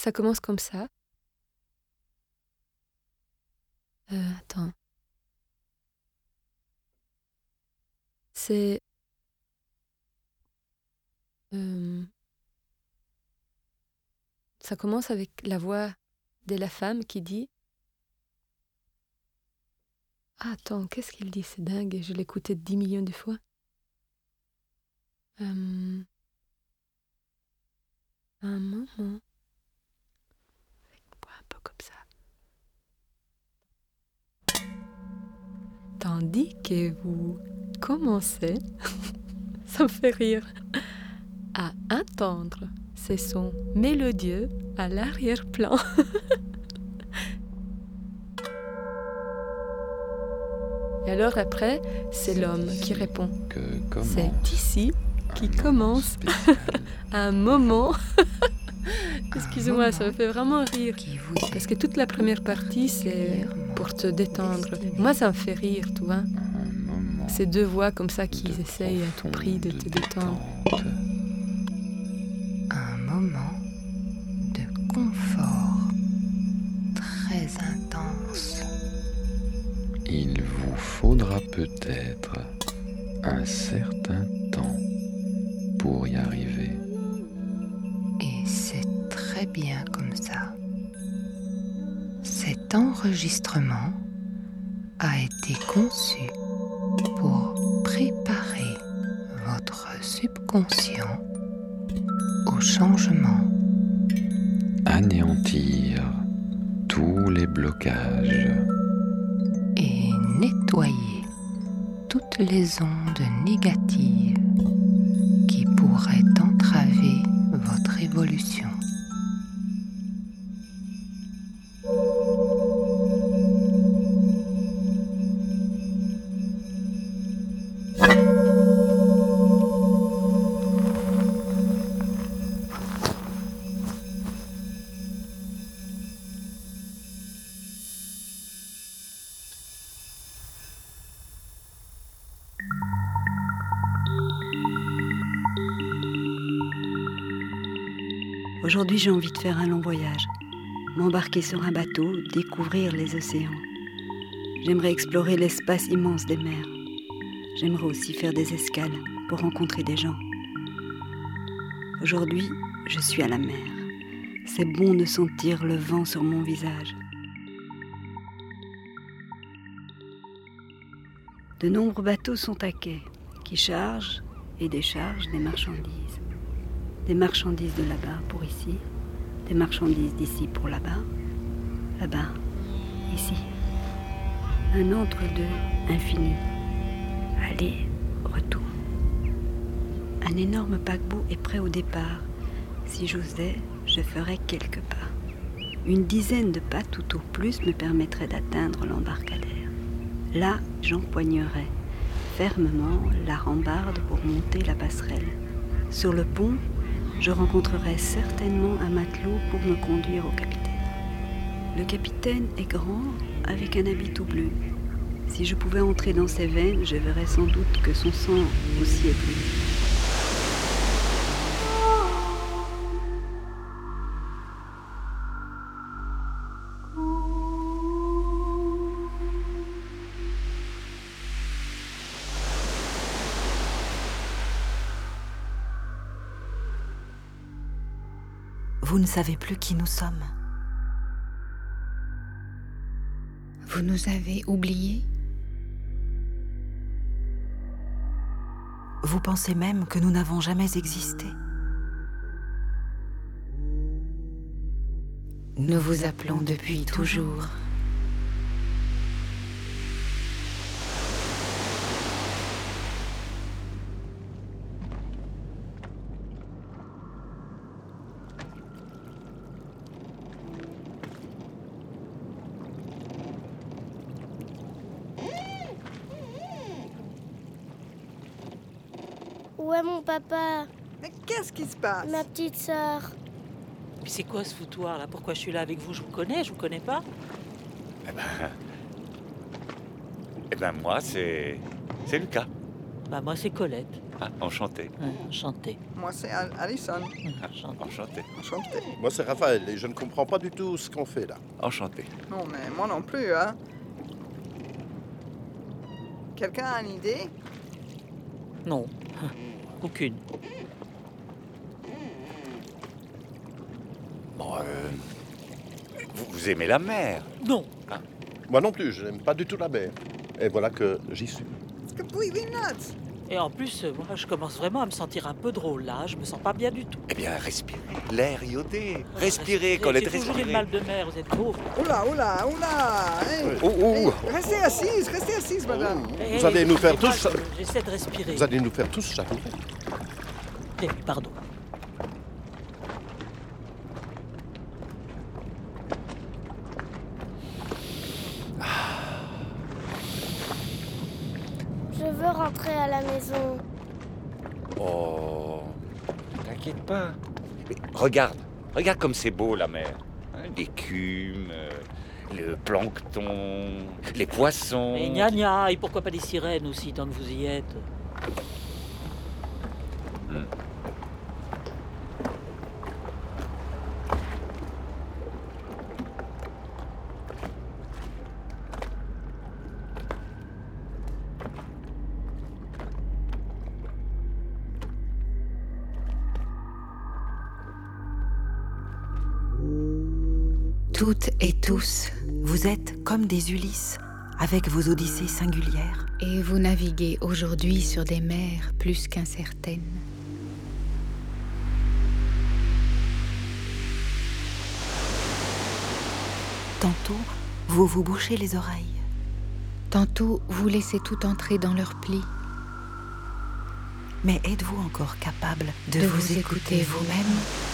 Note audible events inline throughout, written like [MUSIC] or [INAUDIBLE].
ça commence comme ça. Euh, attends. C'est. Euh, ça commence avec la voix de la femme qui dit ah, Attends, qu'est-ce qu'il dit? C'est dingue, je l'écoutais dix millions de fois. Euh, un moment. Comme ça. Tandis que vous commencez, [LAUGHS] ça me fait rire, à entendre ces sons mélodieux à l'arrière-plan. [LAUGHS] Et alors après, c'est l'homme qui répond. C'est ici qui commence [LAUGHS] un moment. Excusez-moi, ça me fait vraiment rire. Parce que toute la première partie, c'est pour te détendre. Moi, ça me fait rire, tu vois. Ces deux voix comme ça qui essayent à tout prix de te détendre. Un moment de confort très intense. Il vous faudra peut-être un certain temps pour y arriver. Bien comme ça. Cet enregistrement a été conçu pour préparer votre subconscient au changement. Anéantir tous les blocages. Et nettoyer toutes les ondes négatives j'ai envie de faire un long voyage, m'embarquer sur un bateau, découvrir les océans. J'aimerais explorer l'espace immense des mers. J'aimerais aussi faire des escales pour rencontrer des gens. Aujourd'hui, je suis à la mer. C'est bon de sentir le vent sur mon visage. De nombreux bateaux sont à quai qui chargent et déchargent des marchandises des marchandises de là-bas pour ici, des marchandises d'ici pour là-bas, là-bas, ici. Un entre-deux infini. Aller, retour. Un énorme paquebot est prêt au départ. Si j'osais, je ferais quelques pas. Une dizaine de pas tout au plus me permettrait d'atteindre l'embarcadère. Là, j'empoignerais fermement la rambarde pour monter la passerelle. Sur le pont, je rencontrerai certainement un matelot pour me conduire au capitaine. Le capitaine est grand, avec un habit tout bleu. Si je pouvais entrer dans ses veines, je verrais sans doute que son sang aussi est bleu. Ne savez plus qui nous sommes. Vous nous avez oubliés? Vous pensez même que nous n'avons jamais existé. Nous vous appelons depuis toujours. Est mon papa Mais qu'est-ce qui se passe Ma petite sœur Puis c'est quoi ce foutoir là? Pourquoi je suis là avec vous? Je vous connais, je vous connais pas Eh ben. Eh ben, moi, c'est. C'est Lucas. Bah, moi c'est Colette. Ah, enchanté. enchanté. Moi, c'est Alison. Enchanté. Enchanté. Moi, c'est Raphaël et je ne comprends pas du tout ce qu'on fait là. Enchanté. Non, mais moi non plus, hein. Quelqu'un a une idée? Non, [LAUGHS] [LAUGHS] aucune. Bon, euh, vous, vous aimez la mer? Non. Moi non plus, je n'aime pas du tout la mer. Et voilà que j'y suis. Completely nuts. Et en plus, euh, moi, je commence vraiment à me sentir un peu drôle là. Je me sens pas bien du tout. Eh bien, respirez. L'air iodé. Respirez, Colette, J'ai toujours eu le respirez. mal de mer, vous êtes pauvre. Oula, oula, oula hey. Oh, oh, Hey, oh. Restez assise, restez assise, madame. Vous allez nous faire Eh, tous... je- J'essaie de respirer. Vous allez nous faire tous chavirer. Eh, pardon. Je veux rentrer à la maison. Oh, t'inquiète pas. Mais regarde, regarde comme c'est beau la mer. Hein, L'écume, euh, le plancton, les poissons. Et gna gna, et pourquoi pas des sirènes aussi, tant que vous y êtes? Avec vos odyssées singulières. Et vous naviguez aujourd'hui sur des mers plus qu'incertaines. Tantôt, vous vous bouchez les oreilles. Tantôt, vous laissez tout entrer dans leurs plis. Mais êtes-vous encore capable de, De vous, vous écouter vous-même? Nous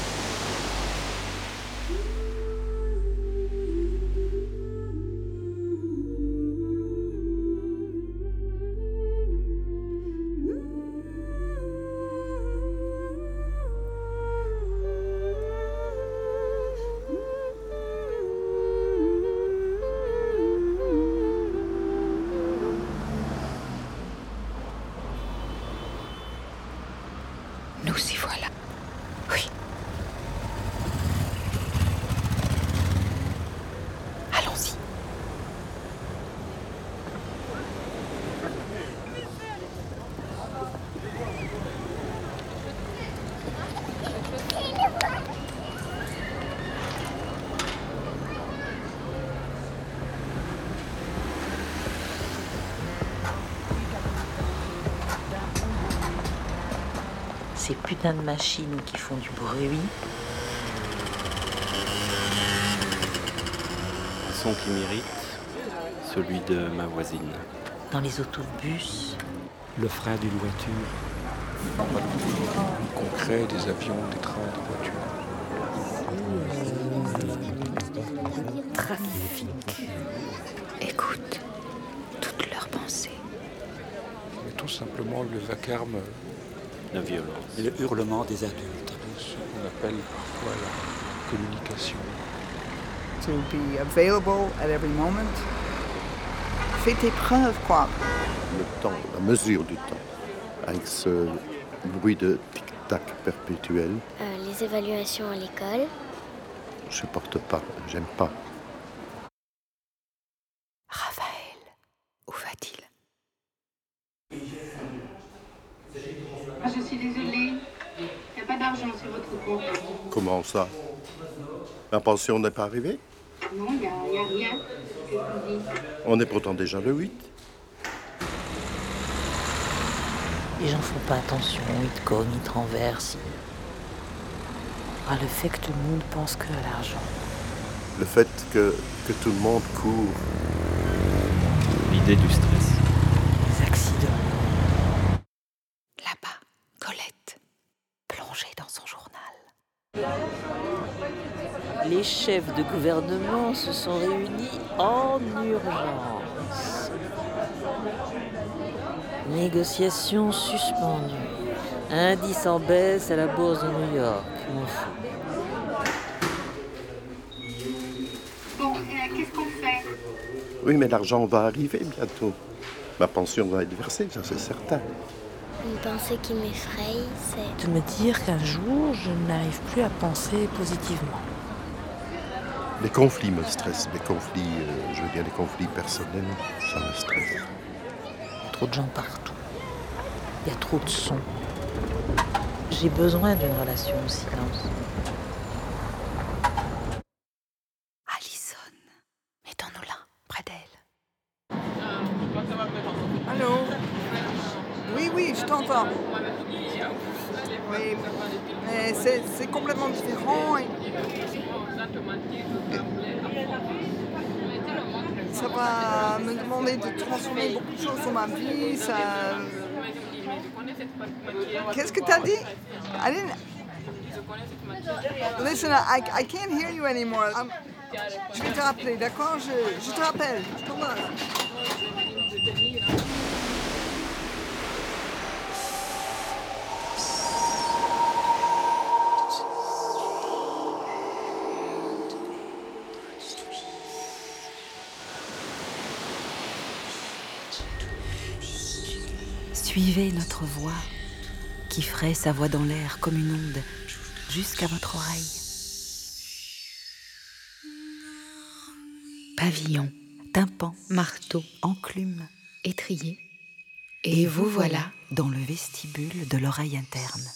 putains de machines qui font du bruit. Un son qui m'irrite, celui de ma voisine. Dans les autobus. Le frein d'une voiture. Concret des avions, des trains, des voitures. Trafic. Écoute toutes leurs pensées. Mais tout simplement le vacarme, La violence. Et le hurlement des adultes. ce qu'on appelle parfois la communication. To be available at every moment. Fais tes preuves, quoi. Le temps, la mesure du temps, avec ce bruit de tic-tac perpétuel, Euh, les évaluations à l'école. je supporte pas, j'aime pas. Raphaël, où va-t-il Ah, je suis désolée. Il n'y a pas d'argent sur votre compte. Comment ça? La pension n'est pas arrivée? Non, il n'y a, il y a rien. On est pourtant déjà le 8. Les gens font pas attention, ils te cognent, ils te renversent. Ah, le fait que tout le monde pense que à l'argent. Le fait que, que tout le monde court. L'idée du stress. Les accidents. Là-bas, Colette, plongée dans son journal. Les chefs de gouvernement se sont réunis en urgence. Négociations suspendues. Indice en baisse à la bourse de New York. Bon, euh, qu'est-ce qu'on fait? Oui, mais l'argent va arriver bientôt. Ma pension va être versée, ça c'est certain. Une pensée qui m'effraie, c'est... De me dire qu'un jour, je n'arrive plus à penser positivement. Les conflits me stressent. Les conflits, euh, je veux dire les conflits personnels, ça me stresse. Trop de gens partout. Il y a trop de sons. J'ai besoin d'une relation au silence. Alison, mettons-nous là, près d'elle. Allô Oui, oui, je t'entends. Oui, mais c'est c'est complètement différent. et- Ça va me demander de transformer beaucoup de choses dans ma vie. Ça... I didn't... Listen, I, I can't hear you anymore. Je vais te rappeler, d'accord? Je, je te rappelle. Suivez notre voix qui ferait sa voix dans l'air comme une onde jusqu'à votre oreille. Pavillon, Tympan, marteau, enclume, étrier. Et vous voilà dans le vestibule de l'oreille interne.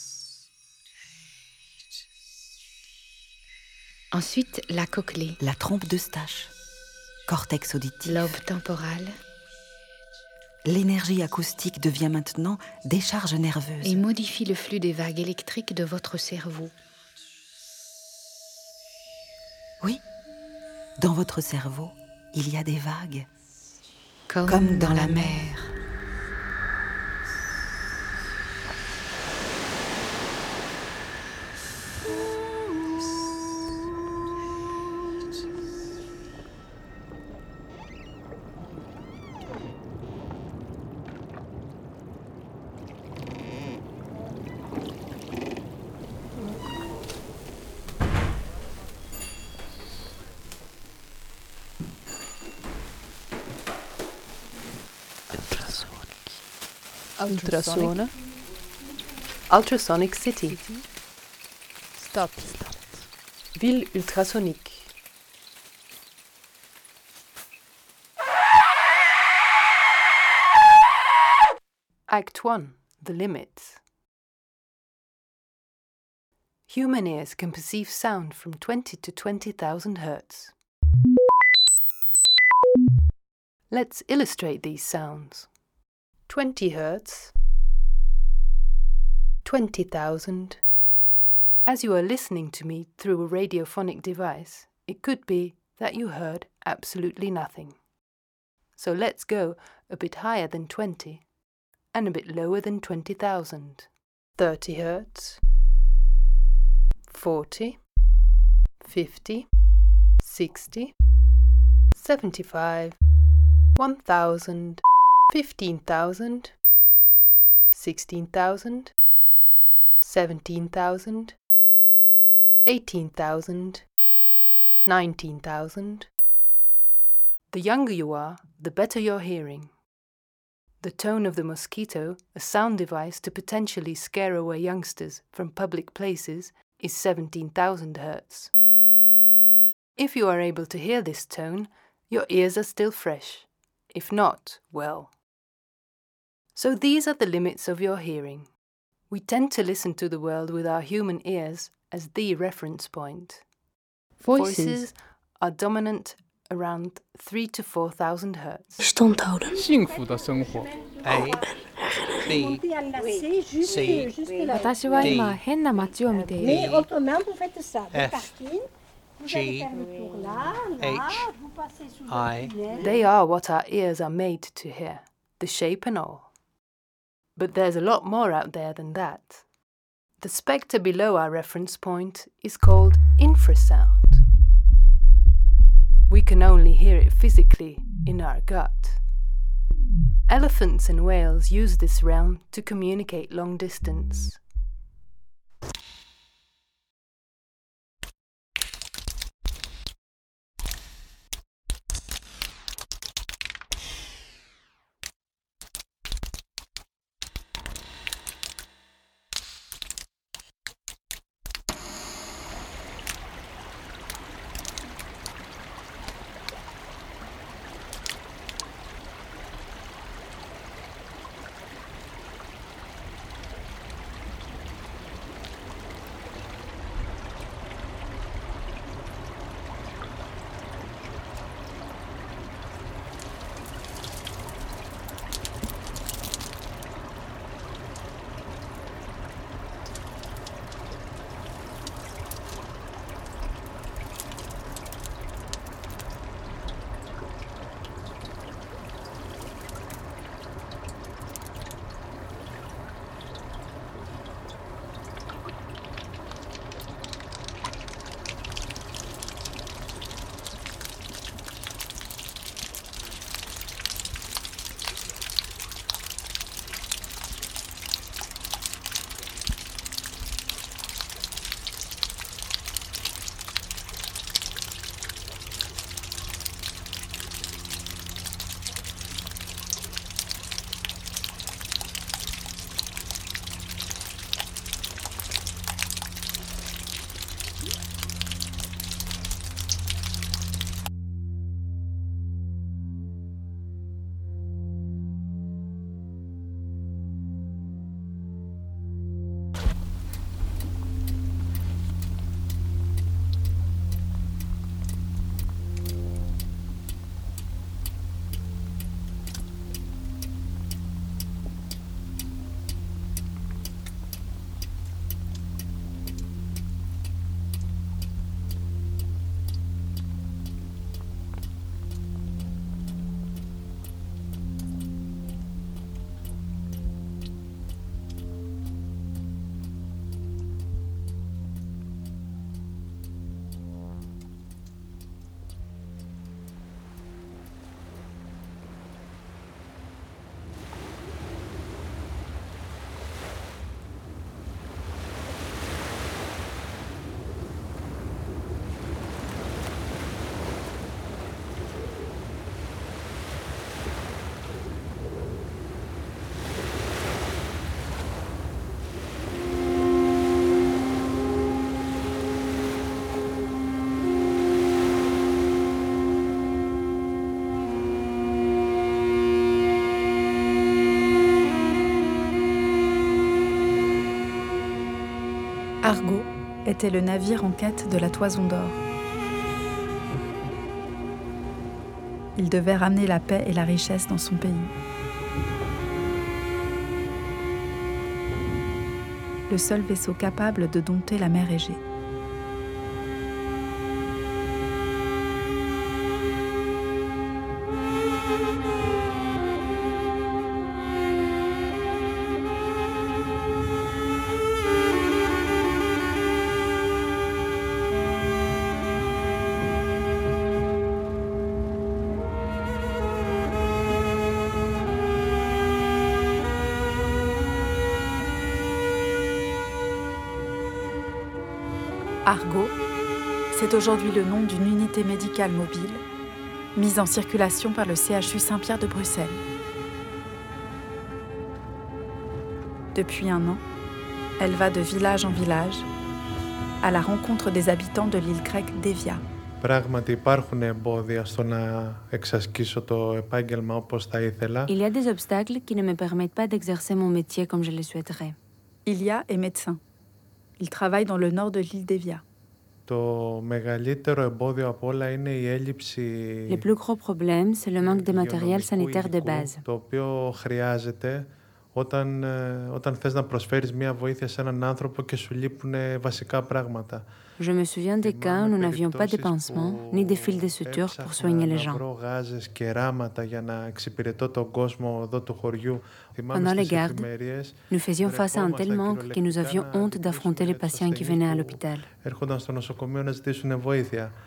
Ensuite, la cochlée, La trompe d'Eustache, cortex auditif. lobe temporal L'énergie acoustique devient maintenant décharge nerveuse. et modifie le flux des vagues électriques de votre cerveau. Oui, dans votre cerveau, il y a des vagues, Comme, comme dans la mer. Ultrasone. Ultrasonic City. Stop. Ville ultrasonique. Act 1 The Limits. Human ears can perceive sound from 20 to 20,000 hertz. Let's illustrate these sounds. 20 hertz, 20,000. As you are listening to me through a radiophonic device, it could be that you heard absolutely nothing. So let's go a bit higher than 20 and a bit lower than 20,000. 30 hertz, 40, 50, 60, 75, 1000, 15,000, 16,000, 17,000, 18,000, 19,000. The younger you are, the better your hearing. The tone of the mosquito, a sound device to potentially scare away youngsters from public places, is 17,000 hertz. If you are able to hear this tone, your ears are still fresh. If not, well. So these are the limits of your hearing. We tend to listen to the world with our human ears as the reference point. Voices. are dominant around 3 to 4,000 hertz. 幸福的生活。 A B C 私は今変な街を見ている。 D autrement, vous faites ça. Vous F partez, vous G allez faire le tour là, là, H vous passez sous le I tunnel. They are what our ears are made to hear, the shape and all. But there's a lot more out there than that. The spectre below our reference point is called infrasound. We can only hear it physically in our gut. Elephants and whales use this realm to communicate long distance. Argo était le navire en quête de la toison d'or. Il devait ramener la paix et la richesse dans son pays. Le seul vaisseau capable de dompter la mer Égée. Argo, c'est aujourd'hui le nom d'une unité médicale mobile mise en circulation par le CHU Saint-Pierre de Bruxelles. Depuis un an, elle va de village en village à la rencontre des habitants de l'île grecque d'Evia. Il y a des obstacles qui ne me permettent pas d'exercer mon métier comme je le souhaiterais. Ilia est médecin. Il travaille dans le nord de l'île d'Evia. Το μεγαλύτερο εμπόδιο από όλα είναι η έλλειψη Le plus gros problème, c'est le manque de matériel sanitaire de base. το οποίο χρειάζεται όταν, όταν θες να προσφέρεις μία βοήθεια σε έναν άνθρωπο και σου λείπουν βασικά πράγματα. Je me souviens des cas où nous n'avions pas de pansements ni de fils de suture pour soigner les gens. Pendant les gardes, nous faisions face à un tel manque que nous avions honte d'affronter les patients qui venaient à l'hôpital.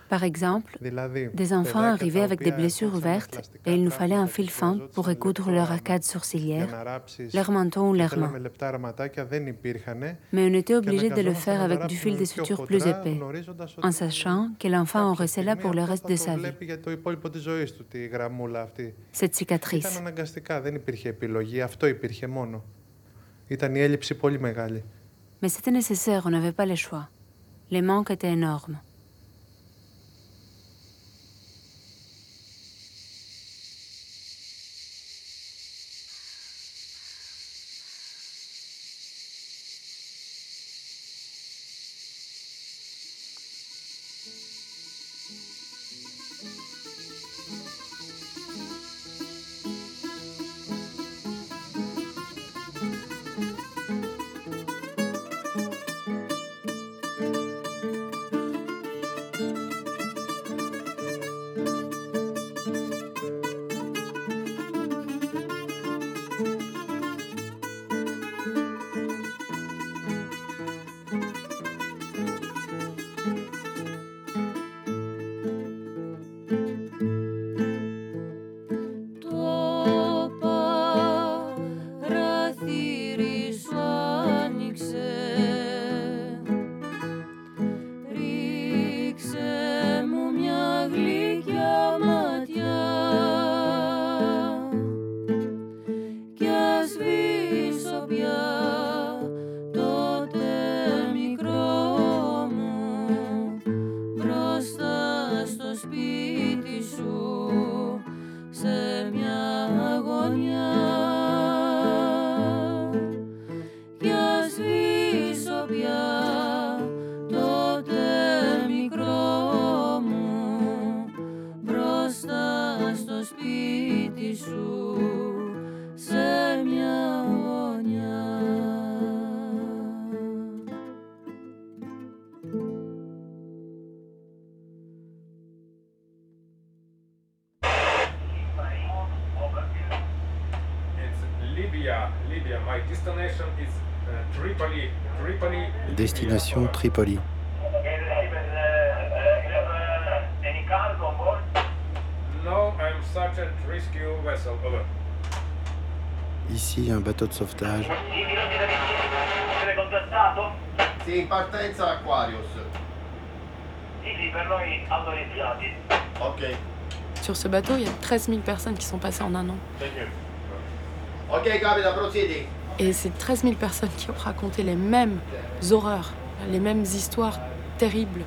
Par exemple, des enfants arrivaient avec des blessures ouvertes et il nous fallait un fil fin pour recoudre leur arcade sourcilière, leur menton ou leurs mains. Mais on était obligé de le faire avec du fil de suture plus épais en sachant que l'enfant aurait cela pour le reste de sa vie. Cette cicatrice. Mais c'était nécessaire, on n'avait pas le choix. Les manques étaient énormes. Destination Tripoli. Ici, un bateau de sauvetage. Sì, partenza Aquarius. Ok. Sur ce bateau, il y a 13 000 personnes qui sont passées en un an. Ok, capita, procedi. Et c'est 13 000 personnes qui ont raconté les mêmes horreurs, les mêmes histoires terribles.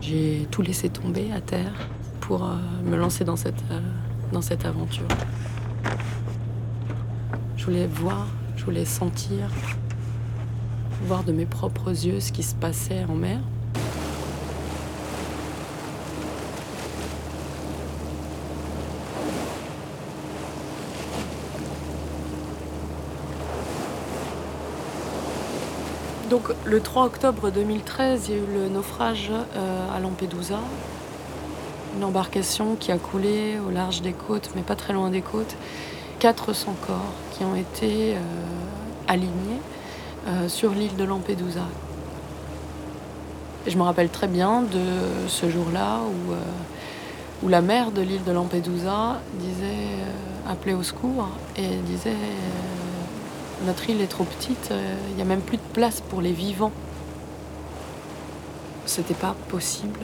J'ai tout laissé tomber à terre pour euh, me lancer dans cette, euh, dans cette aventure. Je voulais voir, je voulais sentir, voir de mes propres yeux ce qui se passait en mer. Donc le 3 octobre 2013, il y a eu le naufrage euh, à Lampedusa. Une embarcation qui a coulé au large des côtes, mais pas très loin des côtes. 400 corps qui ont été euh, alignés euh, sur l'île de Lampedusa. Je me rappelle très bien de ce jour-là où, où la mère de l'île de Lampedusa disait, appelait au secours et disait notre île est trop petite, il euh, n'y a même plus de place pour les vivants. C'était pas possible,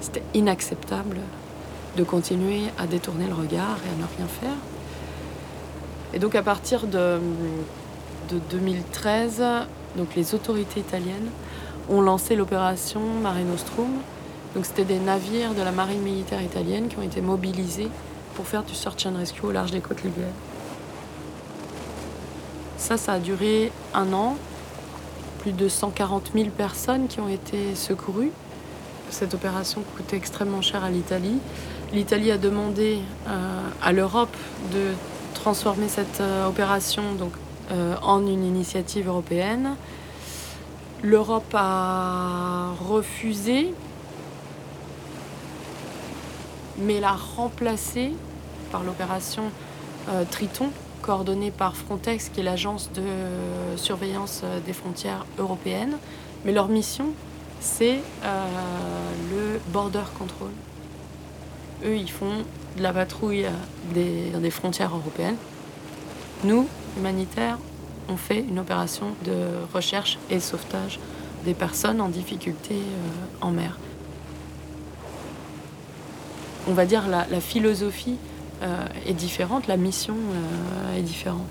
c'était inacceptable de continuer à détourner le regard et à ne rien faire. Et donc à partir de, 2013, donc les autorités italiennes ont lancé l'opération Mare Nostrum. Donc c'était des navires de la marine militaire italienne qui ont été mobilisés pour faire du search and rescue au large des côtes libyennes. Ça, ça a duré un an. Plus de 140 000 personnes qui ont été secourues. Cette opération coûtait extrêmement cher à l'Italie. L'Italie a demandé euh, à l'Europe de transformer cette euh, opération donc, en une initiative européenne. L'Europe a refusé, mais l'a remplacée par l'opération Triton, coordonnée par Frontex, qui est l'agence de surveillance des frontières européennes. Mais leur mission, c'est euh, le border control. Eux, ils font de la patrouille des, des frontières européennes. Nous, humanitaires, on fait une opération de recherche et sauvetage des personnes en difficulté euh, en mer. On va dire la, la philosophie euh, est différente, la mission euh, est différente.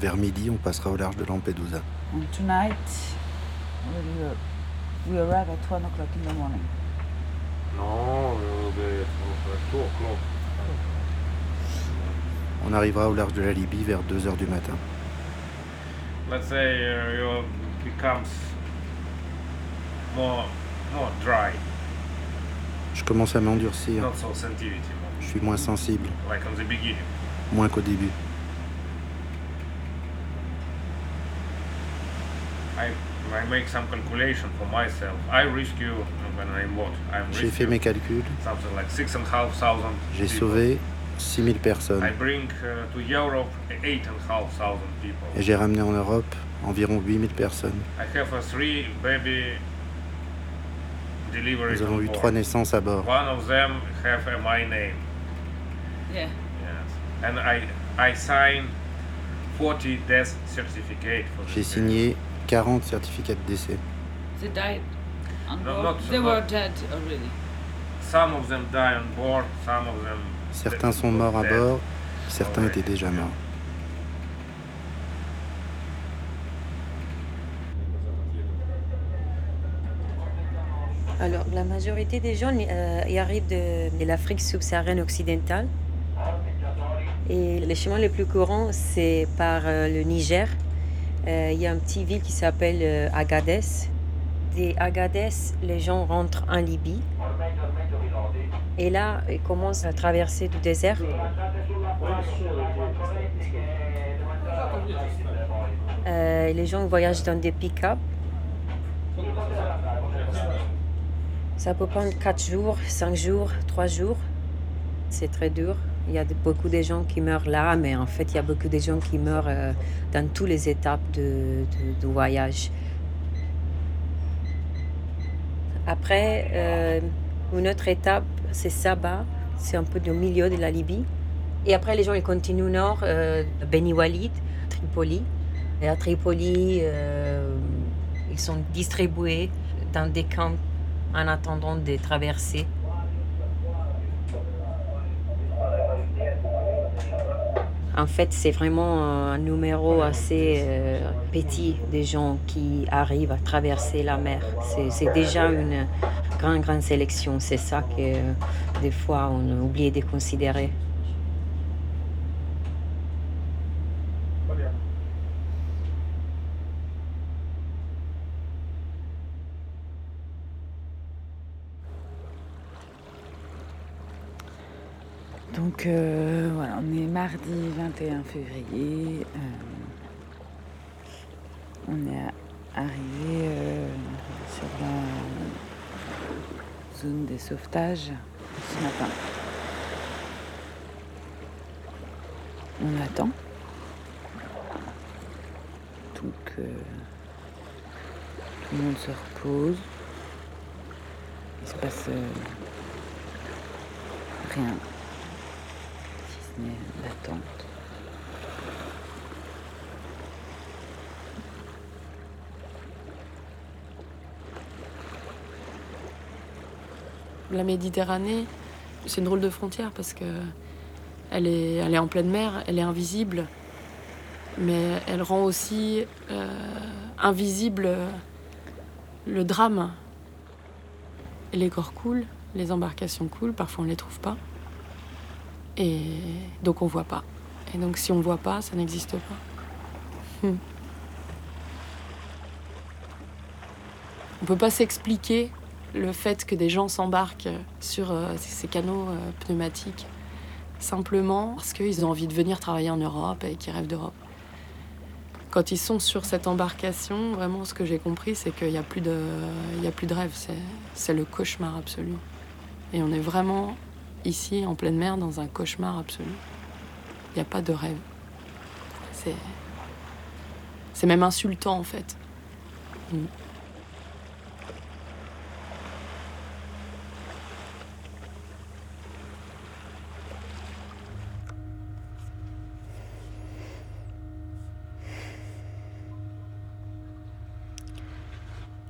Vers midi, on passera au large de Lampedusa. And tonight, we'll, we arrive at 1 o'clock in the morning. No, we'll be at 2 o'clock. On arrivera au large de la Libye vers 2 heures du matin. Let's say uh, you becomes more, more dry. Je commence à m'endurcir. Not so sensitivity. Je suis moins sensible. Like on the beginning. Moins qu'au début. J'ai fait mes calculs. J'ai sauvé 6000 personnes. Uh, Et j'ai ramené en Europe environ 8000 personnes. Nous avons eu trois naissances à bord. J'ai signé 40 certificats de décès. They died on board. They were dead already. Some of them died on board, some of them certains sont morts à bord, certains étaient déjà morts. Alors, la majorité des gens euh, y arrivent de, de l'Afrique subsaharienne occidentale. Et les chemins les plus courants, c'est par euh, le Niger, euh, il y a une petite ville qui s'appelle euh, Agadez. Des Agadez, les gens rentrent en Libye. Et là, ils commencent à traverser du désert. Les gens voyagent dans des pick-up. Ça peut prendre 4 jours, 5 jours, 3 jours. C'est très dur. Il y a beaucoup de gens qui meurent là, mais en fait, il y a beaucoup de gens qui meurent euh, dans toutes les étapes de, voyage. Après, euh, une autre étape, c'est Saba. C'est un peu au milieu de la Libye. Et après, les gens ils continuent au nord, euh, Beni Walid, Tripoli. Et à Tripoli, euh, ils sont distribués dans des camps en attendant de traverser. En fait, c'est vraiment un numéro assez euh, petit des gens qui arrivent à traverser la mer. C'est déjà une grande, grande sélection. C'est ça que euh, des fois on a oublié de considérer. Donc euh, voilà, on est mardi 21 février. Euh, on est arrivé euh, sur la zone des sauvetages ce matin. On attend. Donc tout le monde se repose. Il se passe rien l'attente. La Méditerranée, c'est une drôle de frontière parce que elle est, en pleine mer, elle est invisible, mais elle rend aussi euh, invisible le drame. Les corps coulent, les embarcations coulent, parfois on ne les trouve pas. Et donc on voit pas. Et donc si on voit pas, ça n'existe pas. Hmm. On peut pas s'expliquer le fait que des gens s'embarquent sur euh, ces canaux euh, pneumatiques simplement parce qu'ils ont envie de venir travailler en Europe et qu'ils rêvent d'Europe. Quand ils sont sur cette embarcation, vraiment ce que j'ai compris, c'est qu'il n'y a, a plus de rêve, c'est le cauchemar absolu. Et on est vraiment ici, en pleine mer, dans un cauchemar absolu. Il n'y a pas de rêve. C'est. C'est même insultant, en fait. Mm.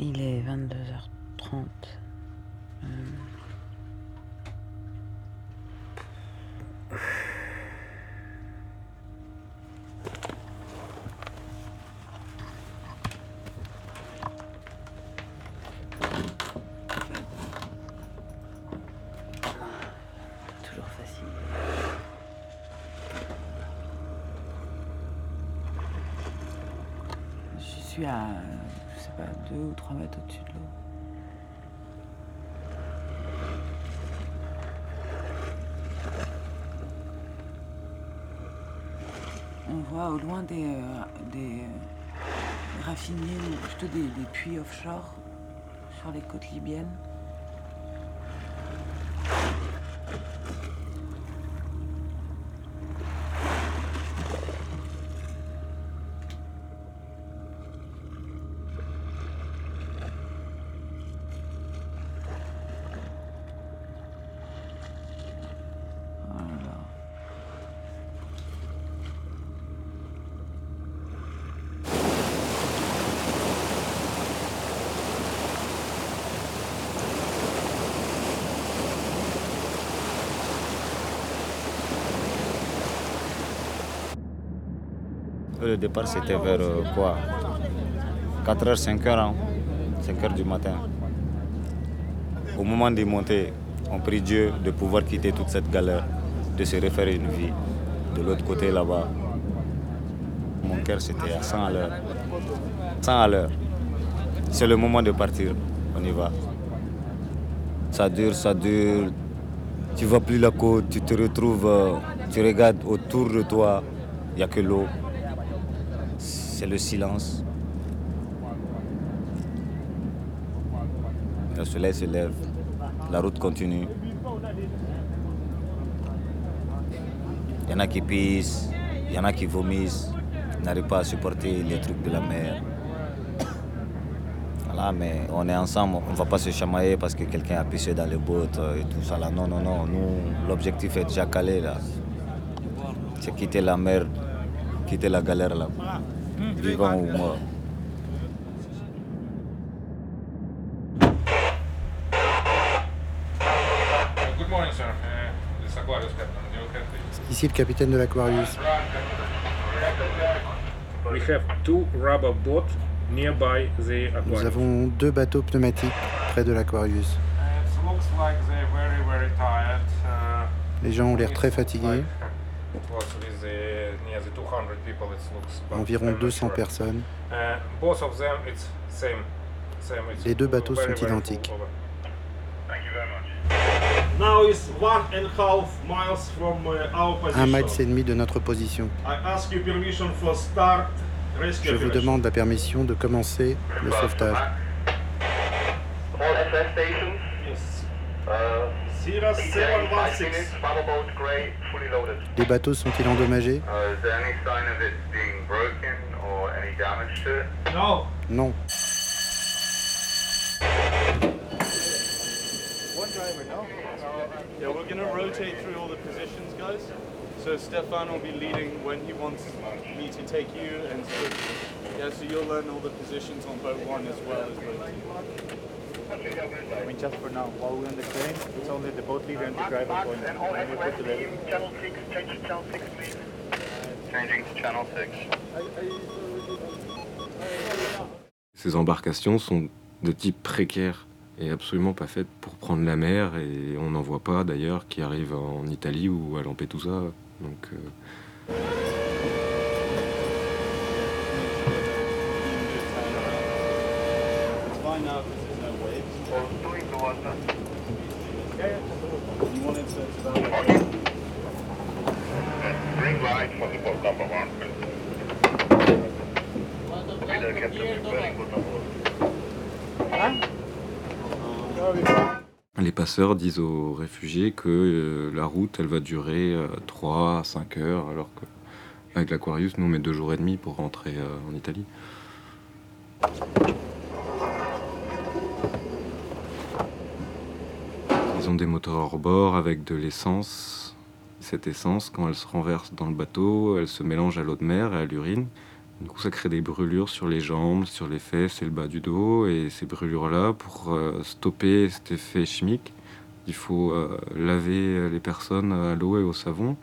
Il est 22h30. Deux ou trois mètres au-dessus de l'eau. On voit au loin des, euh, des ou plutôt des puits offshore sur les côtes libyennes. Le départ, c'était vers euh, quoi? 4h, 5h, 5h du matin. Au moment de monter, on prie Dieu de pouvoir quitter toute cette galère, de se refaire une vie de l'autre côté là-bas. Mon cœur, c'était à 100 à l'heure. 100 à l'heure. C'est le moment de partir. On y va. Ça dure, ça dure. Tu vois plus la côte, tu te retrouves, euh, tu regardes autour de toi, il n'y a que l'eau c'est le silence. Le soleil se lève, la route continue. Il y en a qui pissent, il y en a qui vomissent, n'arrivent pas à supporter les trucs de la mer. Voilà, mais on est ensemble, on ne va pas se chamailler parce que quelqu'un a pissé dans les bottes et tout ça. Non, non, non, nous, l'objectif est déjà calé là. C'est quitter la mer, quitter la galère là, vivant ou mort. Ici le capitaine de l'Aquarius. Nous avons deux bateaux pneumatiques près de l'Aquarius. Les gens ont l'air très fatigués. Environ 200 personnes. Les deux bateaux sont identiques. Un mile et demi de notre position. Je vous demande la permission de commencer le sauvetage. Les bateaux sont-ils endommagés? Non. Yeah, we're going to rotate through all the positions, guys. So Stefan will be leading when he wants me to take you, and so, yeah, so you'll learn all the positions on boat one as well as boat two. I mean, just for now, while we're on the crane, it's only the boat leader and the driver going. And all everywhere team, channel 6, change to channel 6, please. Changing to channel 6. Ces embarcations sont de type précaire et absolument pas faites pour prendre la mer et on n'en voit pas d'ailleurs qui arrivent en Italie ou à Lampedusa. Donc, euh... One. Les passeurs disent aux réfugiés que euh, la route va durer euh, 3 à 5 heures alors que avec l'Aquarius nous on met 2 jours et demi pour rentrer euh, en Italie. Ont des moteurs hors bord avec de l'essence. Cette essence, quand elle se renverse dans le bateau, elle se mélange à l'eau de mer et à l'urine. Du coup, ça crée des brûlures sur les jambes, sur les fesses et le bas du dos. Et ces brûlures-là, pour euh, stopper cet effet chimique, il faut euh, laver les personnes à l'eau et au savon.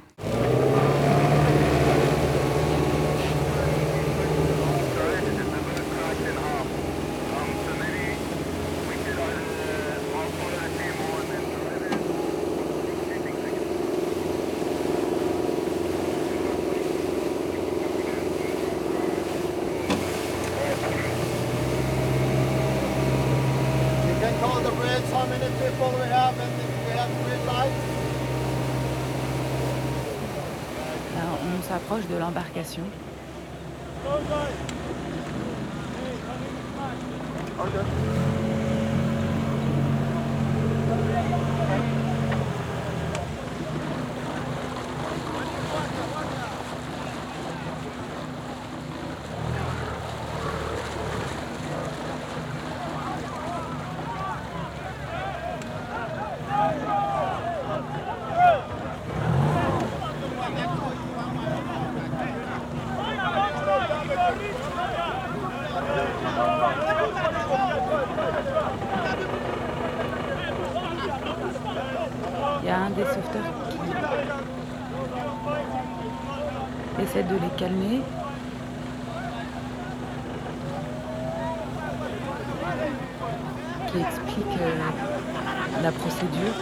explique euh, la procédure.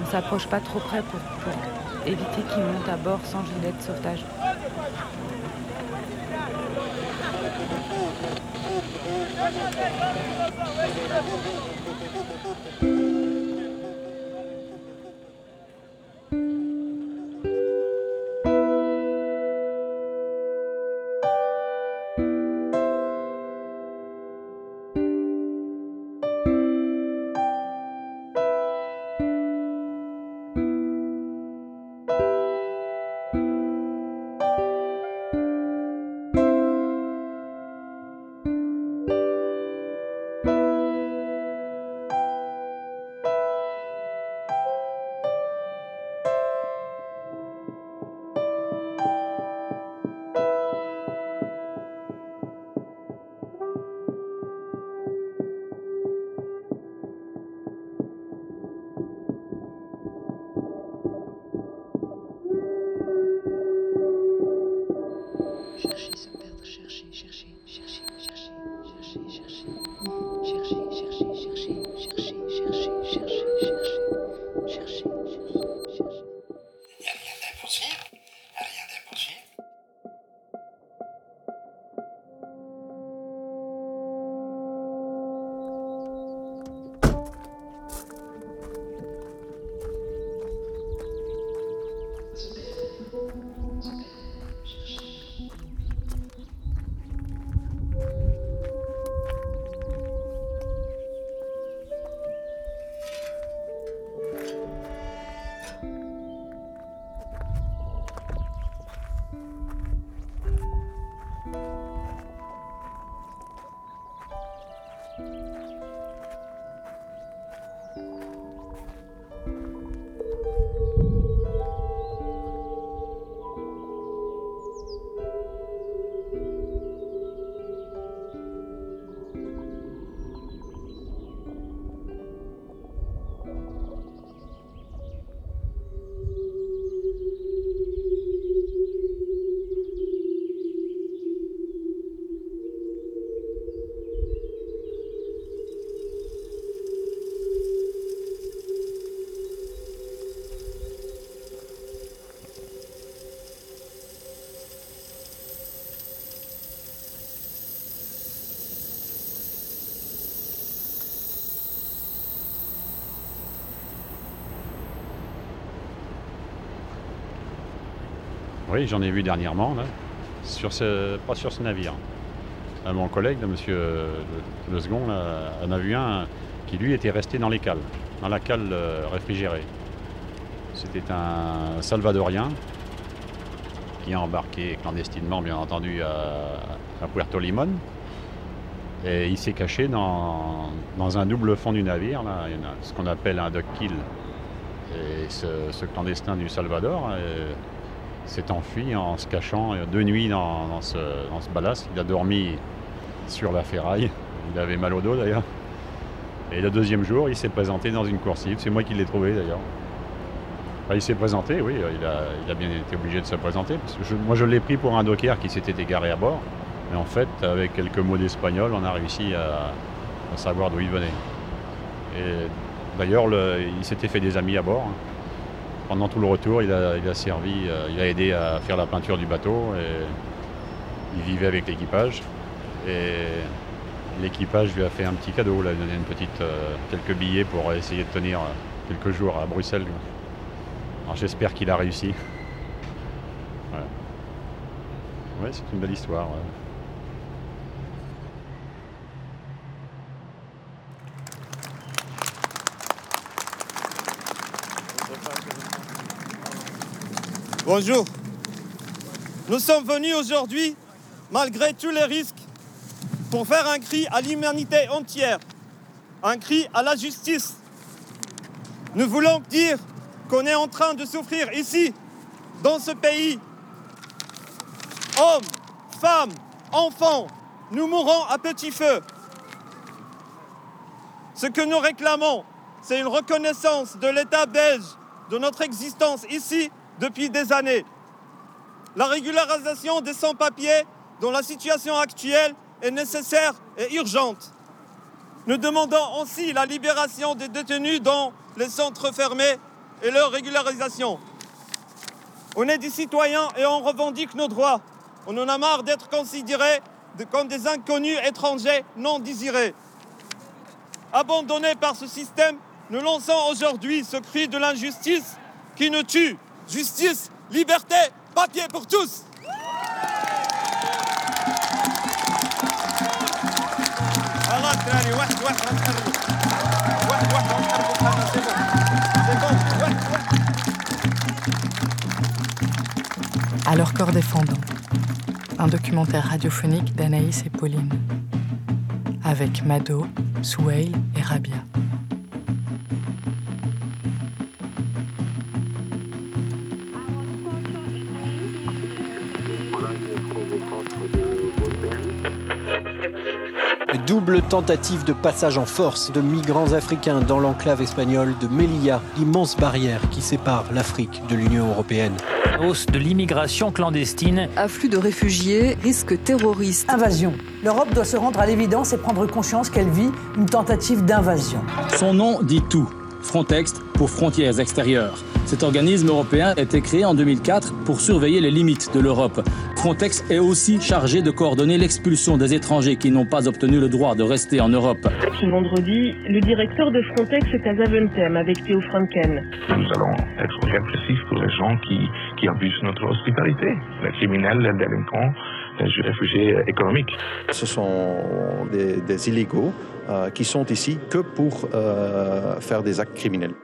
On s'approche pas trop près pour, éviter qu'ils montent à bord sans gilet de sauvetage. Oui, j'en ai vu dernièrement, sur ce, pas sur ce navire. mon collègue, monsieur le, second, en a vu un qui lui était resté dans les cales, dans la cale euh, réfrigérée. C'était un Salvadorien qui a embarqué clandestinement, bien entendu, à, Puerto Limon. Et il s'est caché dans, un double fond du navire, là, ce qu'on appelle un duck kill. Et ce, clandestin du Salvador euh, s'est enfui en se cachant deux nuits dans, ce, dans ce ballast. Il a dormi sur la ferraille. Il avait mal au dos d'ailleurs. Et le deuxième jour, il s'est présenté dans une coursive. C'est moi qui l'ai trouvé d'ailleurs. il s'est présenté, oui, il a, bien été obligé de se présenter. moi, je l'ai pris pour un docker qui s'était égaré à bord. Mais en fait, avec quelques mots d'espagnol, on a réussi à, savoir d'où il venait. D'ailleurs, il s'était fait des amis à bord. Pendant tout le retour, il a, servi, euh, il a aidé à faire la peinture du bateau et il vivait avec l'équipage. Et l'équipage lui a fait un petit cadeau, là, donné une petite, euh, quelques billets pour essayer de tenir euh, quelques jours à Bruxelles. Alors j'espère qu'il a réussi. [LAUGHS] Ouais, c'est une belle histoire. Bonjour. Nous sommes venus aujourd'hui, malgré tous les risques, pour faire un cri à l'humanité entière, un cri à la justice. Nous voulons dire qu'on est en train de souffrir ici, dans ce pays. Hommes, femmes, enfants, nous mourons à petit feu. Ce que nous réclamons, c'est une reconnaissance de l'État belge de notre existence ici depuis des années. La régularisation des sans-papiers dont la situation actuelle est nécessaire et urgente. Nous demandons aussi la libération des détenus dans les centres fermés et leur régularisation. On est des citoyens et on revendique nos droits. On en a marre d'être considérés comme des inconnus étrangers non désirés. Abandonnés par ce système, nous lançons aujourd'hui ce cri de l'injustice qui nous tue. Justice, liberté, papier pour tous. À leur corps défendant, un documentaire radiophonique d'Anaïs et Pauline, avec Mado, Souheil et Rabia. Double tentative de passage en force de migrants africains dans l'enclave espagnole de Melilla, l'immense barrière qui sépare l'Afrique de l'Union européenne. Hausse de l'immigration clandestine. Afflux de réfugiés, risque terroriste. Invasion. L'Europe doit se rendre à l'évidence et prendre conscience qu'elle vit une tentative d'invasion. Son nom dit tout. Frontex pour frontières extérieures. Cet organisme européen a été créé en 2004 pour surveiller les limites de l'Europe. Frontex est aussi chargé de coordonner l'expulsion des étrangers qui n'ont pas obtenu le droit de rester en Europe. Ce vendredi, le directeur de Frontex est à Zaventem avec Théo Franken. Nous allons être répressifs pour les gens qui, qui abusent notre hospitalité, les criminels, les délinquants, les réfugiés économiques. Ce sont des, illégaux euh, qui sont ici que pour euh, faire des actes criminels.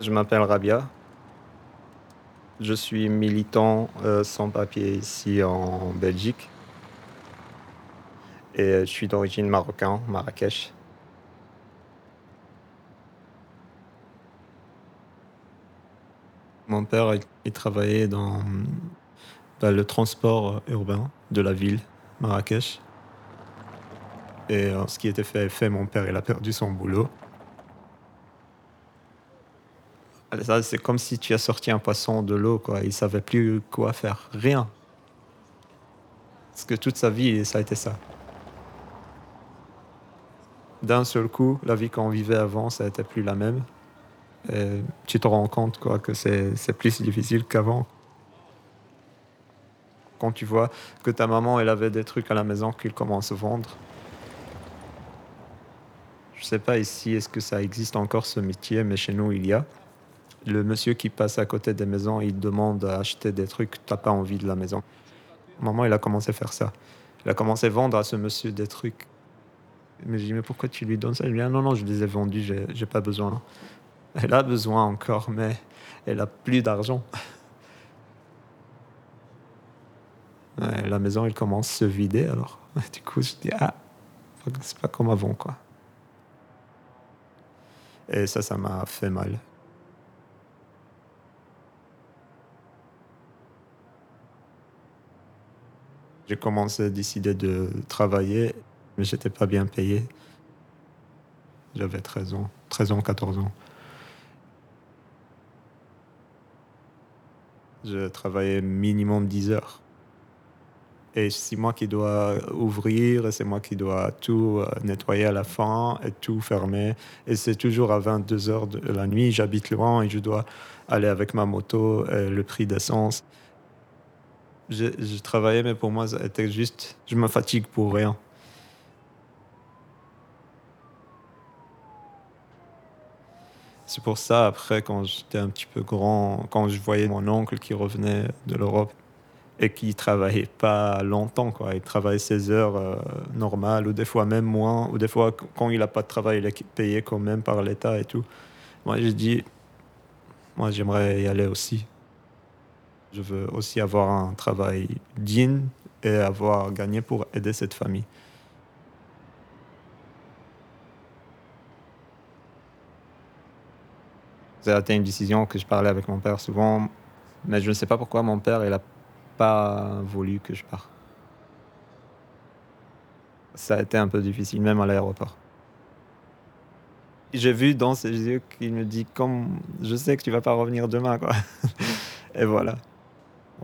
Je m'appelle Rabia. Je suis militant euh, sans papier ici en Belgique. Et je suis d'origine marocaine, Marrakech. Mon père, il travaillait dans, le transport urbain de la ville, Marrakech. Et euh, ce qui était fait, fait, mon père, a perdu son boulot. C'est comme si tu as sorti un poisson de l'eau, quoi. Il savait plus quoi faire, rien. Parce que toute sa vie, ça a été ça. D'un seul coup, la vie qu'on vivait avant, ça n'était plus la même. Tu te rends compte quoi, que c'est plus difficile qu'avant. Quand tu vois que ta maman, elle avait des trucs à la maison qu'il commence à vendre. Je sais pas ici, est-ce que ça existe encore ce métier, mais chez nous, il y a. Le monsieur qui passe à côté des maisons, il demande à acheter des trucs, t'as pas envie de la maison. Maman, il a commencé à faire ça. Il a commencé à vendre à ce monsieur des trucs. Mais je dis, mais pourquoi tu lui donnes ça? Il me dit, ah non, non, je les ai vendus, j'ai pas besoin. Elle a besoin encore, mais elle a plus d'argent. [LAUGHS] la maison, elle commence à se vider alors. [LAUGHS] Du coup, je dis, ah, c'est pas comme avant, quoi. Et ça, ça m'a fait mal. J'ai commencé à décider de travailler, mais j'étais pas bien payé. J'avais 13 ans, 13 ans, 14 ans. Je travaillais minimum 10 heures. Et c'est moi qui dois ouvrir, c'est moi qui dois tout euh, nettoyer à la fin et tout fermer. Et c'est toujours à 22 heures de la nuit. J'habite loin et je dois aller avec ma moto, et le prix d'essence. Je, travaillais, mais pour moi, c'était juste, je me fatigue pour rien. C'est pour ça, après, quand j'étais un petit peu grand, quand je voyais mon oncle qui revenait de l'Europe et qui travaillait pas longtemps, quoi. Il travaillait 16 heures euh, normales, ou des fois même moins, ou des fois, quand il n'a pas de travail, il est payé quand même par l'État et tout. Moi, j'ai dit, moi, j'aimerais y aller aussi. Je veux aussi avoir un travail digne et avoir gagné pour aider cette famille. C'était une décision que je parlais avec mon père souvent, mais je ne sais pas pourquoi mon père n'a pas voulu que je parte. Ça a été un peu difficile, même à l'aéroport. J'ai vu dans ses yeux qu'il me dit comme je sais que tu vas pas revenir demain quoi. Et voilà.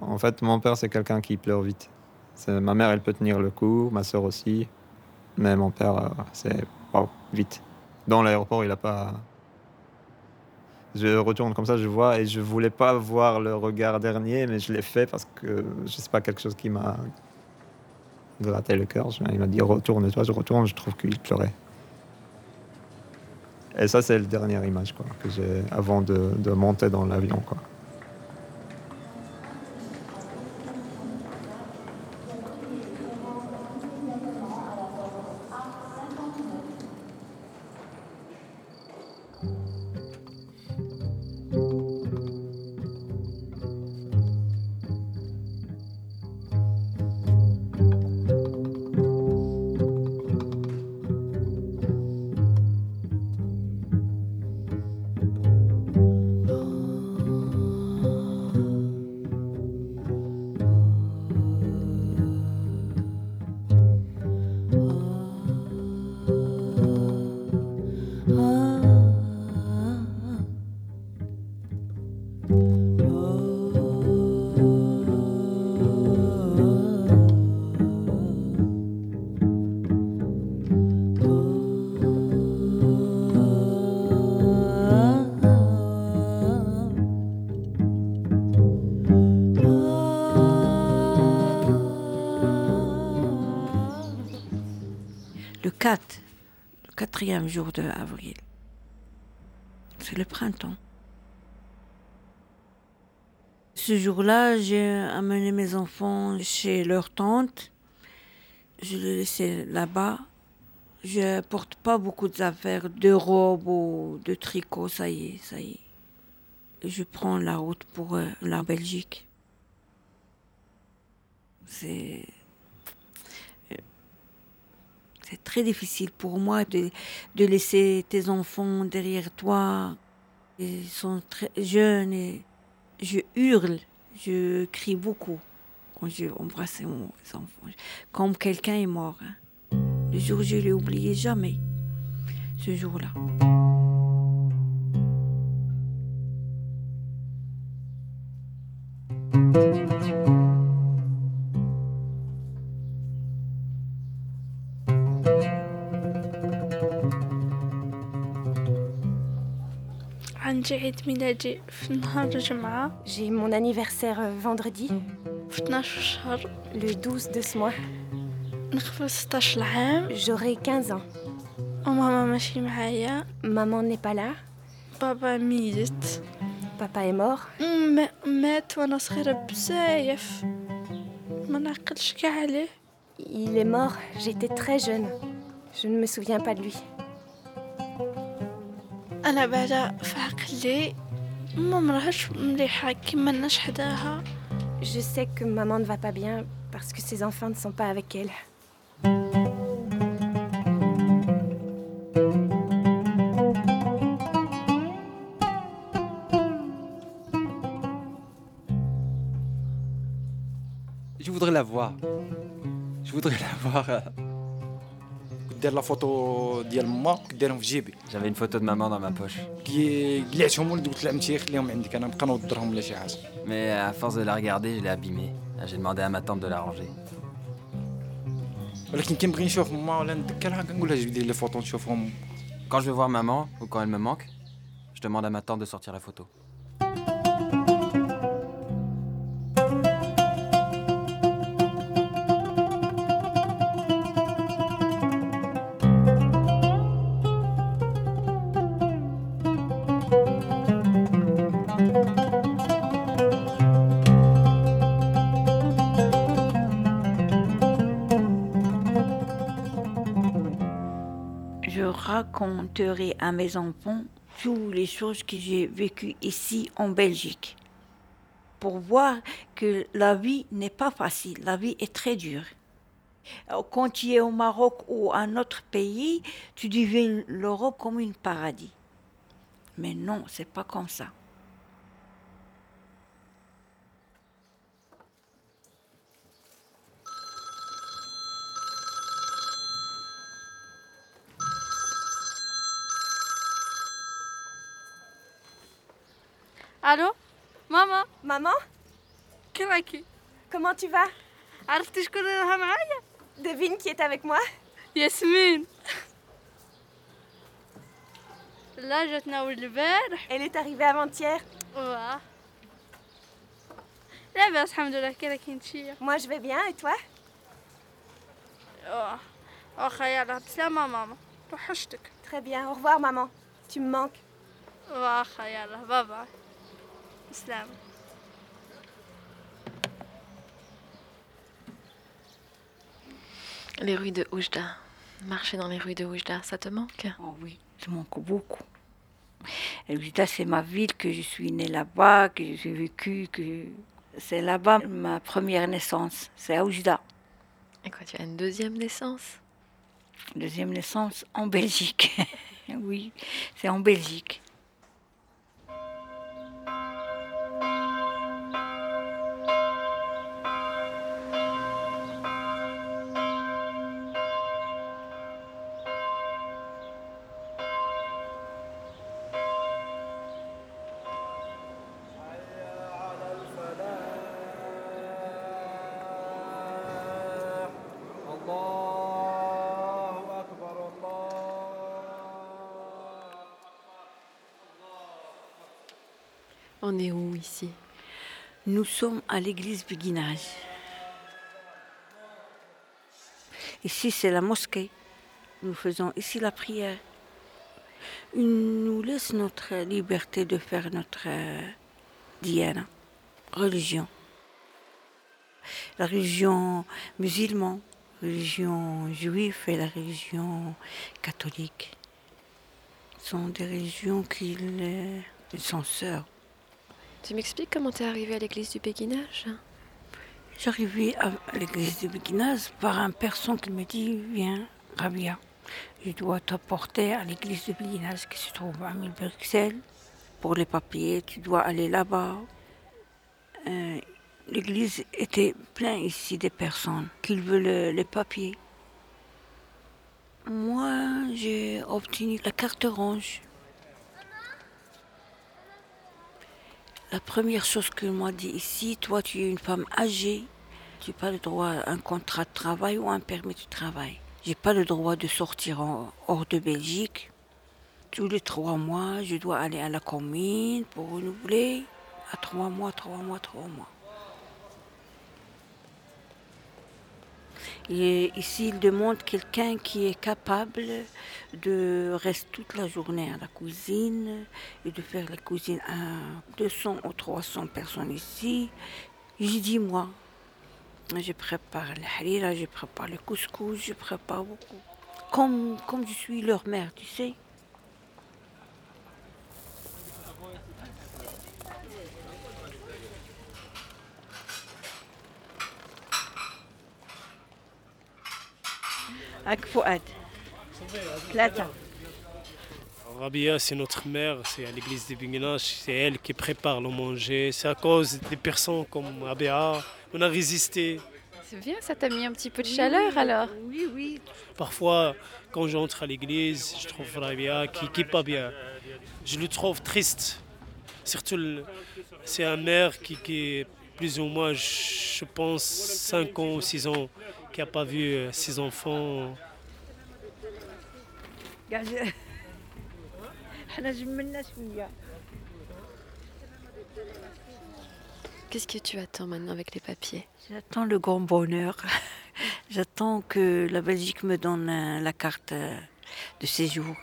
En fait, mon père, c'est quelqu'un qui pleure vite. Ma mère, elle peut tenir le coup, ma soeur aussi. Mais mon père, euh, c'est vite. Dans l'aéroport, il a pas. Je retourne comme ça, je vois, et je voulais pas voir le regard dernier, mais je l'ai fait parce que je sais pas quelque chose qui m'a gratté le cœur. Il m'a dit retourne-toi, je retourne, je trouve qu'il pleurait. Et ça, c'est la dernière image quoi, que j'ai avant de, de monter dans l'avion. Quoi. Jour de avril. C'est le printemps. Ce jour-là, j'ai amené mes enfants chez leur tante. Je les laissais là-bas. Je porte pas beaucoup d'affaires, de robes ou de tricots, ça y est, ça y est. Je prends la route pour euh, la Belgique. C'est c'est très difficile pour moi de, de, laisser tes enfants derrière toi. Ils sont très jeunes et je hurle, je crie beaucoup quand je embrasse mes enfants. Comme quelqu'un est mort. Hein. Le jour, je l'ai oublié jamais, ce jour-là. J'ai mon anniversaire euh, vendredi. Le 12 de ce mois. J'aurai 15 ans. Maman n'est pas là. Papa Papa est mort. Il est mort, j'étais très jeune. Je ne me souviens pas de lui. أنا بعدا في عقلي ما مرهش مليحة كيما الناس حداها Je sais que maman ne va pas bien parce que ses enfants ne sont pas avec elle. Je voudrais la voir. Je voudrais la voir. euh, دير لا فوتو ديال ماما ديرهم في جيبي J'avais une photo de maman dans ma poche. كي قلعتهم ولد قلت لعمتي خليهم عندك انا نبقى نوضرهم ولا شي حاجه Mais à force de la regarder, je l'ai abîmée. J'ai demandé à ma tante de la ranger. ولكن كي نبغي نشوف ماما ولا نذكرها كنقول لها جيب لي لي فوتو نشوفهم Quand je veux voir maman, ou quand elle me manque, je demande à ma tante de sortir la photo. Raconterai à mes enfants toutes les choses que j'ai vécues ici en Belgique pour voir que la vie n'est pas facile, la vie est très dure. Euh, Quand tu es au Maroc ou un autre pays, tu deviens l'Europe comme un paradis. Mais non, c'est pas comme ça. Allô? Maman? Maman? Kiraki. Comment tu vas? Devine qui est avec moi Yasmine Là, je le verre. Elle est arrivée avant-hier. Ouais. Moi, je vais bien et toi? Oh, maman. Très bien, au revoir maman. Tu me manques. bye bye. Les rues de Oujda. Marcher dans les rues de Oujda, ça te manque? Oh Oui, ça manque beaucoup. Oujda, c'est ma ville, que je suis née là-bas, que j'ai vécu, que c'est là-bas ma première naissance. C'est à Oujda. Et quoi, tu as une deuxième naissance? Deuxième naissance en Belgique. [LAUGHS] oui, c'est en Belgique. Nous sommes à l'église Béguinage. Ici, c'est la mosquée. Nous faisons ici la prière. Il nous laisse notre liberté de faire notre euh, religion. La religion musulmane, la religion juive et la religion catholique sont des religions qui sont sœurs. Tu m'expliques comment t'es arrivée à l'église du Béguinage J'arrivais à l'église de Béguinaz par un personne qui me dit Viens, Rabia, je dois t'apporter à l'église de Béguinaz qui se trouve à Bruxelles. Pour les papiers, tu dois aller là-bas. Euh, l'église était pleine ici des personnes qui veulent les papiers. Moi, j'ai obtenu la carte orange. La première chose qu'il m'a dit ici, toi tu es une femme âgée, tu n'as pas le droit à un contrat de travail ou un permis de travail. J'ai pas le droit de sortir hors de Belgique. tous les trois mois, je dois aller à la commune pour renouveler. À trois mois, trois mois, trois mois. Et ici, il demande quelqu'un qui est capable de rester toute la journée à la cuisine et de faire la cuisine à 200 ou 300 personnes ici. J'ai dit, moi, je prépare le harira, je prépare le couscous, je prépare beaucoup. Comme, comme je suis leur mère, tu sais. Rabia, c'est notre mère, c'est à l'église de Binginach, c'est elle qui prépare le manger. C'est à cause des personnes comme Rabia, on a résisté. C'est bien, ça t'a mis un petit peu de chaleur alors Oui, oui. Parfois, quand j'entre à l'église, je trouve Rabia qui n'est pas bien. Je le trouve triste. Surtout, c'est un mère qui, qui est plus ou moins, je pense, 5 ans ou 6 ans, qui n'a pas vu ses enfants. Qu'est-ce que tu attends maintenant avec les papiers? J'attends le grand bonheur. [LAUGHS] J'attends que la Belgique me donne euh, la carte euh, de séjour.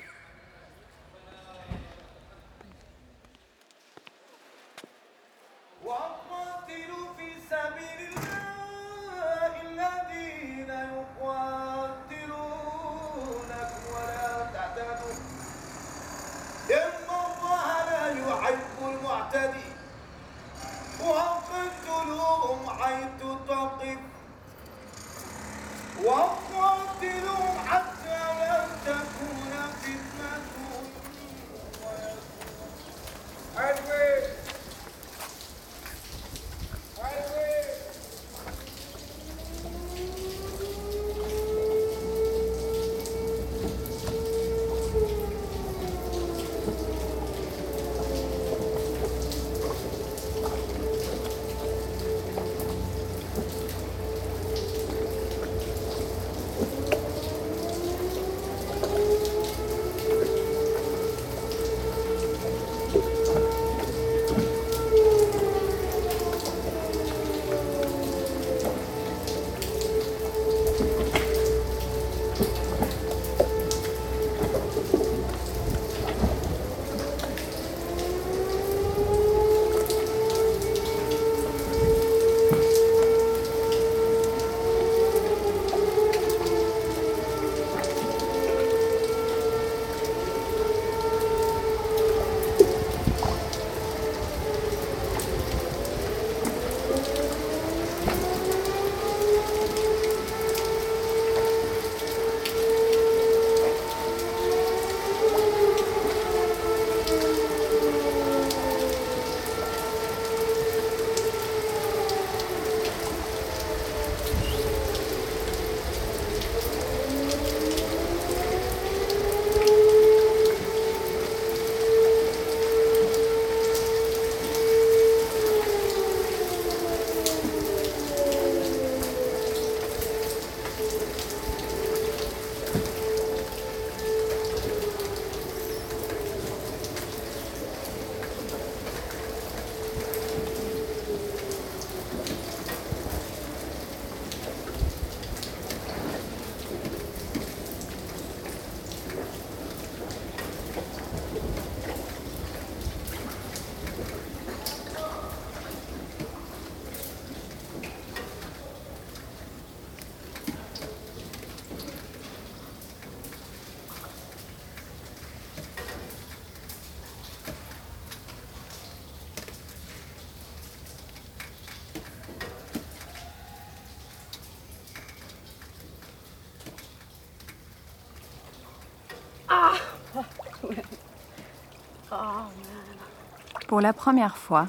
Pour la première fois,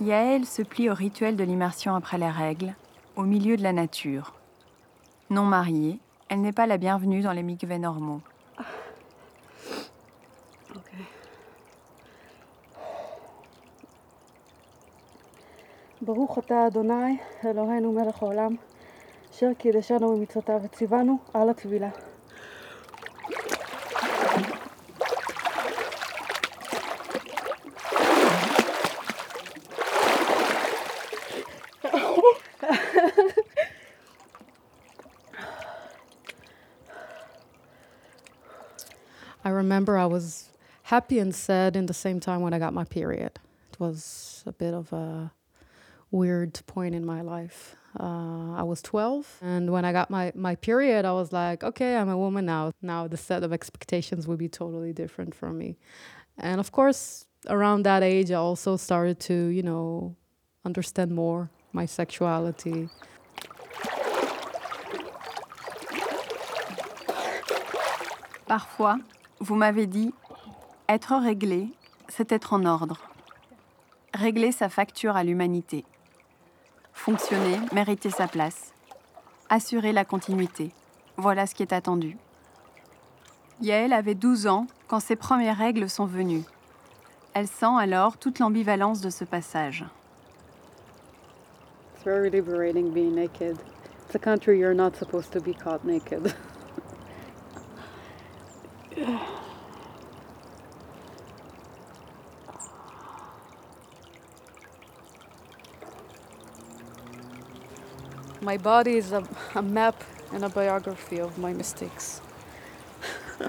Yael se plie au rituel de l'immersion après les règles, au milieu de la nature. Non mariée, elle n'est pas la bienvenue dans les mikveh normaux. ברוך אתה אדוני, אלוהינו מלך העולם, אשר קידשנו במצוותיו וציוונו על הטבילה. Remember I was happy and sad in the same time when I got my period. It was a bit of a weird point in my life. Uh, I was 12, and when I got my, my period, I was like, okay, I'm a woman now. Now the set of expectations would be totally different from me. And of course, around that age, I also started to, you know, understand more my sexuality. Parfois, vous m'avez dit, être réglé, c'est être en ordre. Régler sa facture à l'humanité. Fonctionner, mériter sa place. Assurer la continuité. Voilà ce qui est attendu. Yael avait 12 ans quand ses premières règles sont venues. Elle sent alors toute l'ambivalence de ce passage. It's very liberating being naked. It's a country you're not supposed to be caught naked. [LAUGHS] my body is a, a map and a biography of my mistakes. [LAUGHS]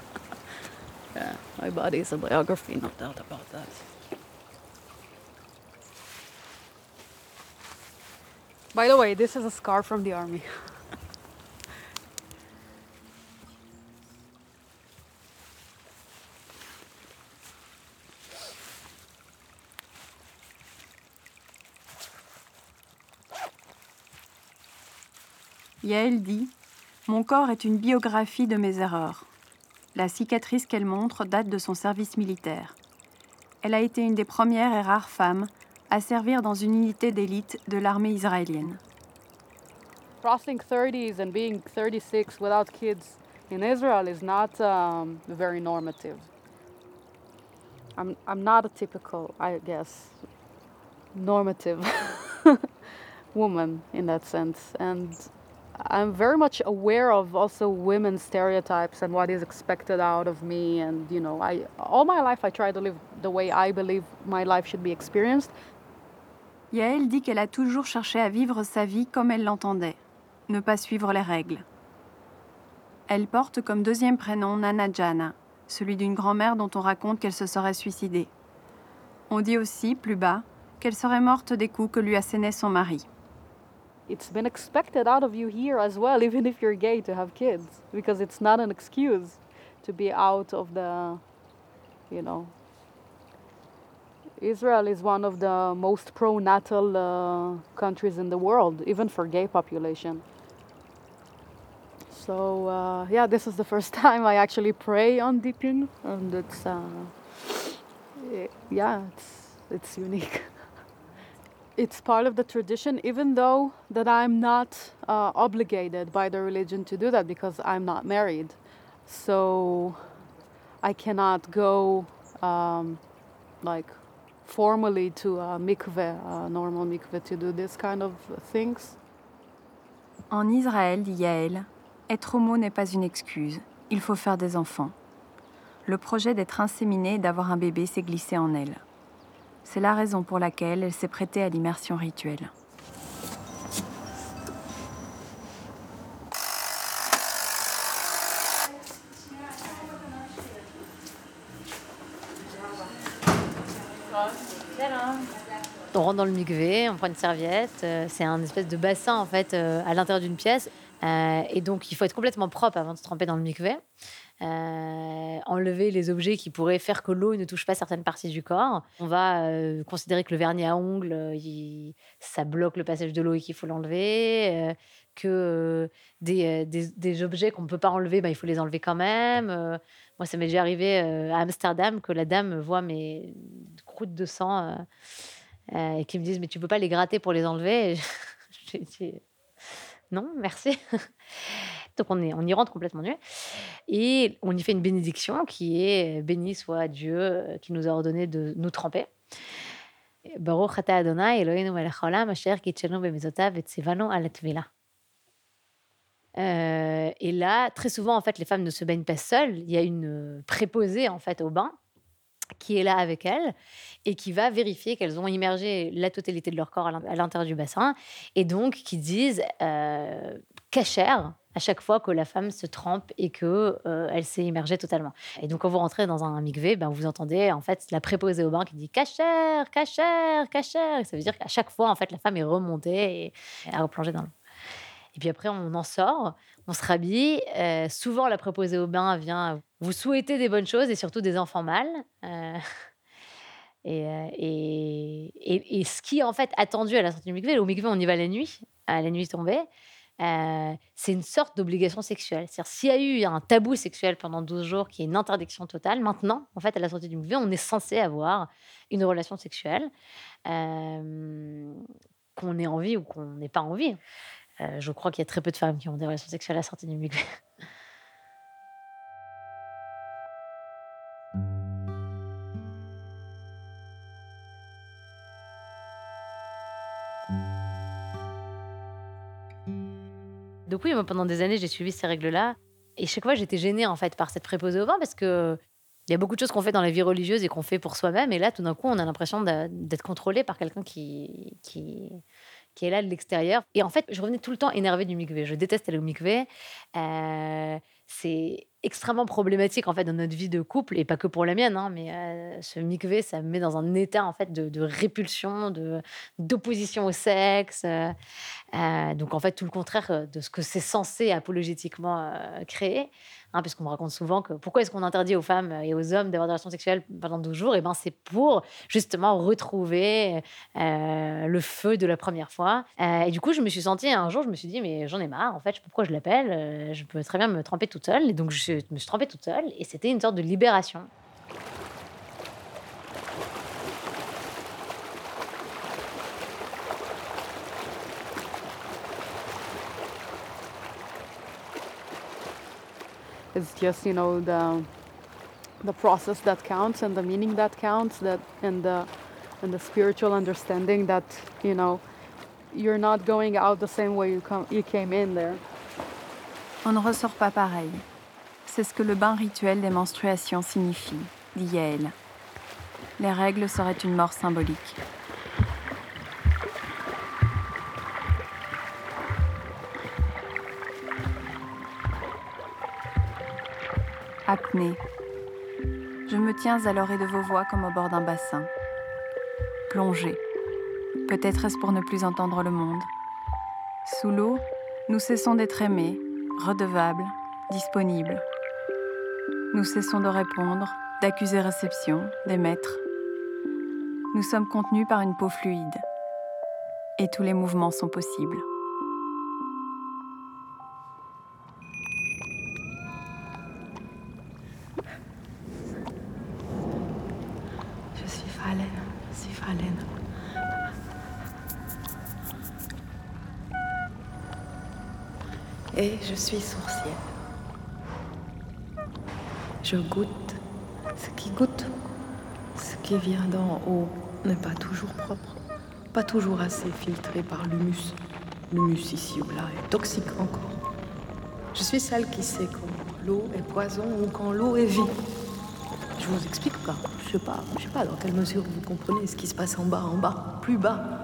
yeah, my body is a biography, no doubt about that. By the way, this is a scar from the army. [LAUGHS] Yael dit Mon corps est une biographie de mes erreurs. La cicatrice qu'elle montre date de son service militaire. Elle a été une des premières et rares femmes à servir dans une unité d'élite de l'armée israélienne. Crossing 30s and being 36 without kids in Israel is not um, very normative. I'm, I'm not a typical, I guess, normative [LAUGHS] woman in that sense. I'm very much aware of also women's stereotypes and what is expected out of me. And, you know, I, all my life I try to live the way I believe my life should be experienced. Yael dit qu'elle a toujours cherché à vivre sa vie comme elle l'entendait, ne pas suivre les règles. Elle porte comme deuxième prénom Nana Jana, celui d'une grand-mère dont on raconte qu'elle se serait suicidée. On dit aussi, plus bas, qu'elle serait morte des coups que lui assénait son mari. It's been expected out of you here as well, [LAUGHS] even if you're gay, to have kids, because it's not an excuse to be out of the, you know. Israel is one of the most pro-natal uh, countries in the world, even for gay population. So uh, yeah, this is the first [LAUGHS] time I actually pray on Deepin, and it's uh, yeah, it's it's unique. [LAUGHS] it's part of the tradition, even though that I'm not uh, obligated by the religion to do that because I'm not married. So I cannot go um, like formally to a mikveh, a normal mikveh, to do this kind of things. En Israël, Yael, être homo n'est pas une excuse. Il faut faire des enfants. Le projet d'être inséminée et d'avoir un bébé s'est glissé en elle. C'est la raison pour laquelle elle s'est prêtée à l'immersion rituelle. On rentre dans le mikvé, on prend une serviette. euh, c'est un espèce de bassin en fait euh, à l'intérieur d'une pièce. Euh, et donc il faut être complètement propre avant de se tremper dans le mikvé. Euh, enlever les objets qui pourraient faire que l'eau ne touche pas certaines parties du corps. On va euh, considérer que le vernis à ongles, euh, ça bloque le passage de l'eau et qu'il faut l'enlever. que des, objets qu'on ne peut pas enlever, ben, il faut les enlever quand même. Moi, ça m'est déjà arrivé à Amsterdam que la dame voit mes croûtes de sang et qui me disent Mais tu peux pas les gratter pour les enlever Et J'ai dit Non, merci. Donc on, y rentre complètement nu. Et on y fait une bénédiction qui est Béni soit Dieu euh, qui nous a ordonné de nous tremper. Baruch ata. Euh, et là, très souvent, en fait, les femmes ne se baignent pas seules. Il y a une euh, préposée en fait au bain qui est là avec elles et qui va vérifier qu'elles ont immergé la totalité de leur corps à l'intérieur du bassin et donc qui disent euh, cachère à chaque fois que la femme se trempe et que euh, elle s'est immergée totalement. Et donc quand vous rentrez dans un mikvé, ben, vous entendez en fait la préposée au bain qui dit cacher, cacher, cacher. Ça veut dire qu'à chaque fois en fait la femme est remontée et a replongé dans l'eau. Et puis après on en sort, on se rhabille. Euh, souvent la préposée au bain vient vous souhaiter des bonnes choses et surtout des enfants mâles. Euh, [LAUGHS] et, ce qui est en fait attendu à la sortie du mikvé, au mikvé on y va la nuit, à la nuit tombée. Euh, c'est une sorte d'obligation sexuelle. C'est-à-dire, s'il y a eu un tabou sexuel pendant 12 jours, qui est une interdiction totale, maintenant, en fait, à la sortie du mouvement, on est censé avoir une relation sexuelle, euh, qu'on ait envie ou qu'on n'ait pas envie. Euh, je crois qu'il y a très peu de femmes qui ont des relations sexuelles à la sortie du mouvement. Pendant des années, j'ai suivi ces règles-là. Et chaque fois, j'étais gênée en fait par cette préposée au vin parce que il y a beaucoup de choses qu'on fait dans la vie religieuse et qu'on fait pour soi-même. Et là, tout d'un coup, on a l'impression d'être contrôlé par quelqu'un qui, qui, est là de l'extérieur. Et en fait, je revenais tout le temps énervée du mikvé. Je déteste aller au mikvé. Euh, c'est extrêmement problématique en fait dans notre vie de couple et pas que pour la mienne hein, mais euh, ce mikvé ça me met dans un état en fait de, répulsion de d'opposition au sexe euh, euh, donc en fait tout le contraire de ce que c'est censé apologétiquement créer hein, puisqu'on me raconte souvent que pourquoi est-ce qu'on interdit aux femmes et aux hommes d'avoir des relations sexuelles pendant 12 jours? Et ben c'est pour justement retrouver le feu de la première fois. Et du coup je me suis sentie un jour je me suis dit mais j'en ai marre en fait pourquoi je l'appelle? Je peux très bien me tremper toute seule et donc je je me suis trompée toute seule et c'était une sorte de libération. It's just you know the the process that counts and the meaning that counts that and the and the spiritual understanding that you know you're not going out the same way you come you came in there. On ne ressort pas pareil. C'est ce que le bain rituel des menstruations signifie, dit Yael. Les règles seraient une mort symbolique. Apnée. Je me tiens à l'orée de vos voix comme au bord d'un bassin. Plongée. Peut-être est-ce pour ne plus entendre le monde. Sous l'eau, nous cessons d'être aimés, redevables, disponibles. Nous cessons de répondre, d'accuser réception, d'émettre. Nous sommes contenus par une peau fluide. Et tous les mouvements sont possibles. Je suis Falène, je suis. Et je suis sourcière. Je goûte ce qui goûte. Ce qui vient d'en haut n'est pas toujours propre, pas toujours assez filtré par l'humus. L'humus ici ou là est toxique encore. Je suis celle qui sait quand l'eau est poison ou quand l'eau est vie. Je vous explique pas. Je sais pas, je sais pas dans quelle mesure vous comprenez ce qui se passe en bas, en bas, plus bas.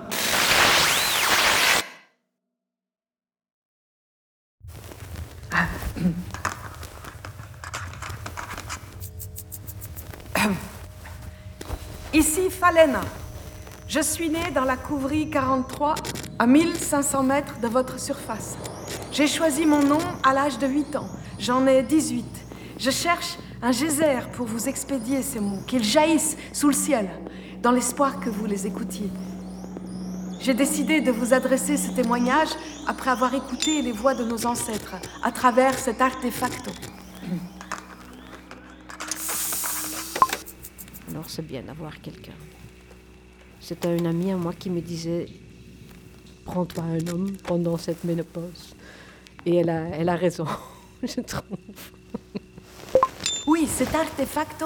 Je suis née dans la couvrie 43 à 1500 mètres de votre surface. J'ai choisi mon nom à l'âge de 8 ans. J'en ai 18. Je cherche un geyser pour vous expédier ces mots, qu'ils jaillissent sous le ciel, dans l'espoir que vous les écoutiez. J'ai décidé de vous adresser ce témoignage après avoir écouté les voix de nos ancêtres à travers cet artefact. Alors c'est bien d'avoir quelqu'un. C'était une amie à moi qui me disait Prends-toi un homme pendant cette ménopause. Et elle a, elle a raison, [LAUGHS] je trouve. Oui, cet artefact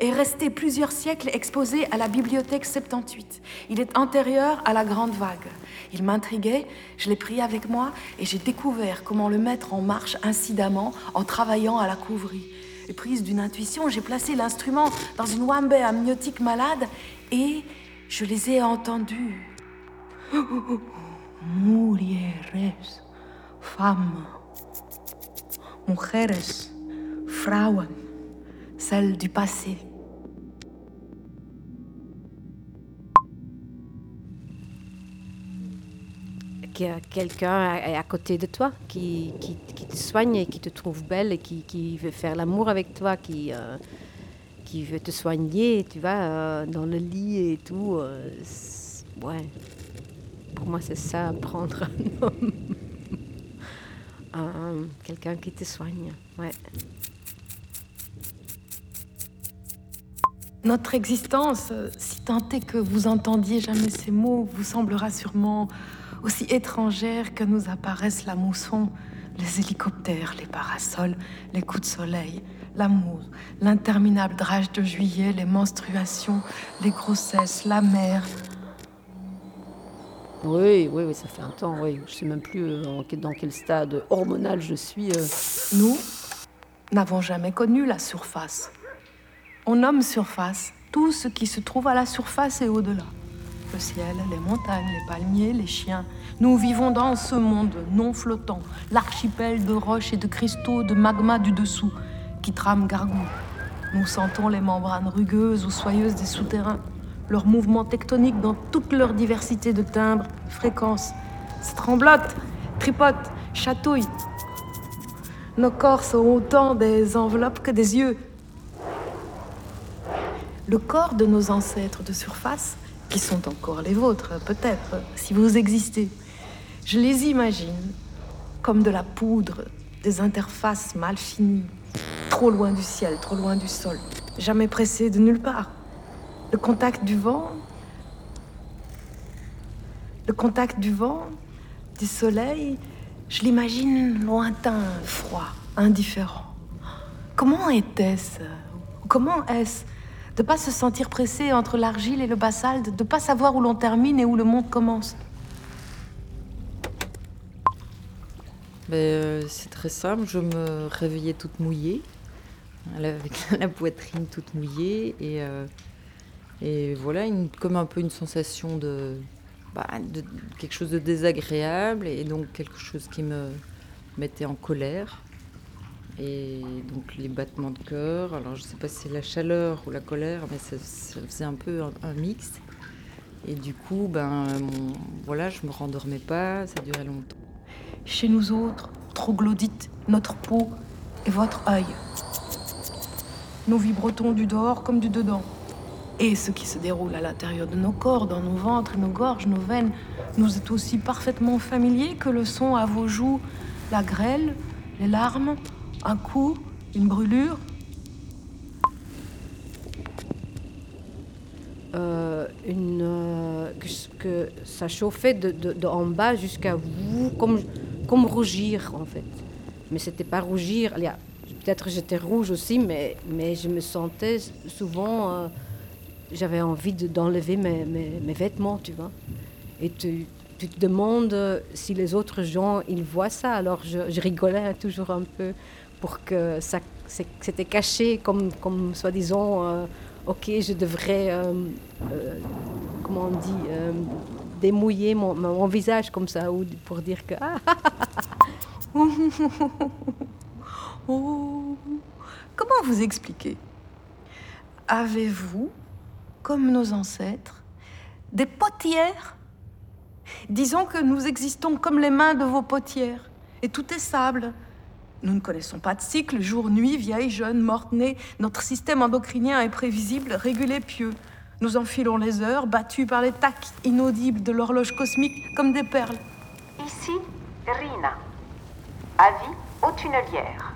est resté plusieurs siècles exposé à la bibliothèque 78. Il est antérieur à la Grande Vague. Il m'intriguait, je l'ai pris avec moi et j'ai découvert comment le mettre en marche incidemment en travaillant à la couverie. Et prise d'une intuition, j'ai placé l'instrument dans une wambe amniotique malade et je les ai entendus. Mulieres, femmes, mujeres, Frauen, celles du passé. quelqu'un à, à côté de toi qui, qui, qui te soigne et qui te trouve belle et qui, qui veut faire l'amour avec toi, qui, euh, qui veut te soigner, tu vois, euh, dans le lit et tout. euh, ouais. Pour moi, c'est ça, [LAUGHS] prendre un homme. Un- quelqu'un qui te soigne. Ouais. Notre existence, euh, si tant est que vous entendiez jamais ces mots, vous semblera sûrement aussi étrangère que nous apparaissent la mousson, les hélicoptères, les parasols, les coups de soleil, l'amour, l'interminable drage de juillet, les menstruations, les grossesses, la mer. Oui, oui, oui, ça fait un temps, oui. Je sais même plus euh, dans quel stade hormonal je suis. euh. Nous n'avons jamais connu la surface. On nomme surface tout ce qui se trouve à la surface et au-delà. Le ciel, les montagnes, les palmiers, les chiens. Nous vivons dans ce monde non flottant, l'archipel de roches et de cristaux, de magma du dessous, qui trame gargouille. Nous sentons les membranes rugueuses ou soyeuses des souterrains, leurs mouvements tectoniques dans toute leur diversité de timbres, fréquences, se tremblotent, tripotent, chatouillent. Nos corps sont autant des enveloppes que des yeux. Le corps de nos ancêtres de surface, qui sont encore les vôtres, peut-être, si vous existez, je les imagine comme de la poudre, des interfaces mal finies, trop loin du ciel, trop loin du sol, jamais pressées de nulle part. Le contact du vent, le contact du vent, du soleil, je l'imagine lointain, froid, indifférent. Comment était-ce Comment est-ce de pas se sentir pressé entre l'argile et le basalte, de pas savoir où l'on termine et où le monde commence? Euh, c'est très simple, je me réveillais toute mouillée, [LAUGHS] avec [LAUGHS] la poitrine toute mouillée, et, euh, voilà, comme un peu une sensation de, bah, de quelque chose de désagréable, et donc quelque chose qui me mettait en colère. Et donc les battements de cœur, alors je sais pas si c'est la chaleur ou la colère, mais ça, faisait un peu un, un mix. Et du coup, ben, mon- voilà, je me rendormais pas, ça durait longtemps. Chez nous autres, troglodytes, notre peau et votre œil. Nous vibrotons du dehors comme du dedans. Et ce qui se déroule à l'intérieur de nos corps, dans nos ventres, nos gorges, nos veines, nous est aussi parfaitement familier que le son à vos joues, la grêle, les larmes, un coup, une brûlure. euh, euh, que, ça chauffait en bas jusqu'à vous, comme rougir en fait. Mais c'était pas rougir. Peut-être j'étais rouge aussi, mais, mais je me sentais souvent. euh, J'avais envie de- d'enlever mes, mes, mes vêtements, tu vois. Et tu, te demandes si les autres gens ils voient ça. Alors je, rigolais toujours un peu pour que ça c'était caché comme, comme soi-disant. euh, ok, je devrais, euh, comment on dit, démouiller mon, visage comme ça, ou pour dire que... Ah, Oh, comment vous expliquer? Avez-vous, comme nos ancêtres, des potières? Disons que nous existons comme les mains de vos potières, et tout est sable. Nous ne connaissons pas de cycle, jour, nuit, vieille, jeune, morte, née. Notre système endocrinien est prévisible, régulé, pieux. Nous enfilons les heures, battus par les tacs inaudibles de l'horloge cosmique comme des perles. Ici, Rina. Avis aux tunnelières.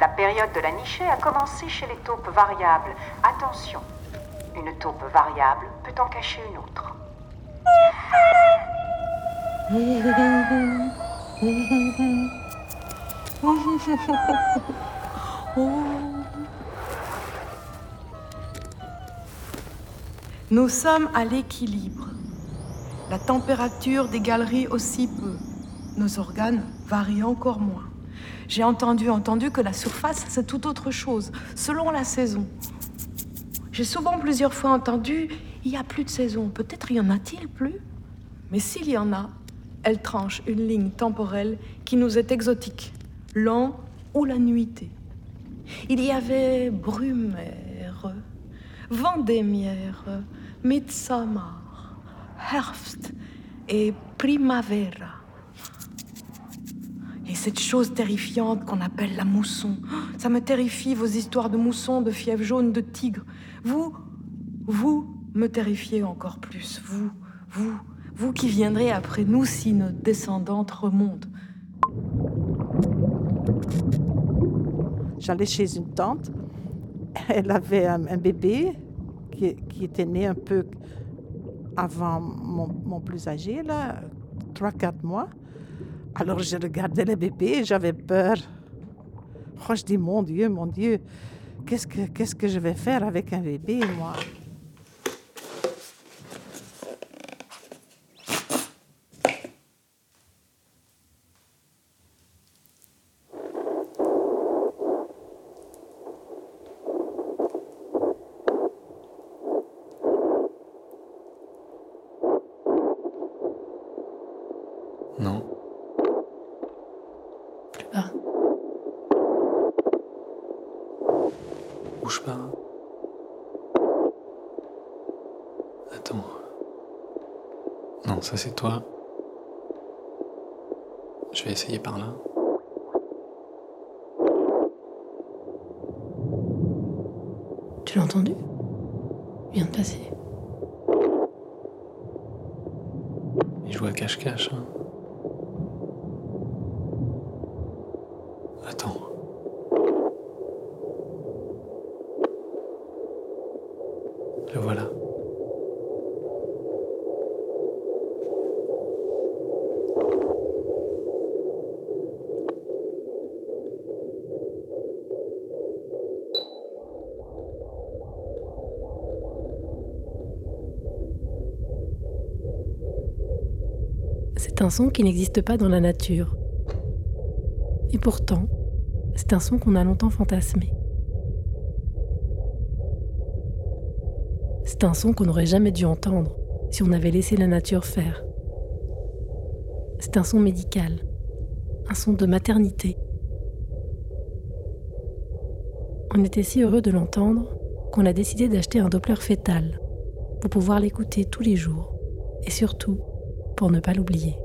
La période de la nichée a commencé chez les taupes variables. Attention, une taupe variable peut en cacher une autre. [LAUGHS] Nous sommes à l'équilibre. La température des galeries aussi peu. Nos organes varient encore moins. J'ai entendu, entendu que la surface, c'est tout autre chose, selon la saison. J'ai souvent plusieurs fois entendu, il n'y a plus de saison. Peut-être y en a-t-il plus? Mais s'il y en a, elle tranche une ligne temporelle qui nous est exotique. Lent, ou la nuitée. Il y avait Brumaire, Vendémiaire, Midsommar, Herbst et Primavera. Et cette chose terrifiante qu'on appelle la mousson, ça me terrifie vos histoires de mousson, de fièvre jaune, de tigre. Vous, vous me terrifiez encore plus, vous, vous, vous qui viendrez après nous si nos descendantes remontent. J'allais chez une tante. Elle avait un, un bébé qui, était né un peu avant mon, plus âgé, là, 3-4 mois. Alors je regardais le bébé j'avais peur. Oh, je dis, mon Dieu, mon Dieu, qu'est-ce que, qu'est-ce que je vais faire avec un bébé, moi Non. Plus bas. Bouge pas. Attends. Non, ça c'est toi. Je vais essayer par là. Tu l'as entendu? Il vient de passer. Il joue à cache-cache. Hein. Attends. Le voilà. C'est un son qui n'existe pas dans la nature. Et pourtant, c'est un son qu'on a longtemps fantasmé. C'est un son qu'on n'aurait jamais dû entendre si on avait laissé la nature faire. C'est un son médical, un son de maternité. On était si heureux de l'entendre qu'on a décidé d'acheter un Doppler fœtal pour pouvoir l'écouter tous les jours et surtout pour ne pas l'oublier.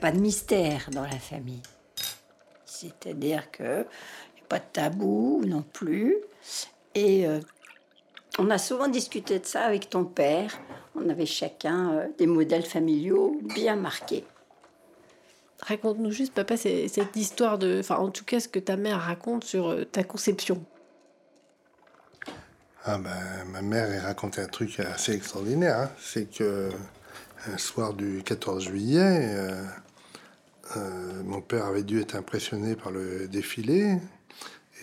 Pas de mystère dans la famille. C'est-à-dire qu'il n'y a pas de tabou non plus. Et euh, on a souvent discuté de ça avec ton père. On avait chacun euh, des modèles familiaux bien marqués. Raconte-nous juste, papa, cette histoire de. Enfin, en tout cas, ce que ta mère raconte sur euh, ta conception. Ah ben, ma mère elle racontait un truc assez extraordinaire. hein. C'est que un soir du 14 juillet, euh, euh, mon père avait dû être impressionné par le défilé.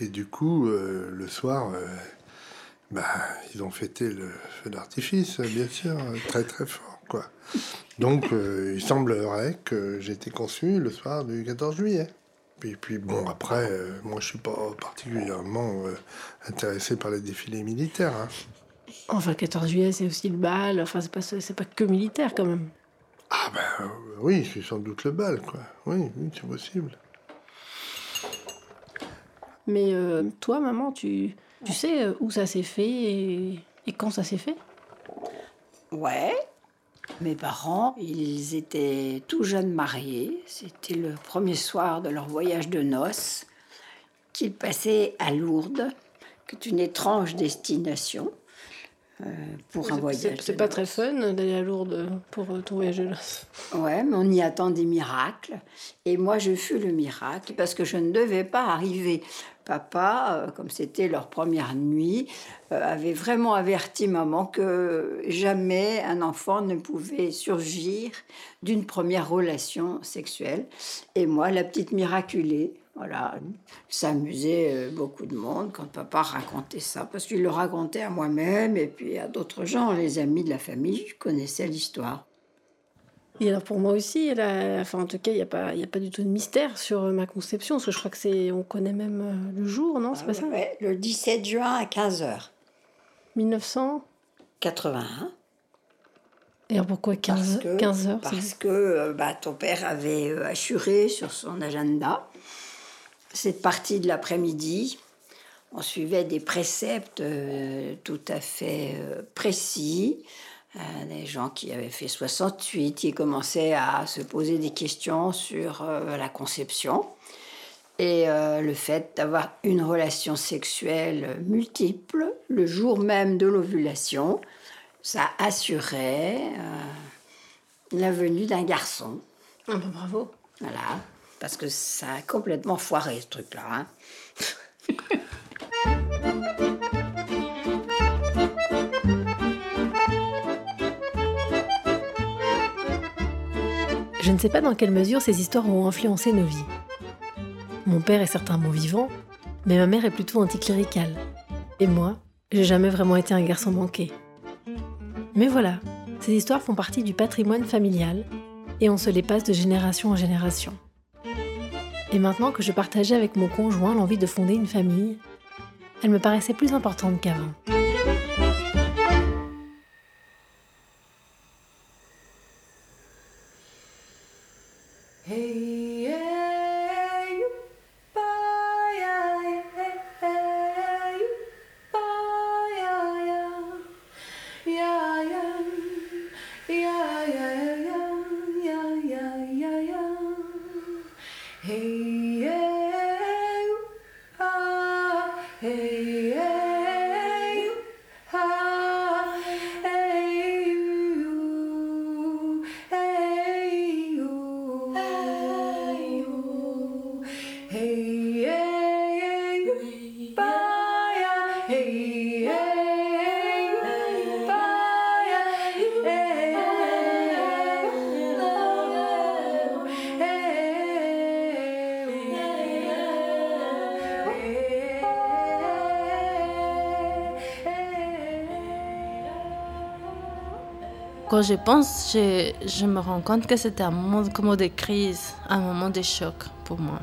Et du coup, euh, le soir, euh, bah, ils ont fêté le feu d'artifice, bien sûr, très très fort. Quoi. Donc, il semblerait que j'ai été conçu le soir du 14 juillet. Puis, puis bon, après, moi, je suis pas particulièrement intéressé par les défilés militaires. hein. Enfin, le 14 juillet, c'est aussi le bal. Enfin, c'est pas, pas que militaire quand même. Ah ben euh, oui, c'est sans doute le bal, quoi. Oui, oui, c'est possible. Mais euh, toi, maman, tu, tu sais euh, où ça s'est fait et, et quand ça s'est fait? Ouais. Mes parents, ils étaient tout jeunes mariés. C'était le premier soir de leur voyage de noces qu'ils passaient à Lourdes, qui est une étrange destination pour un C'est- voyage. C'est pas très fun d'aller à Lourdes pour euh, ton voyage de noces. Ouais, mais on y attend des miracles. Et moi, je fus le miracle parce que je ne devais pas arriver. Papa, euh, comme c'était leur première nuit, euh, avait vraiment averti maman que jamais un enfant ne pouvait surgir d'une première relation sexuelle. Et moi, la petite miraculée, voilà, ça amusait euh, beaucoup de monde quand papa racontait ça, parce qu'il le racontait à moi-même et puis à d'autres gens, les amis de la famille connaissaient l'histoire. Et alors pour moi aussi, enfin en tout cas, il n'y a, pas- y a pas du tout de mystère sur euh, ma conception, parce que je crois que c'est, on connaît même euh, le jour, non C'est pas ça? Ouais, le 17 juin à 15h. 1900 81. Et alors pourquoi 15, Parce que, 15 heures Parce que bah, ton père avait assuré sur son agenda cette partie de l'après-midi. On suivait des préceptes euh, tout à fait euh, précis. Euh, des gens qui avaient fait 68, qui commençaient à se poser des questions sur la conception. Et le fait d'avoir une relation sexuelle multiple le jour même de l'ovulation, ça assurait la venue d'un garçon. Ah bah bravo. Voilà, parce que ça a complètement foiré ce truc-là. hein. [LAUGHS] Je ne sais pas dans quelle mesure ces histoires ont influencé nos vies. Mon père est bon vivant, mais ma mère est plutôt anticléricale. Et moi, j'ai jamais vraiment été un garçon manqué. Mais voilà, ces histoires font partie du patrimoine familial et on se les passe de génération en génération. Et maintenant que je partageais avec mon conjoint l'envie de fonder une famille, elle me paraissait plus importante qu'avant. Quand je pense, je, je me rends compte que c'était un moment comme de crise, un moment de choc pour moi.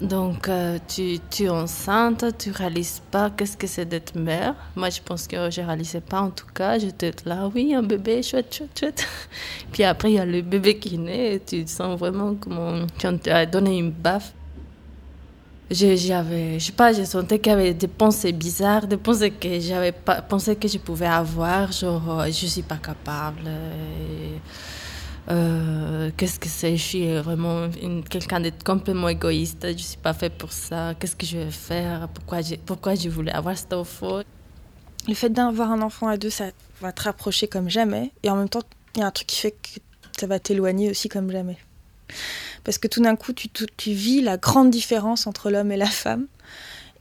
Donc, euh, tu, tu es enceinte, tu réalises pas qu'est-ce que c'est d'être mère. Moi, je pense que je réalisais pas en tout cas. J'étais là, oui, un bébé, chouette, chouette, chouette. [LAUGHS] Puis après, il y a le bébé qui naît et tu sens vraiment comment tu as donné une baffe. Je- J'avais, je sais pas, je sentais qu'il y avait des pensées bizarres, des pensées que j'avais pas pensé que je pouvais avoir, genre euh, je suis pas capable, euh, euh, qu'est-ce que c'est, je suis vraiment quelqu'un d'être complètement égoïste, je suis pas fait pour ça, qu'est-ce que je vais faire, pourquoi j'ai, pourquoi je voulais avoir cet enfant. Le fait d'avoir un enfant à deux, ça va te rapprocher comme jamais. Et en même temps, il y a un truc qui fait que ça va t'éloigner aussi comme jamais. Parce que tout d'un coup, tu, vis la grande différence entre l'homme et la femme.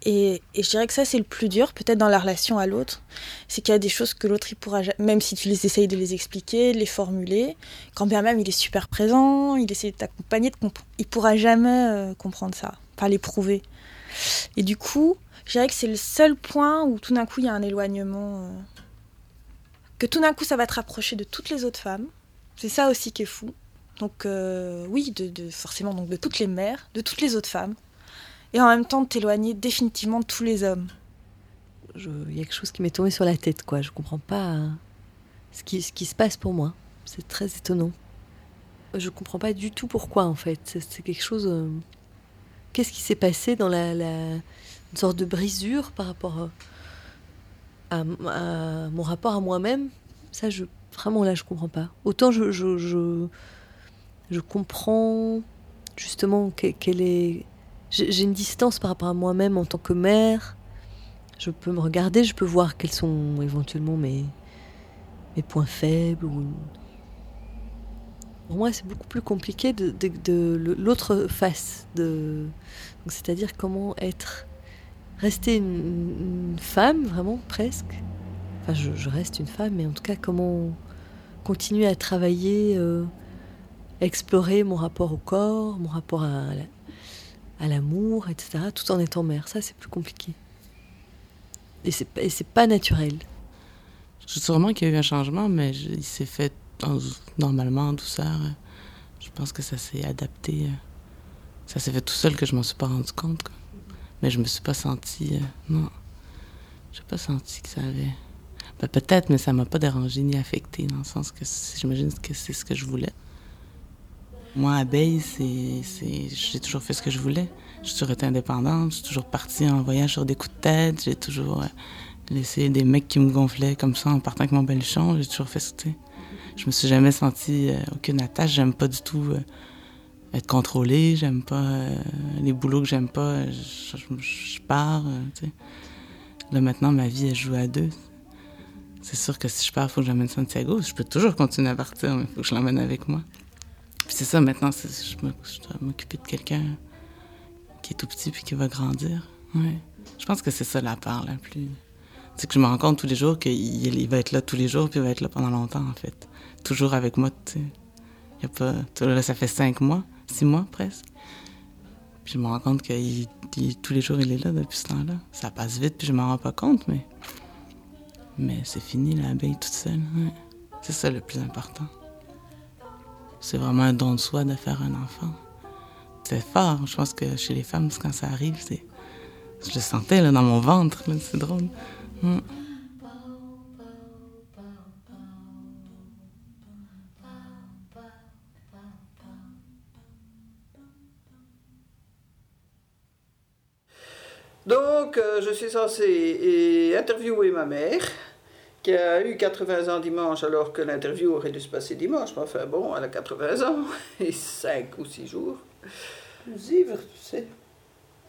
Et, je dirais que ça, c'est le plus dur, peut-être dans la relation à l'autre. C'est qu'il y a des choses que l'autre, il pourra même si tu les essayes de les expliquer, de les formuler, quand bien même il est super présent, il essaie de t'accompagner, il pourra jamais euh, comprendre ça, pas l'éprouver. Et du coup, je dirais que c'est le seul point où tout d'un coup, il y a un éloignement. euh, que tout d'un coup, ça va te rapprocher de toutes les autres femmes. C'est ça aussi qui est fou. Donc, euh, oui, de, forcément donc de toutes les mères, de toutes les autres femmes. Et en même temps, de t'éloigner définitivement de tous les hommes. Il y a quelque chose qui m'est tombé sur la tête, quoi. Je comprends pas euh, ce qui, ce qui se passe pour moi. C'est très étonnant. Je comprends pas du tout pourquoi, en fait. C'est quelque chose. euh, Qu'est-ce qui s'est passé dans la, une sorte de brisure par rapport euh, à, mon rapport à moi-même? Ça, vraiment là, je comprends pas. Autant je je, je, je comprends justement que- quelle est. J'ai une distance par rapport à moi-même en tant que mère. Je peux me regarder, je peux voir quels sont éventuellement mes, mes points faibles. Ou... Pour moi, c'est beaucoup plus compliqué de, l'autre face. De... C'est-à-dire comment être. Rester une, femme, vraiment, presque. Enfin, je, je reste une femme, mais en tout cas, comment continuer à travailler, euh, explorer mon rapport au corps, mon rapport à, la- à l'amour, etc., tout en étant mère. Ça, c'est plus compliqué. Et c'est pas- et c'est pas naturel. Sûrement qu'il y a eu un changement, mais il s'est fait en- normalement, en douceur. Je pense que ça s'est adapté. Ça s'est fait tout seul que je m'en suis pas rendu compte. Mais je me suis pas sentie. euh, non. J'ai pas senti que ça avait. Ben, peut-être, mais ça m'a pas dérangé ni affecté, dans le sens que j'imagine que c'est ce que je voulais. Moi, abeille, c'est, j'ai toujours fait ce que je voulais. J'ai toujours été indépendante, j'ai toujours parti en voyage sur des coups de tête, j'ai toujours euh, laissé des mecs qui me gonflaient comme ça en partant avec mon belchon, j'ai toujours fait ce que. Je me suis jamais senti euh, aucune attache, j'aime pas du tout euh, être contrôlée, j'aime pas les boulots que j'aime pas, je, pars. Là, maintenant, ma vie, elle joue à deux. C'est sûr que si je pars, il faut que j'amène Santiago. Je peux toujours continuer à partir, mais il faut que je l'emmène avec moi. C'est ça, maintenant, je, dois m'occuper de quelqu'un qui est tout petit puis qui va grandir. Ouais. Je pense que c'est ça la part la plus. C'est que je me rends compte tous les jours qu'il il va être là tous les jours puis il va être là pendant longtemps, en fait. Toujours avec moi, tu sais. Y a pas... Là, ça fait cinq mois, six mois presque. Puis je me rends compte que il- il- tous les jours, il est là depuis ce temps-là. Ça passe vite, puis je m'en rends pas compte, mais. Mais c'est fini, l'abeille toute seule. ouais. C'est ça le plus important. C'est vraiment un don de soi de faire un enfant. C'est fort. Je pense que chez les femmes, quand ça arrive, c'est. Je le sentais là, dans mon ventre, c'est drôle. Mm. Donc, euh, je suis censée et interviewer ma mère, qui a eu 80 ans dimanche, alors que l'interview aurait dû se passer dimanche. Mais enfin, bon, elle a 80 ans [LAUGHS] et 5 ou 6 jours. Zivre, tu sais.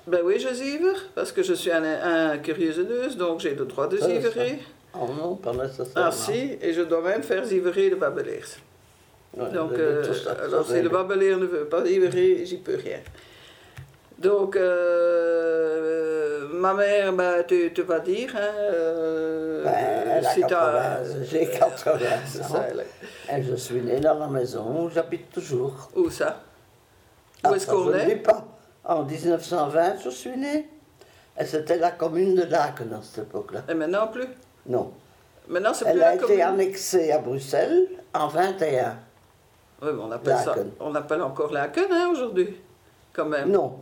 Ben oui, je zivre, parce que je suis un, un curieuse donc j'ai le droit de Ça, zivrer. Oh non, pas nécessairement. Ah si, et je dois même faire zivrer le babeleers. Ouais, Donc, euh, alors si le babeleer ne veut pas zivrer, j'y peux rien. Donc, euh, ma mère, ben, tu, tu vas dire, hein, euh, Ben, elle a si t'as- 80, j'ai [LAUGHS] 80 C'est ans. elle a- Et je suis née dans la maison où j'habite toujours. Où ça? Ah, Où est-ce ça, qu'on je ne est? dis pas. En 1920, je suis née. Et c'était la commune de Laken à cette époque-là. Et maintenant plus? Non. Maintenant, c'est Elle plus a la été commune? annexée à Bruxelles en 21. Oui, mais on appelle ça, Laken. on appelle encore Laken, hein, aujourd'hui, quand même. Non.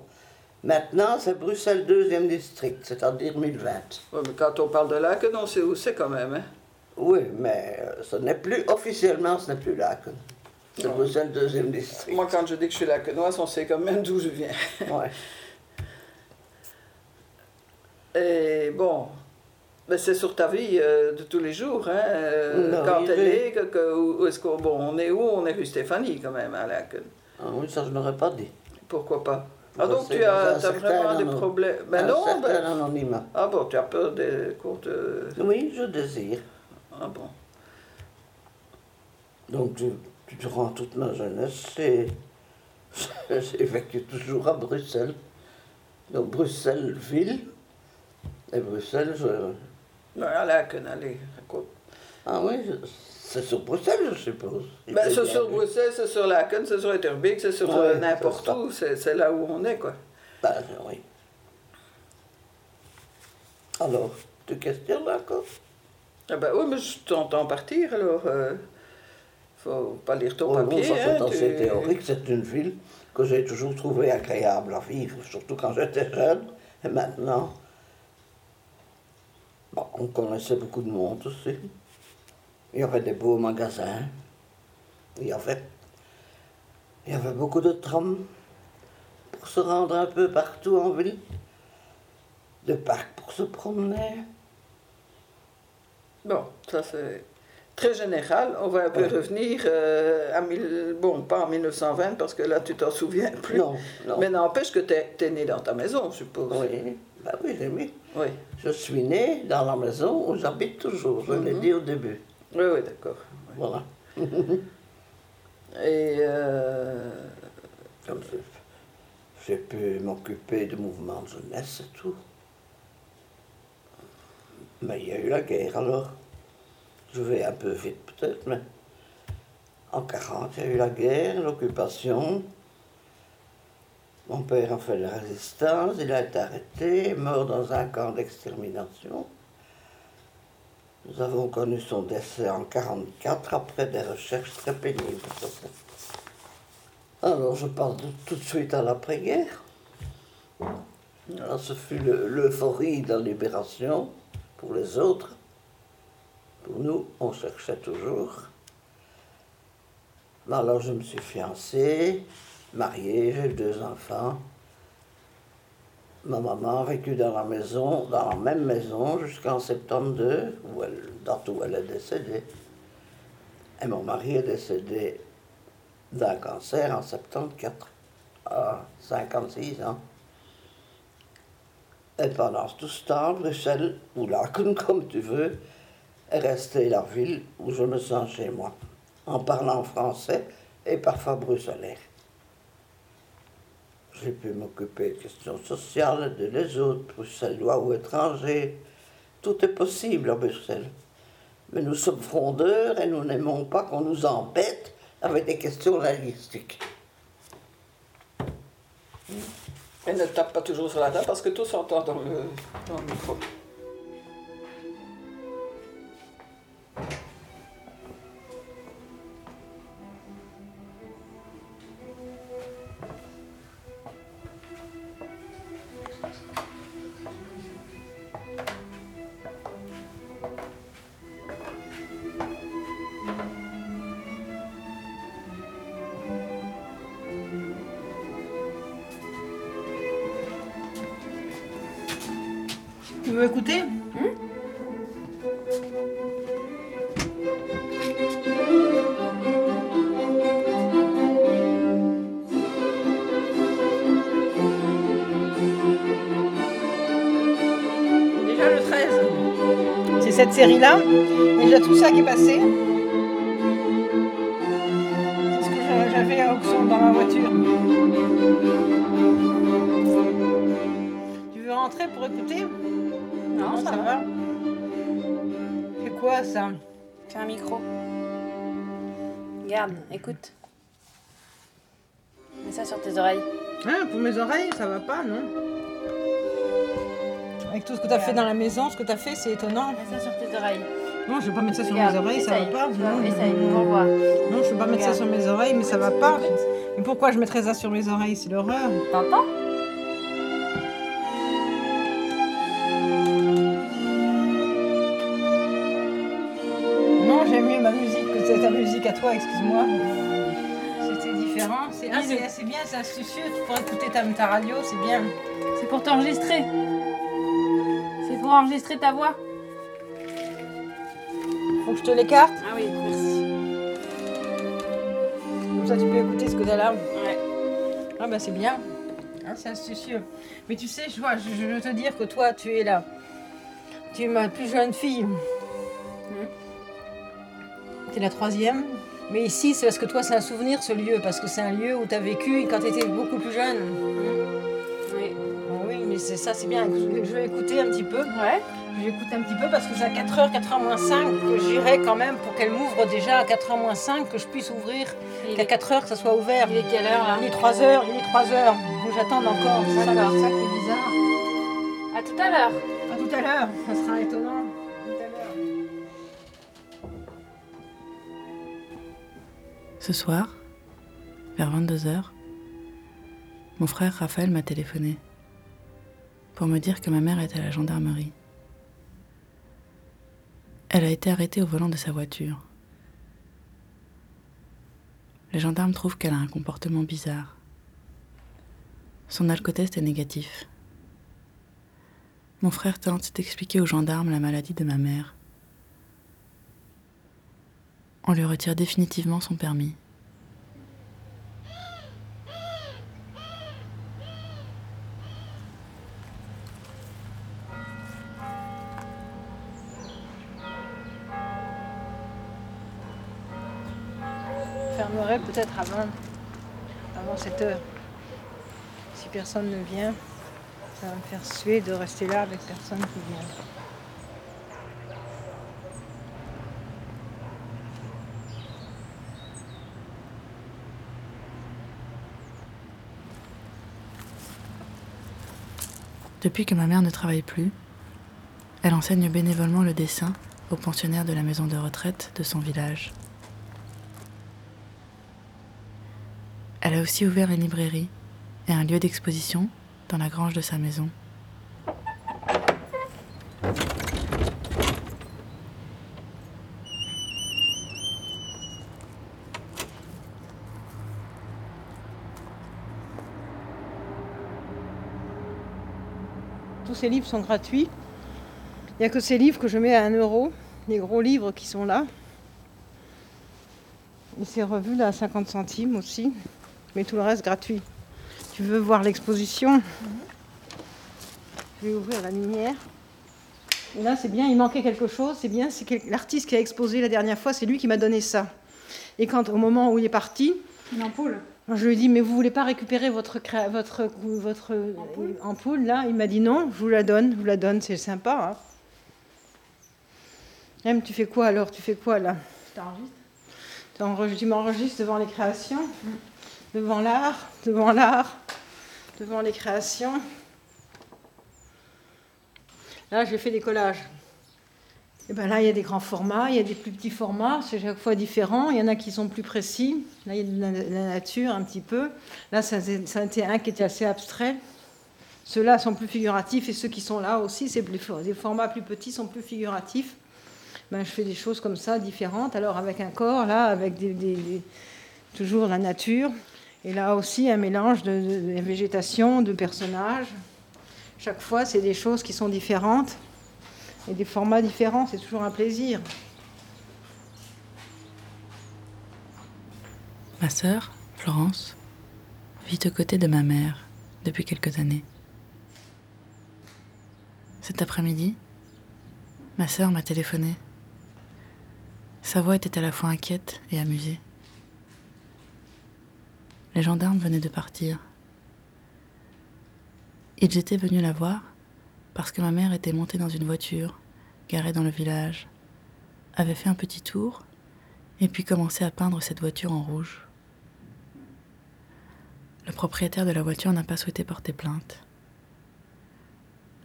Maintenant, c'est Bruxelles 2e district, c'est-à-dire 1020. Oui, mais quand on parle de Laken, on sait où c'est quand même, hein? Oui, mais euh, ce n'est plus, officiellement, ce n'est plus Laken. C'est. Bruxelles 2e district. Moi, quand je dis que je suis Lakenoise, on sait quand même d'où je viens. [LAUGHS] Ouais. Et bon, ben c'est sur ta vie euh, de tous les jours, hein, euh, Non, quand elle est- est, que, que- où est-ce qu'on bon, on est où? On est rue Stéphanie quand même à Laken. Ah oui, ça je n'aurais pas dit. Pourquoi pas? Ah donc tu as, certain vraiment des problèmes Ben un non, certain ben- anonymat. Ah bon, tu as peur des cours de... Oui, je désire. Ah bon. Donc, du- durant toute ma jeunesse, [LAUGHS] j'ai vécu toujours à Bruxelles. Donc, Bruxelles-Ville. Et Bruxelles, je... À Laken, allez, raconte. Ah oui, je- c'est sur Bruxelles, je suppose. Ben, c'est sur vu. Bruxelles, c'est sur Laken, c'est sur Etterbeek, c'est sur Ouais, euh, n'importe ça. où, c'est là où on est, quoi. Ben, oui. Alors, tu questionnes encore? Ah ben oui, mais je t'entends partir, alors... euh, faut pas lire ton bon, papier, ça c'est hein, assez tu- théorique, c'est une ville que j'ai toujours trouvée agréable à vivre, surtout quand j'étais jeune. Et maintenant, bon, on connaissait beaucoup de monde aussi. Il y avait des beaux magasins. Il y avait, il y avait beaucoup de trams pour se rendre un peu partout en ville. De parcs pour se promener. Bon, ça c'est très général. On va un peu Ouais. revenir euh, à mille... Bon, pas en 1920, parce que là, tu t'en souviens plus. Non, non. Mais n'empêche que tu es, né dans ta maison, je suppose. Oui, bah oui, j'ai mis. Oui. Je suis née dans la maison où j'habite toujours, je l'ai Mhm. dit au début. Oui, oui, d'accord. Voilà. [LAUGHS] Et... euh, Comme ça, j'ai pu m'occuper de mouvements de jeunesse et tout. Mais il y a eu la guerre alors. Je vais un peu vite peut-être, mais en 40, il y a eu la guerre, l'occupation. Mon père a fait la résistance, il a été arrêté, mort dans un camp d'extermination. Nous avons connu son décès en 44 après des recherches très pénibles. Alors je de- tout de suite à l'après-guerre. Alors ce fut le- l'euphorie de la libération pour les autres. Pour nous, on cherchait toujours. Alors je me suis fiancée, mariée, j'ai eu deux enfants. Ma maman a vécu dans la maison, dans la même maison jusqu'en 72, où elle, où elle est décédée. Et mon mari est décédé d'un cancer en 74, à 56 ans. Et pendant tout ce temps, Bruxelles, ou Laken, [LAUGHS] comme tu veux, est restée la ville où je me sens chez moi, en parlant français et parfois bruxellaire. J'ai pu m'occuper de questions sociales de les autres, bruxellois ou étrangers. Tout est possible à Bruxelles. Mais nous sommes frondeurs et nous n'aimons pas qu'on nous embête avec des questions linguistiques. Et ne tape pas toujours sur la table parce que tout s'entend dans le, dans le micro. Série-là. Déjà tout ça qui est passé. C'est ce que j'a- j'avais à Auxon dans ma voiture. Tu veux rentrer pour écouter? Non, ça, va. C'est quoi ça? C'est un micro. Regarde, écoute. Mets ça sur tes oreilles. Ah, pour mes oreilles, ça va pas, non? Avec tout ce que tu as fait dans la maison, ce que tu as fait, c'est étonnant. Mets ça sur tes oreilles. Non, je vais pas mettre ça sur Regarde, mes oreilles, ça va essaye. pas. Non, essaye, on voit. Non, je vais pas mettre ça Regarde. sur mes oreilles, mais ça va pas. Mais pourquoi je mettrais ça sur mes oreilles? C'est l'horreur. T'entends? Non, j'aime mieux ma musique que ta musique à toi, excuse-moi. C'était différent. C'est ah, c'est- c'est bien, c'est astucieux. Tu pourrais écouter ta, ta radio, c'est bien. C'est pour t'enregistrer. Pour enregistrer ta voix. Faut que je te l'écarte Ah oui, merci. Comme ça, tu peux écouter ce que t'as là. Ouais. Ah bah c'est bien. Hein, c'est astucieux. Mais tu sais, je, vois, je, je veux te dire que toi, tu es là. Tu es ma plus jeune fille. Tu es la troisième. Mais ici, c'est parce que toi, c'est un souvenir, ce lieu. Parce que c'est un lieu où tu as vécu quand tu étais beaucoup plus jeune. C'est ça, c'est bien. Je, je vais écouter un petit peu. Ouais. Je vais écouter un petit peu parce que c'est à 4h, 4h moins 5 que j'irai quand même pour qu'elle m'ouvre déjà à 4h moins 5, que je puisse ouvrir. Qu'à 4h, que ça soit ouvert. Il est quelle heure là Il est 3h, il est 3h. Faut que j'attende encore. C'est ça, ça qui est bizarre. À tout à l'heure. À tout à l'heure. Ça sera étonnant. Tout à l'heure. Ce soir, vers 22h, mon frère Raphaël m'a téléphoné pour me dire que ma mère est à la gendarmerie. Elle a été arrêtée au volant de sa voiture. Les gendarmes trouvent qu'elle a un comportement bizarre. Son alcotest est négatif. Mon frère tente d'expliquer aux gendarmes la maladie de ma mère. On lui retire définitivement son permis. Peut-être avant, avant 7 heures. Si personne ne vient, ça va me faire suer de rester là avec personne qui vient. Depuis que ma mère ne travaille plus, elle enseigne bénévolement le dessin aux pensionnaires de la maison de retraite de son village. Elle a aussi ouvert une librairie et un lieu d'exposition dans la grange de sa maison. Tous ces livres sont gratuits. Il n'y a que ces livres que je mets à 1 euro, les gros livres qui sont là. Et ces revues là à 50 centimes aussi mais tout le reste gratuit. Tu veux voir l'exposition Je vais ouvrir la lumière. Et là, c'est bien, il manquait quelque chose. C'est bien, c'est l'artiste qui a exposé la dernière fois, c'est lui qui m'a donné ça. Et quand, au moment où il est parti, Une ampoule. je lui ai dit, mais vous voulez pas récupérer votre, votre, votre ampoule. là? Il m'a dit non, je vous la donne, je vous la donne, c'est sympa. Hein. Em, tu fais quoi alors? Tu fais quoi là? T'enregistres T'enregistres- Tu m'enregistres devant les créations? Devant l'art Devant l'art Devant les créations Là, j'ai fait des collages. Et ben là, il y a des grands formats, il y a des plus petits formats, c'est chaque fois différent. Il y en a qui sont plus précis. Là, il y a de la, nature un petit peu. Là, ça, été un qui était assez abstrait. Ceux-là sont plus figuratifs et ceux qui sont là aussi, c'est plus, des formats plus petits sont plus figuratifs. Ben, je fais des choses comme ça, différentes. Alors avec un corps, là, avec des- toujours la nature. Et là aussi, un mélange de, végétation, de personnages. Chaque fois, c'est des choses qui sont différentes et des formats différents. C'est toujours un plaisir. Ma sœur, Florence, vit aux côtés de ma mère depuis quelques années. Cet après-midi, ma sœur m'a téléphoné. Sa voix était à la fois inquiète et amusée. Les gendarmes venaient de partir. Ils étaient venus la voir parce que ma mère était montée dans une voiture garée dans le village, avait fait un petit tour et puis commençait à peindre cette voiture en rouge. Le propriétaire de la voiture n'a pas souhaité porter plainte.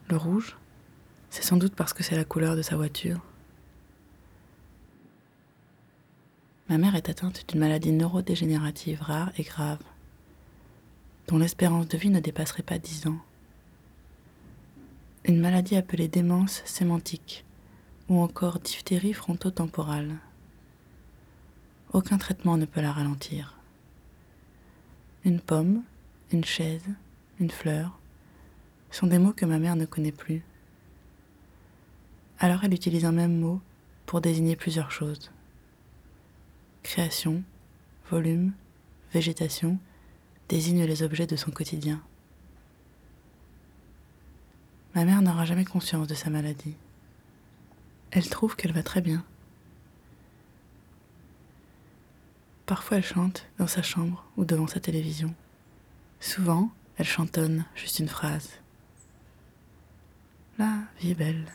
Le rouge, c'est sans doute parce que c'est la couleur de sa voiture. Ma mère est atteinte d'une maladie neurodégénérative rare et grave, dont l'espérance de vie ne dépasserait pas 10 ans. Une maladie appelée démence sémantique ou encore diphtérie frontotemporale. Aucun traitement ne peut la ralentir. Une pomme, une chaise, une fleur sont des mots que ma mère ne connaît plus. Alors elle utilise un même mot pour désigner plusieurs choses. Création, volume, végétation désignent les objets de son quotidien. Ma mère n'aura jamais conscience de sa maladie. Elle trouve qu'elle va très bien. Parfois elle chante dans sa chambre ou devant sa télévision. Souvent, elle chantonne juste une phrase. La vie est belle.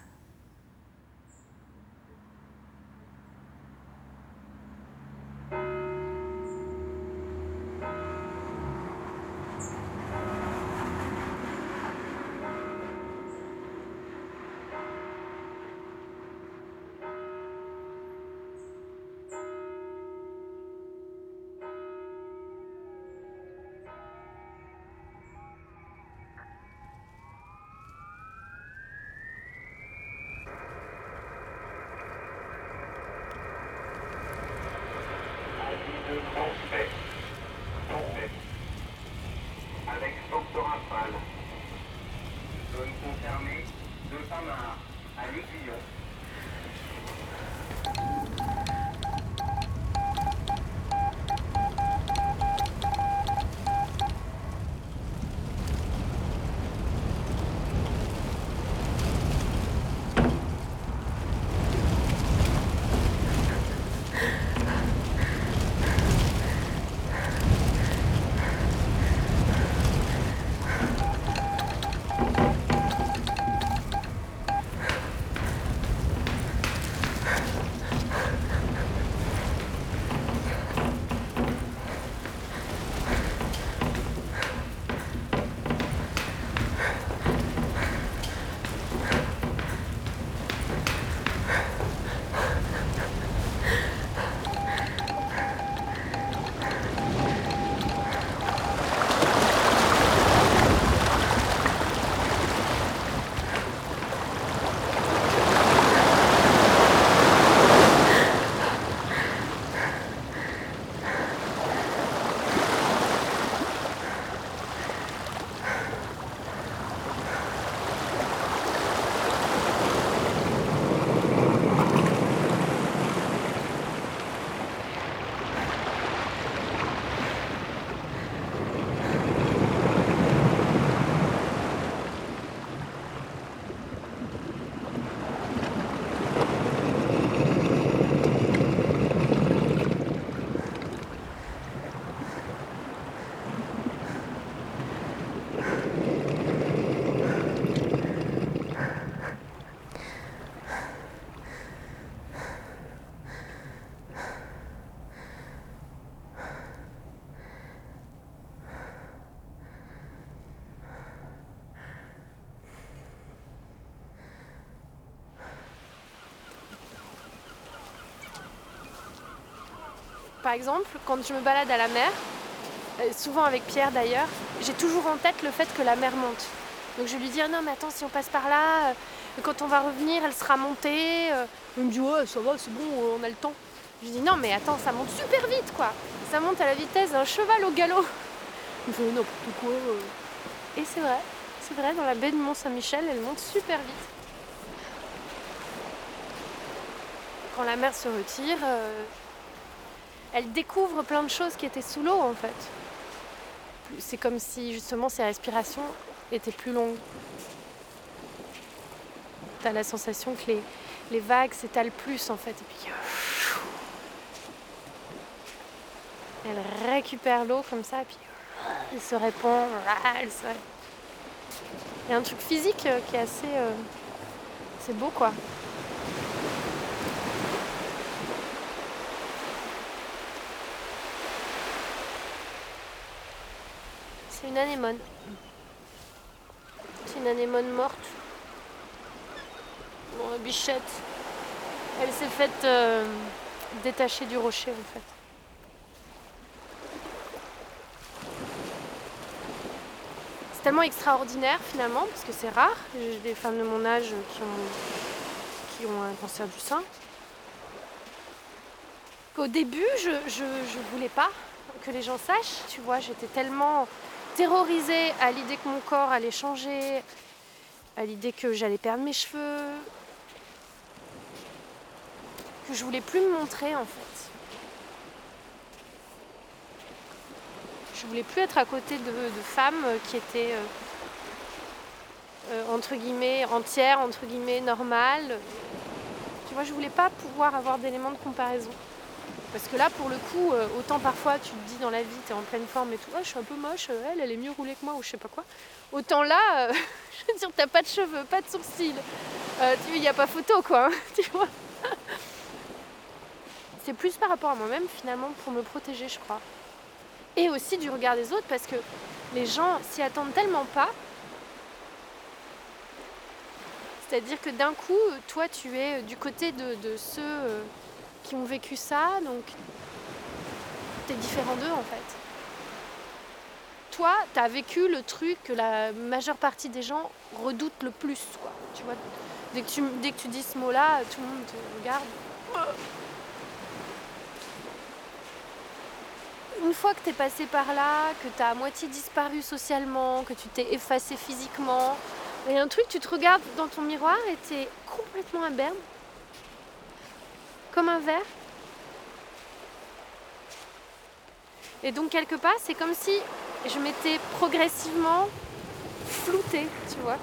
Exemple, quand je me balade à la mer, euh, souvent avec Pierre d'ailleurs, j'ai toujours en tête le fait que la mer monte. Donc je lui dis, Ah non mais attends, si on passe par là, euh, quand on va revenir, elle sera montée. euh. Il me dit, ouais, ça va, c'est bon, on a le temps. Je lui dis, non mais attends, ça monte super vite quoi. Ça monte à la vitesse d'un cheval au galop. Il me fait, n'importe quoi. Et c'est vrai, c'est vrai, dans la baie de Mont-Saint-Michel, elle monte super vite. Quand la mer se retire, elle découvre plein de choses qui étaient sous l'eau en fait. C'est comme si justement ses respirations étaient plus longues. T'as la sensation que les, vagues s'étalent plus en fait. Et puis elle récupère l'eau comme ça, et puis elle se répand. Il y a un truc physique qui est assez. euh, C'est beau quoi. Une anémone. C'est une anémone morte. Bon, la bichette. Elle s'est faite euh, détacher du rocher en fait. C'est tellement extraordinaire finalement parce que c'est rare. J'ai des femmes de mon âge qui ont, qui ont un cancer du sein. Au début, je, je voulais pas que les gens sachent. Tu vois, j'étais tellement terrorisée à l'idée que mon corps allait changer, à l'idée que j'allais perdre mes cheveux, que je voulais plus me montrer en fait. Je voulais plus être à côté de, femmes qui étaient euh, euh, entre guillemets entières, entre guillemets normales. Tu vois, je voulais pas pouvoir avoir d'éléments de comparaison. Parce que là, pour le coup, euh, autant parfois tu te dis dans la vie, tu es en pleine forme et tout, je suis un peu moche, euh, elle, elle est mieux roulée que moi ou je sais pas quoi. Autant là, euh, [LAUGHS] je veux dire, t'as pas de cheveux, pas de sourcils. Euh, tu il n'y a pas photo quoi, hein, [LAUGHS] tu vois. C'est plus par rapport à moi-même finalement pour me protéger, je crois. Et aussi du regard des autres parce que les gens s'y attendent tellement pas. C'est-à-dire que d'un coup, toi, tu es du côté de, de ceux qui ont vécu ça, donc tu es différent d'eux en fait. Toi, tu as vécu le truc que la majeure partie des gens redoutent le plus, quoi. Tu vois, dès que tu, dès que tu dis ce mot-là, tout le monde te regarde. Une fois que tu es passé par là, que tu as à moitié disparu socialement, que tu t'es effacé physiquement, il y a un truc, tu te regardes dans ton miroir et tu es complètement imberbe, comme un verre. Et donc quelque part, c'est comme si je m'étais progressivement floutée, tu vois.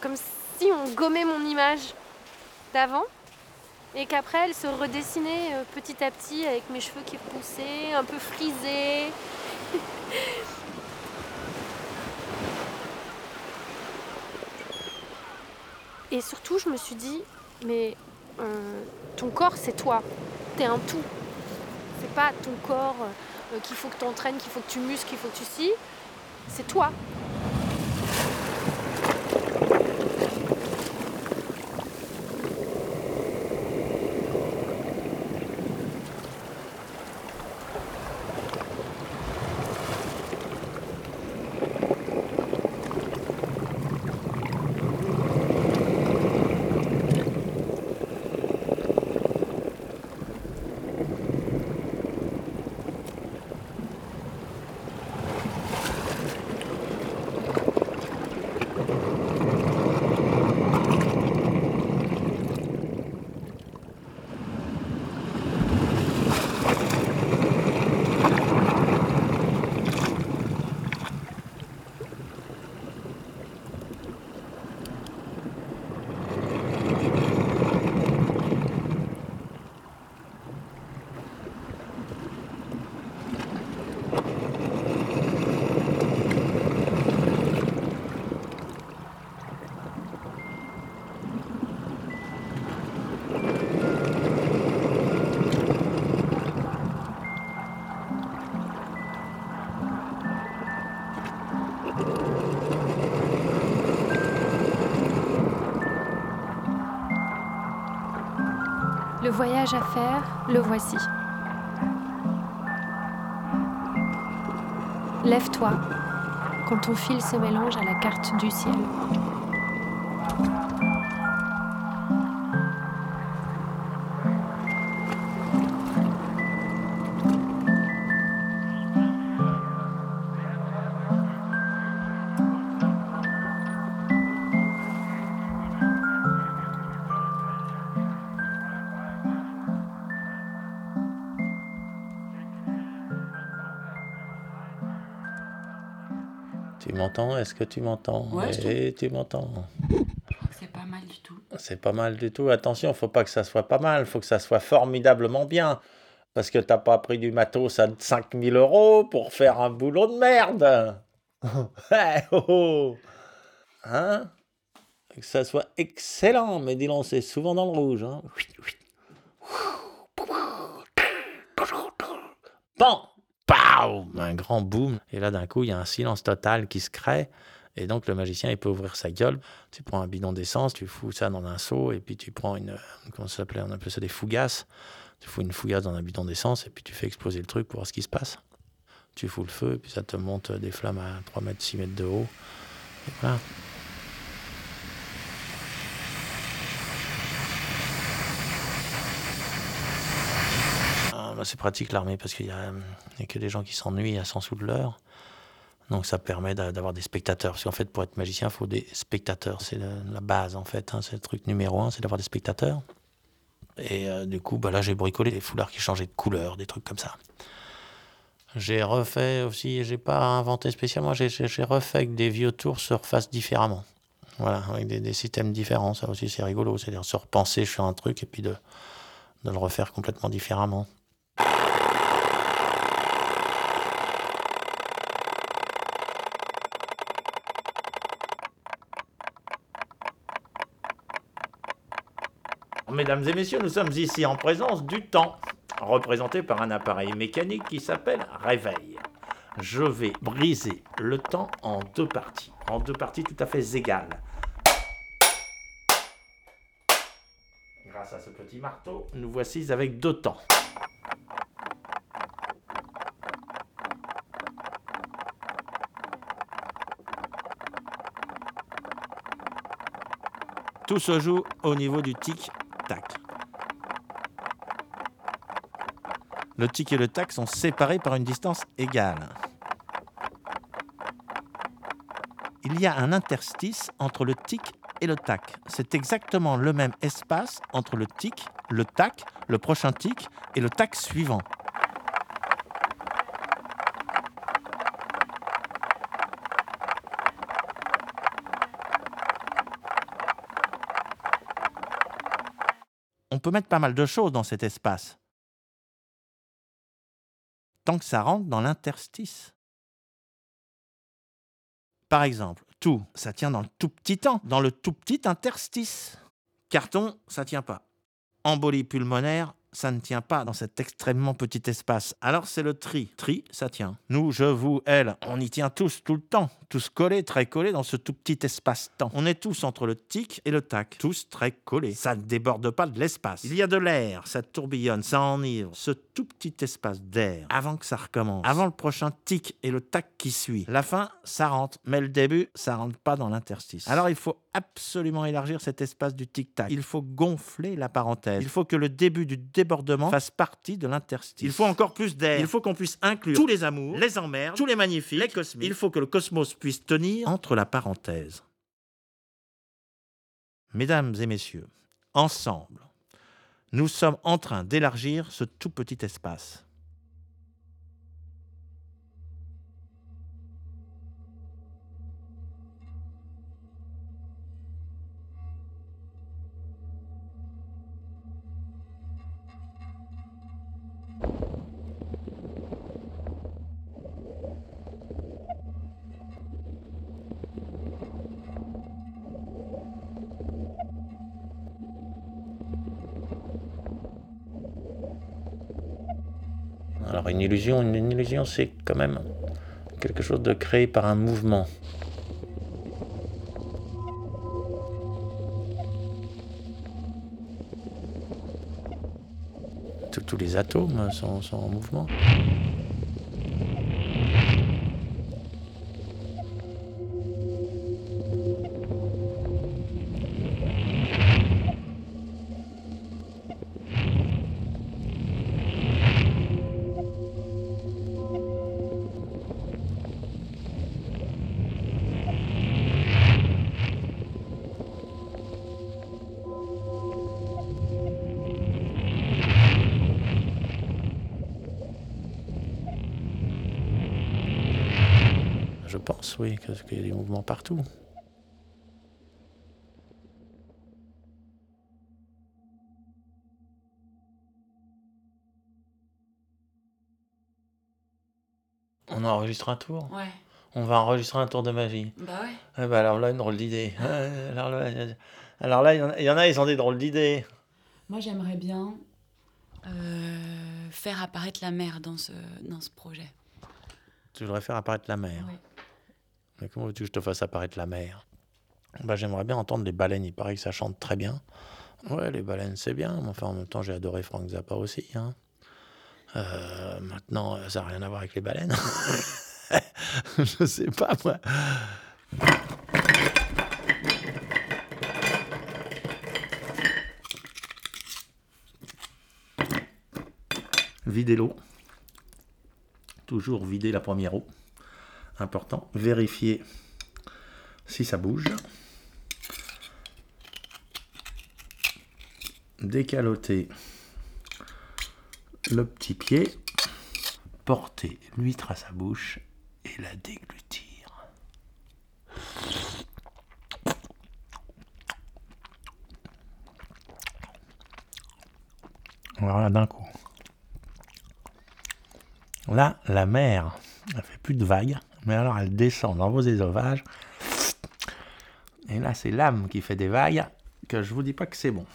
Comme si on gommait mon image d'avant et qu'après elle se redessinait euh, petit à petit avec mes cheveux qui repoussaient, un peu frisés. [LAUGHS] Et surtout, je me suis dit, mais euh, ton corps, c'est toi. T'es un tout. C'est pas ton corps euh, qu'il faut que tu entraînes, qu'il faut que tu muscles, qu'il faut que tu scies. C'est toi. Voyage à faire, le voici. Lève-toi quand ton fil se mélange à la carte du ciel. M'entends? Est-ce que tu m'entends? Ouais, Eh, tu m'entends? C'est pas mal du tout. C'est pas mal du tout. Attention, faut pas que ça soit pas mal, faut que ça soit formidablement bien. Parce que t'as pas pris du matos à 5000 euros pour faire un boulot de merde. [LAUGHS] Eh, oh, oh. Hein? Que ça soit excellent, mais dis donc, c'est souvent dans le rouge. Hein. Bon, Un grand boom. Et là, d'un coup, il y a un silence total qui se crée. Et donc, le magicien, il peut ouvrir sa gueule. Tu prends un bidon d'essence, tu fous ça dans un seau, et puis tu prends une. Comment ça s'appelait? On appelait ça des fougasses. Tu fous une fougasse dans un bidon d'essence, et puis tu fais exploser le truc pour voir ce qui se passe. Tu fous le feu, et puis ça te monte des flammes à 3 mètres, 6 mètres de haut. Ah, bah, c'est pratique l'armée parce qu'il y, a que des gens qui s'ennuient à 100 sous de l'heure. Donc ça permet d'a- d'avoir des spectateurs. Parce qu'en fait, pour être magicien, il faut des spectateurs. C'est la, base, en fait. hein. C'est le truc numéro un, c'est d'avoir des spectateurs. Et euh, du coup, bah là, j'ai bricolé des foulards qui changeaient de couleur, des trucs comme ça. J'ai refait aussi, j'ai pas inventé spécialement, j'ai- refait que des vieux tours se refassent différemment. Voilà, avec des, systèmes différents. Ça aussi, c'est rigolo. C'est-à-dire se repenser sur un truc et puis de le refaire complètement différemment. Mesdames et messieurs, nous sommes ici en présence du temps, représenté par un appareil mécanique qui s'appelle réveil. Je vais briser le temps en deux parties, en deux parties tout à fait égales. Grâce à ce petit marteau, nous voici avec deux temps. Tout se joue au niveau du Le tic et le tac sont séparés par une distance égale. Il y a un interstice entre le tic et le tac. C'est exactement le même espace entre le tic, le tac, le prochain tic et le tac suivant. Peut mettre pas mal de choses dans cet espace. Tant que ça rentre dans l'interstice. Par exemple, tout, ça tient dans le tout petit temps, dans le tout petit interstice. Carton, ça tient pas. Embolie pulmonaire, ça ne tient pas dans cet extrêmement petit espace. Alors c'est le tri. Tri, ça tient. Nous, je, vous, elle, on y tient tous tout le temps. Tous collés, très collés dans ce tout petit espace-temps. On est tous entre le tic et le tac. Tous très collés. Ça ne déborde pas de l'espace. Il y a de l'air, ça tourbillonne, ça enivre. Ce tout petit espace d'air, avant que ça recommence. Avant le prochain tic et le tac qui suit. La fin, ça rentre. Mais le début, ça rentre pas dans l'interstice. Alors il faut absolument élargir cet espace du tic-tac. Il faut gonfler la parenthèse. Il faut que le début du débordement fasse partie de l'interstice. Il faut encore plus d'air. Il faut qu'on puisse inclure tous les amours, les emmerdes, tous les magnifiques, les cosmiques. Il faut que le cosmos puisse tenir entre la parenthèse. Mesdames et messieurs, ensemble, nous sommes en train d'élargir ce tout petit espace. Alors une illusion, une, illusion, c'est quand même quelque chose de créé par un mouvement. tous les atomes sont en mouvement. Que- qu'il y a des mouvements partout. On enregistre un tour? Ouais. On va enregistrer un tour de magie. Bah ouais. Ah bah alors là, une drôle d'idée. [LAUGHS] Alors là, alors là, il y en a- il y en a, ils ont des drôles d'idées. Moi, j'aimerais bien euh, faire apparaître la mer dans ce, dans ce projet. Tu voudrais faire apparaître la mer? Ouais. Mais comment veux-tu que je te fasse apparaître la mer? Bah, J'aimerais bien entendre les baleines. Il paraît que ça chante très bien. Ouais, les baleines, c'est bien. Mais enfin, en même temps, j'ai adoré Frank Zappa aussi. hein. Euh, maintenant, ça n'a rien à voir avec les baleines. [LAUGHS] je sais pas, moi. Vider l'eau. Toujours vider la première eau. Important. Vérifier si ça bouge. Décaloter le petit pied. Porter l'huître à sa bouche et la déglutir. Voilà d'un coup. Là, la mer, elle fait plus de vagues, mais alors elle descend dans vos ésovages. Et là, c'est l'âme qui fait des vagues, que je vous dis pas que c'est bon.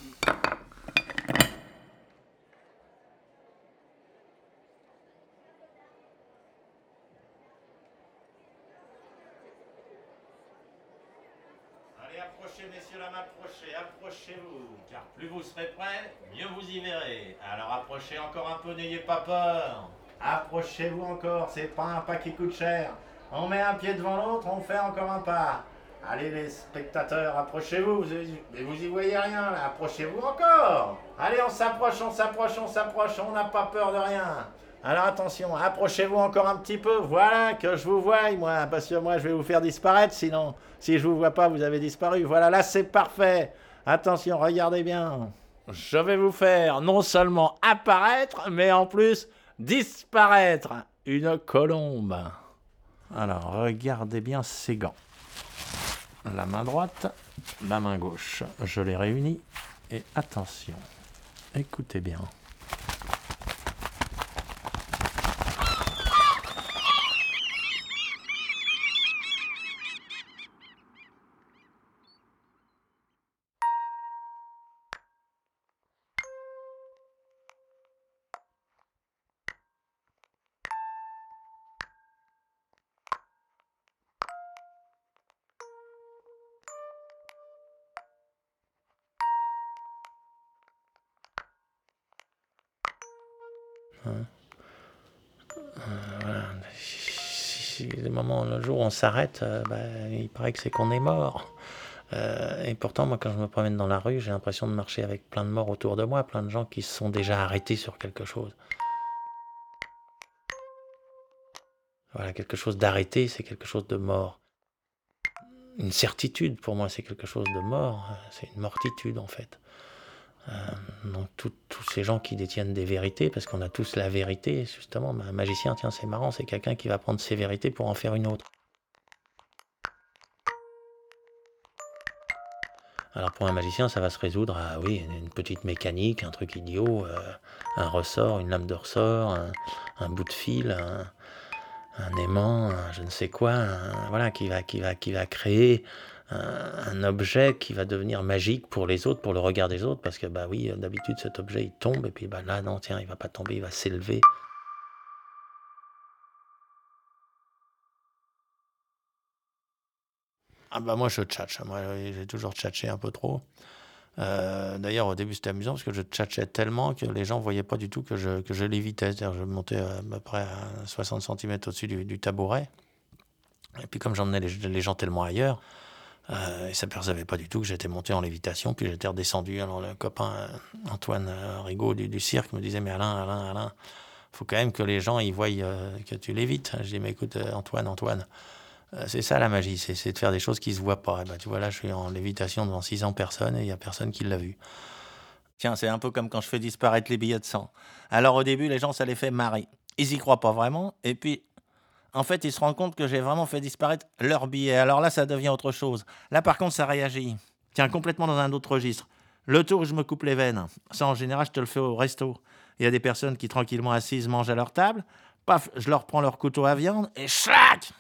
Allez, approchez, messieurs, dames, approchez, approchez-vous, car plus vous serez prêts, mieux vous y verrez. Alors approchez encore un peu, n'ayez pas peur. Approchez-vous encore, c'est pas un pas qui coûte cher. On met un pied devant l'autre, on fait encore un pas. Allez les spectateurs, approchez-vous, vous, mais vous y voyez rien là, approchez-vous encore. Allez, on s'approche, on s'approche, on s'approche, on n'a pas peur de rien. Alors attention, approchez-vous encore un petit peu, voilà, que je vous voie, moi, parce que moi je vais vous faire disparaître, sinon, si je vous vois pas, vous avez disparu. Voilà, là c'est parfait. Attention, regardez bien. Je vais vous faire non seulement apparaître, mais en plus disparaître. Une colombe. Alors, regardez bien ces gants. La main droite, la main gauche. Je les réunis. Et attention, écoutez bien. On s'arrête, euh, bah, il paraît que c'est qu'on est mort. Euh, et pourtant, moi, quand je me promène dans la rue, j'ai l'impression de marcher avec plein de morts autour de moi, plein de gens qui se sont déjà arrêtés sur quelque chose. Voilà, quelque chose d'arrêté, c'est quelque chose de mort. Une certitude, pour moi, c'est quelque chose de mort. C'est une mortitude, en fait. Euh, donc tous ces gens qui détiennent des vérités, parce qu'on a tous la vérité, justement, un magicien, tiens, c'est marrant, c'est quelqu'un qui va prendre ses vérités pour en faire une autre. Alors pour un magicien, ça va se résoudre à, oui, une petite mécanique, un truc idiot, euh, un ressort, une lame de ressort, un, bout de fil, un, aimant, je ne sais quoi, voilà, qui va, qui va, qui va créer un, objet qui va devenir magique pour les autres, pour le regard des autres, parce que bah oui, d'habitude cet objet il tombe et puis bah là non tiens il va pas tomber, il va s'élever. Ah bah moi je tchatche, moi j'ai toujours tchatché un peu trop. Euh, D'ailleurs, au début, c'était amusant parce que je tchatchais tellement que les gens voyaient pas du tout que je, que je lévitais. C'est-à-dire, je montais à peu près à 60 cm au-dessus du, tabouret. Et puis, comme j'emmenais les gens tellement ailleurs, euh, ils s'apercevaient pas du tout que j'étais monté en lévitation, puis j'étais redescendu. Alors, le copain euh, Antoine euh, Rigaud du, cirque me disait Mais Alain, Alain, Alain, faut quand même que les gens ils voient euh, que tu lévites. Je dis Mais écoute, Antoine, Antoine. C'est ça la magie, c'est de faire des choses qui se voient pas. Et ben, tu vois, là, je suis en lévitation devant 600 personnes et il y a personne qui l'a vu. Tiens, c'est un peu comme quand je fais disparaître les billets de 100. Alors au début, les gens, ça les fait marrer. Ils y croient pas vraiment. Et puis, en fait, ils se rendent compte que j'ai vraiment fait disparaître leurs billets. Alors là, ça devient autre chose. Là, par contre, ça réagit. Tiens, complètement dans un autre registre. Le tour où je me coupe les veines, ça, en général, je te le fais au resto. Il y a des personnes qui, tranquillement assises, mangent à leur table. Paf, je leur prends leur couteau à viande et chlac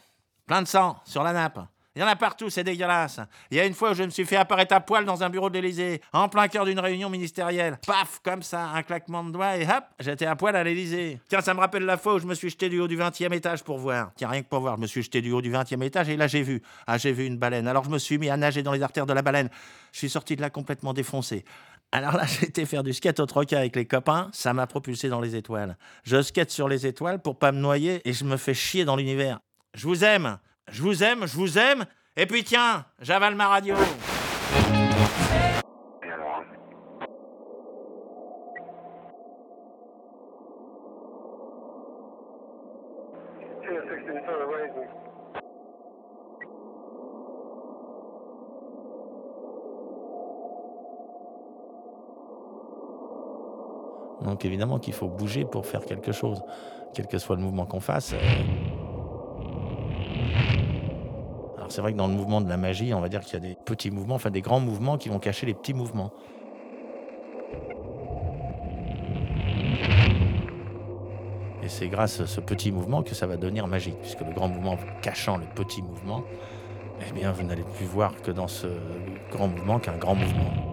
Plein de sang sur la nappe. Il y en a partout, c'est dégueulasse. Il y a une fois où je me suis fait apparaître à poil dans un bureau de l'Élysée, en plein cœur d'une réunion ministérielle. Paf, comme ça, un claquement de doigts et hop, j'étais à poil à l'Élysée. Tiens, ça me rappelle la fois où je me suis jeté du haut du 20e étage pour voir. Tiens, rien que pour voir, je me suis jeté du haut du 20e étage et là j'ai vu. Ah, j'ai vu une baleine. Alors je me suis mis à nager dans les artères de la baleine. Je suis sorti de là complètement défoncé. Alors là, [LAUGHS] j'ai été faire du skate au troca avec les copains, ça m'a propulsé dans les étoiles. Je skate sur les étoiles pour pas me noyer et je me fais chier dans l'univers. Je vous aime, je vous aime, je vous aime. Et puis tiens, j'avale ma radio. Donc évidemment qu'il faut bouger pour faire quelque chose, quel que soit le mouvement qu'on fasse. C'est vrai que dans le mouvement de la magie, on va dire qu'il y a des petits mouvements, enfin des grands mouvements qui vont cacher les petits mouvements. Et c'est grâce à ce petit mouvement que ça va devenir magique, puisque le grand mouvement cachant le petit mouvement, eh bien vous n'allez plus voir que dans ce grand mouvement qu'un grand mouvement.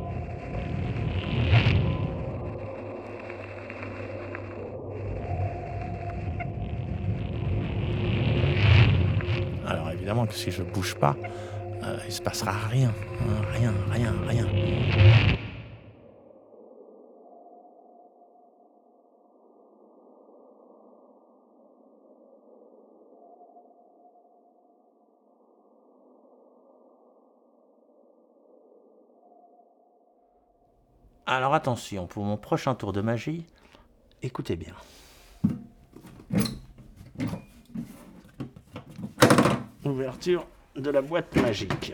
Si je bouge pas, euh, il se passera rien, hein, rien, rien, rien. Alors attention, pour mon prochain tour de magie, écoutez bien. Ouverture de la boîte magique.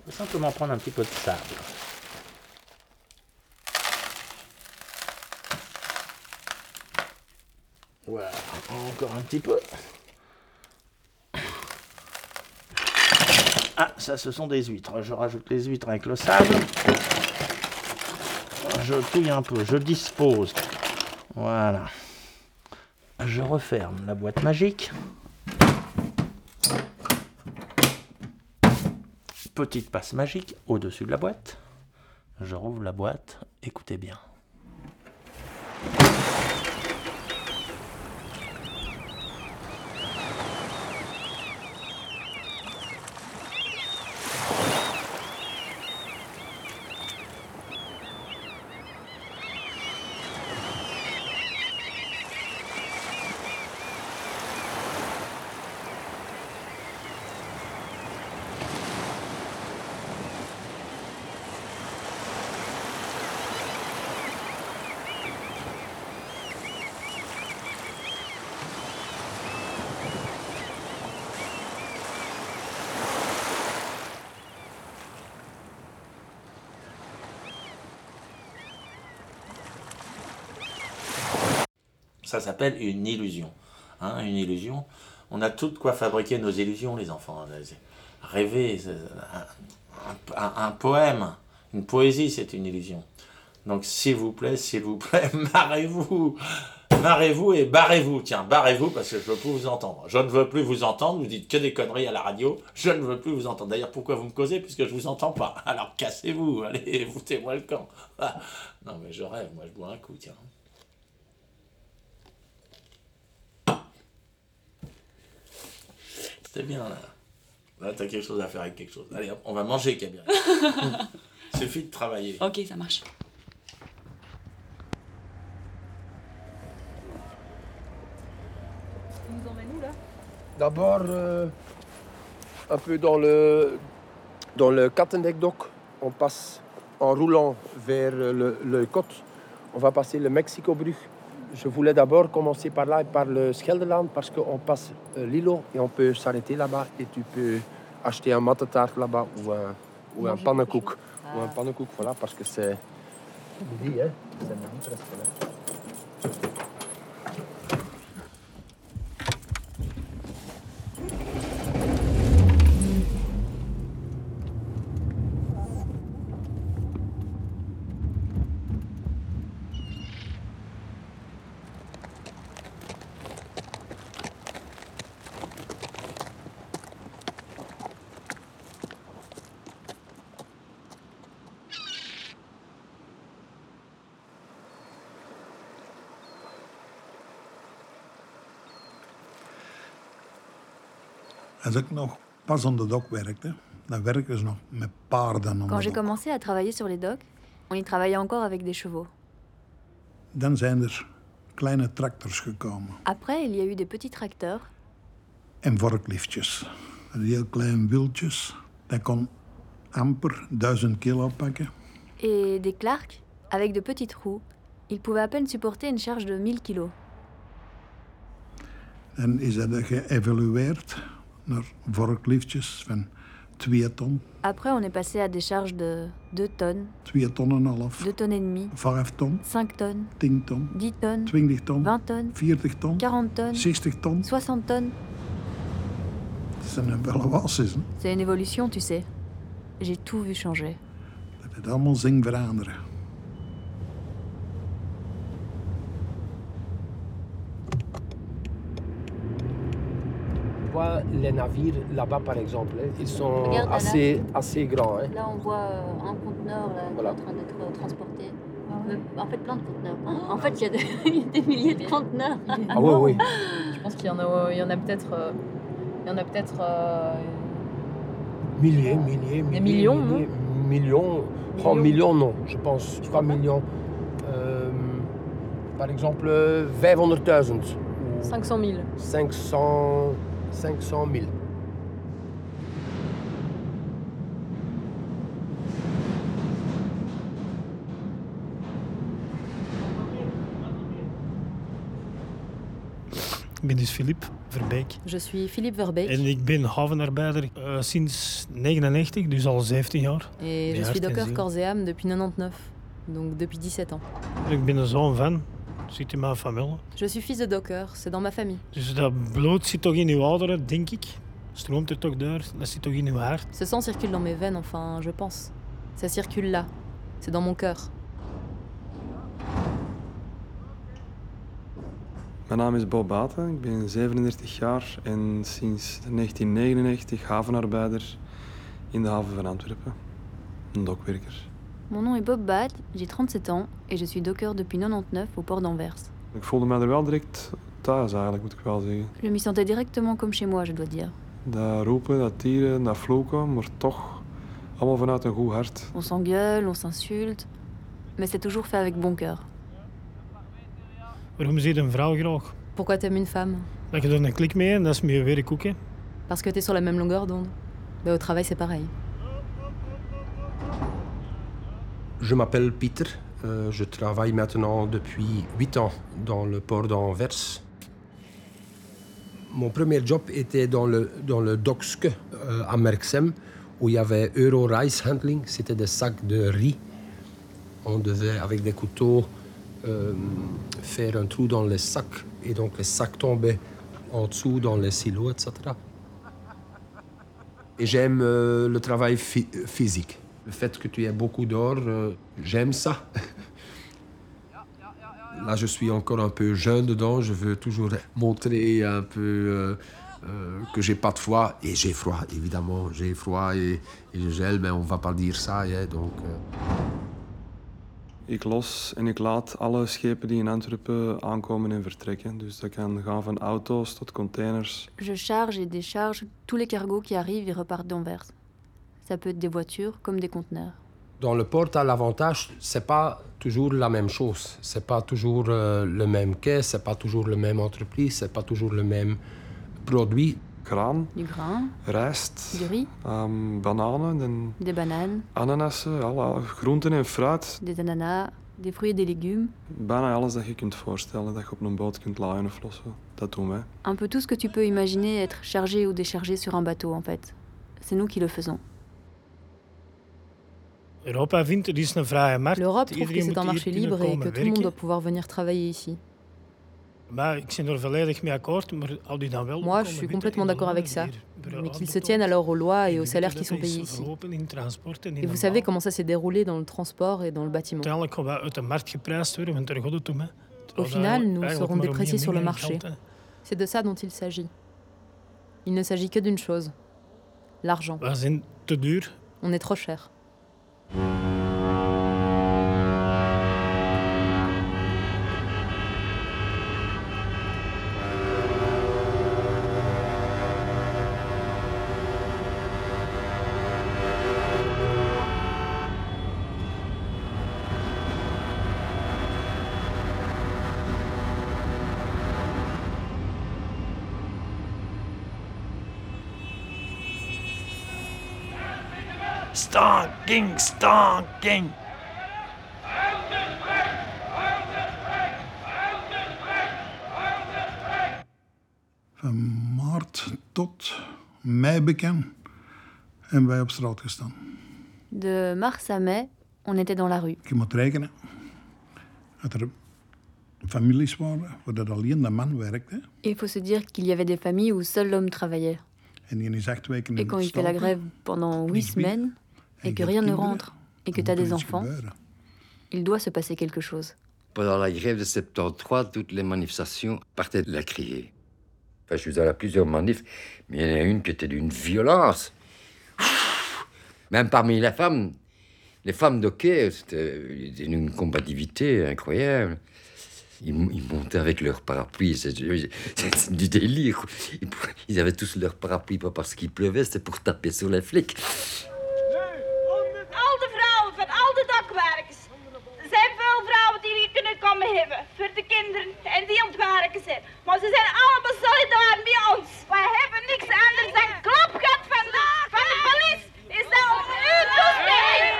Je vais simplement prendre un petit peu de sable. Voilà, encore un petit peu. Ah, ça, ce sont des huîtres. Je rajoute les huîtres avec le sable. Je touille un peu, je dispose. Voilà. Je referme la boîte magique. Petite passe magique au-dessus de la boîte. Je rouvre la boîte. Écoutez bien. Ça s'appelle une illusion. Hein, une illusion. On a tout de quoi fabriquer nos illusions, les enfants. Rêver, c'est un, poème, une poésie, c'est une illusion. Donc, s'il vous plaît, s'il vous plaît, [LAUGHS] marrez-vous. Marrez-vous et barrez-vous. Tiens, barrez-vous parce que je veux plus vous entendre. Je ne veux plus vous entendre. Vous dites que des conneries à la radio. Je ne veux plus vous entendre. D'ailleurs, pourquoi vous me causez Puisque je vous entends pas? Alors, cassez-vous. Allez, [LAUGHS] foutez-moi le camp. [LAUGHS] Non, mais je rêve. Moi, je bois un coup, tiens. C'était bien là. Là, t'as quelque chose à faire avec quelque chose. Allez, hop, on va manger, Kabir. [LAUGHS] C'est suffit de travailler. Ok, ça marche. Tu nous emmènes où là? D'abord, euh, un peu dans le, dans le Katendijk-dok. On passe en roulant vers le, le côte. On va passer le Mexico-brug. Je voulais d'abord commencer par là, par le Scheldelaan, parce qu'on passe euh, l'îlot et on peut s'arrêter là-bas et tu peux acheter un mattetaart là-bas ou un, ou un chose. Ou un Ah. pannenkoek, voilà, parce que c'est midi, hein. C'est midi presque. là. Als ik nog pas aan de dok werkte, dan werken ze nog met paarden Quand j'ai commencé à travailler sur les docks, on y travaillait encore avec des chevaux. Dan zijn er kleine tractors gekomen Après, il y a eu des petits tracteurs en vorkliftjes. Heel klein wieltjes. Dat kon amper 1000 kilo pakken. et des clarks avec de petites roues. Ils pouvaient à peine supporter une charge de 1000 kilos. Dan is dat geëvalueerd naar vorkliftjes van 2 ton, Après, on est passé à des charges de 2 tonnes, 2 ton en een half, 2 tonnes et demie, 5 ton, 5 tonnes, 10 ton, 10 tonnes, 20 ton, 20 tonnes, 40 ton, 40 tonnes, 60 ton. 60 tonnes. Dat zijn wel wassen. C'est une évolution, tu sais. J'ai tout vu changer. Dat het allemaal zing veranderen. Les navires là-bas, par exemple, hein, ils sont Regarde, assez, assez grands. hein. Là, on voit euh, un conteneur là, Voilà. en train d'être euh, transporté. Euh, En fait, plein de conteneurs. En fait, il y, a des- [LAUGHS] des milliers de conteneurs. Ah ouais, oui. Je pense qu'il y en a, il y en a peut-être. euh, il y en a peut-être. euh, Milliers, milliers, milliers. millions, milliers, millions. Oh, millions, non, je pense. Pas millions. Euh, par exemple, 500 000. ou 500 000. 500, 500 000. Ik ben dus Filip Verbeek. Je suis Philippe Verbeek En ik ben havenarbeider eh, sinds 99, dus al 17 jaar. et je suis en docker ziel. corps et âme depuis 99, donc depuis 17 ans. Ik ben een zoon van, zit in mijn familie. Je suis fils de docker, c'est dans ma famille. Dus dat bloed zit toch in uw aderen, denk ik. Stroomt er toch door, dat zit toch in uw hart. Ce sang circule dans mes veines, enfin, je pense. Ça circule là. C'est dans mon cœur. Mijn naam is Bob Baten, ik ben 37 jaar en sinds 1999 havenarbeider in de haven van Antwerpen. Een dokwerker. Mon nom est Bob Bat, j'ai 37 ans et je suis docker depuis 99 au port d'Anvers. Ik voelde mij er wel direct thuis eigenlijk, moet ik wel zeggen. Je m'y sentais directement comme chez moi, je dois dire. Dat roepen, dat tieren, dat vloeken, maar toch allemaal vanuit een goed hart. On s'engueule, on s'insulte, mais c'est toujours fait avec bon cœur. Waarom zie je een vrouw graag? Pourquoi t'aimes une femme? Dat je er een klik mee en dat is met je werk ook. hè. Parce que t'es sur la même longueur d'onde. Bah, au travail, c'est pareil. Je m'appelle Peter. Euh, je travaille maintenant depuis 8 ans dans le port d'Anvers. Mon premier job était dans le, dans le Dokske euh, à Merksem, où il y avait Euro Rice Handling. C'était des sacs de riz. On devait, avec des couteaux, euh, faire un trou dans les sacs. Et donc les sacs tombaient en dessous dans les silos, etc. Et j'aime le travail phy- physique. Le fait que tu aies beaucoup d'or, euh, j'aime ça. Là, je suis encore un peu jeune dedans. Je veux toujours montrer un peu euh, euh, que j'ai pas de froid. Et j'ai froid, évidemment. J'ai froid et, et je gèle, mais on va pas dire ça. hein, donc, euh. Ik los en ik laat alle schepen die in Antwerpen aankomen en vertrekken. Dus dat kan gaan van auto's tot containers. Je charge et décharge tous les cargos qui arrivent et repartent d'Anvers. Ça peut être des voitures comme des conteneurs. Dans le port, à l'avantage, c'est pas toujours la même chose. C'est pas toujours euh, le même quai, c'est pas toujours la même entreprise, c'est pas toujours le même produit. Graan, Du grain, rijst, du riz, bananen en des bananes, ananassen, alle groenten en fruit. des ananas, des fruits et des légumes. Bijna alles dat je kunt voorstellen dat je op een boot kunt laaien of lossen. Dat doen wij. Un peu tout ce que tu peux imaginer être chargé ou déchargé sur un bateau en fait. C'est nous qui le faisons. Europa vindt, er is een vrije markt. L'Europe trouve que c'est un marché libre et que tout le monde doit pouvoir venir travailler ici. Ben er Moi, je suis complètement d'accord avec ça. Mais qu'ils se tiennent alors aux lois et aux salaires qui sont payés ici. Et vous savez comment ça s'est déroulé dans le transport et dans le bâtiment? Hè. Au final, nous serons dépréciés sur le marché. C'est de ça dont il s'agit. Il ne s'agit que d'une chose. L'argent. On est trop cher. Mm-hmm. Stonking, stonking. Van maart tot mei bekend hebben wij op straat gestaan. De mars à mai, on était dans la rue. Je moet rekenen dat er families waren waar dat alleen de man werkte. Il faut se dire qu'il y avait des familles où seul l'homme travaillait. En die is acht weken Et in quand il fait la grève pendant huit semaines, et que rien ne rentre, et que tu as des enfants, il doit se passer quelque chose. Pendant la grève de 73, toutes les manifestations partaient de la crier. Enfin, je suis allé à plusieurs manifs, mais il y en a une qui était d'une violence. Même parmi les femmes, les femmes de quai, c'était une combativité incroyable. Ils, ils montaient avec leur parapluie, c'est c'est du délire. Ils, ils avaient tous leur parapluie, pas parce qu'il pleuvait, c'était pour taper sur les flics. Kunnen komen hebben. Voor de kinderen en die werken zijn. Maar ze zijn allemaal solidair met ons. Wij hebben niks anders dan klopgat van de, van de politie. Is dat om uw toestemming?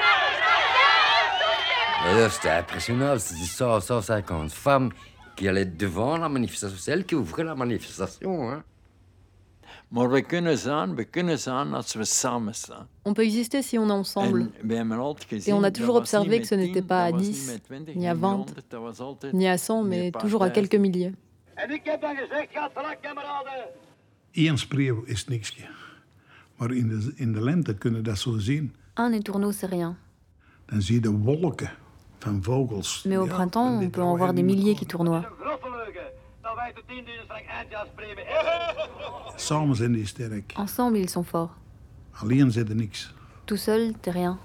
D'ailleurs, c'était impressionnant, c'était 100, 150 femmes qui allaient devant la manifestation. C'est elles qui ouvraient la manifestation. Hein. Maar we kunnen zijn, we kunnen zijn als we samen staan. On peut exister si on est ensemble. Et on a toujours observé que ce n'était 10, pas à dat was 10, niet met 20, ni à niet 20, met 100, dat was altijd ni à 100, mais toujours à quelques milliers. En ik heb dan gezegd, ga vlak, kameraden. Eén spreeuw is niks. Maar in de, in de lente kunnen we dat zo zien. Un étourneau, c'est rien. Dan zie je de wolken van vogels. Mais au printemps, on peut en voir des milliers qui tournoient. Ensemble, ils sont forts. Tout seul, t'es rien.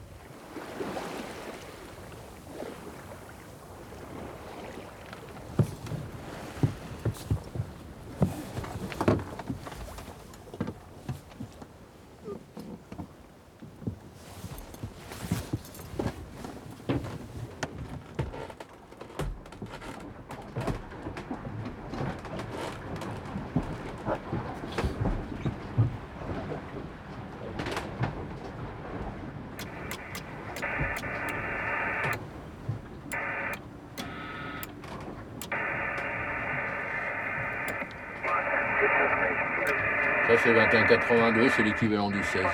Ça, c'est 2182, c'est l'équivalent du 16. Ça,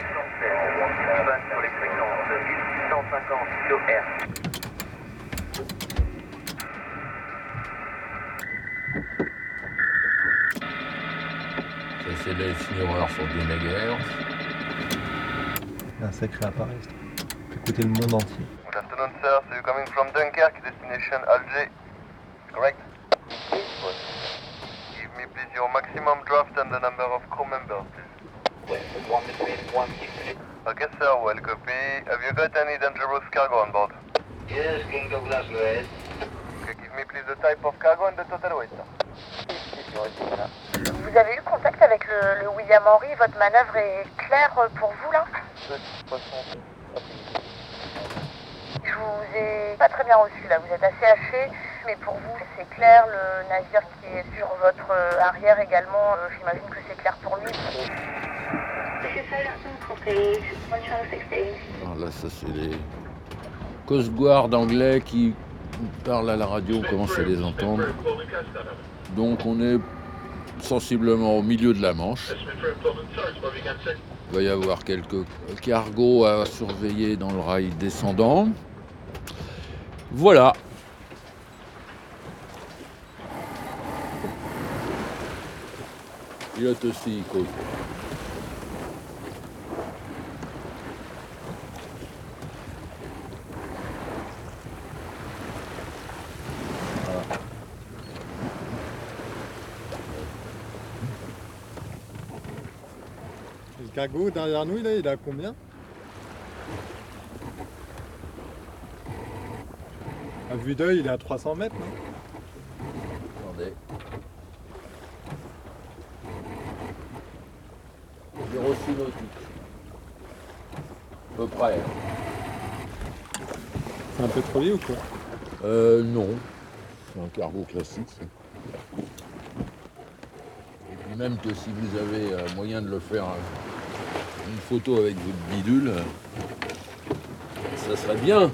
c'est l'Elfmiroir sur 2 MHz. Un sacré appareil. ça. peut coûter le monde entier. Good afternoon, sir. So you're coming from Dunkirk, destination Alger, correct? Give me please your maximum draft and the number of crew members, please. Okay, sir. Well, copy. Have you got any dangerous cargo on board? Yes, King Douglas Lloyd. Okay, give me please the type of cargo and the total weight, sir. Vous avez eu contact avec le, le William Henry Votre manœuvre est claire pour vous là Je vous ai pas très bien reçu là, vous êtes assez haché, mais pour vous c'est clair, le navire qui est sur votre euh, arrière également, euh, j'imagine que c'est clair pour lui. Alors là, ça c'est les Coast Guard anglais qui parlent à la radio, on commence à les entendre. Donc on est sensiblement au milieu de la Manche. Va y avoir quelques cargos à surveiller dans le rail descendant. Voilà. Il est aussi derrière nous, là, il est à combien À vue d'œil, il est à 300 mètres, non Attendez. J'ai reçu nautique. À peu près. C'est un pétrolier ou quoi Euh, non. C'est un cargo classique. ça. Et puis même que si vous avez euh, moyen de le faire euh, une photo avec votre bidule, ça serait bien.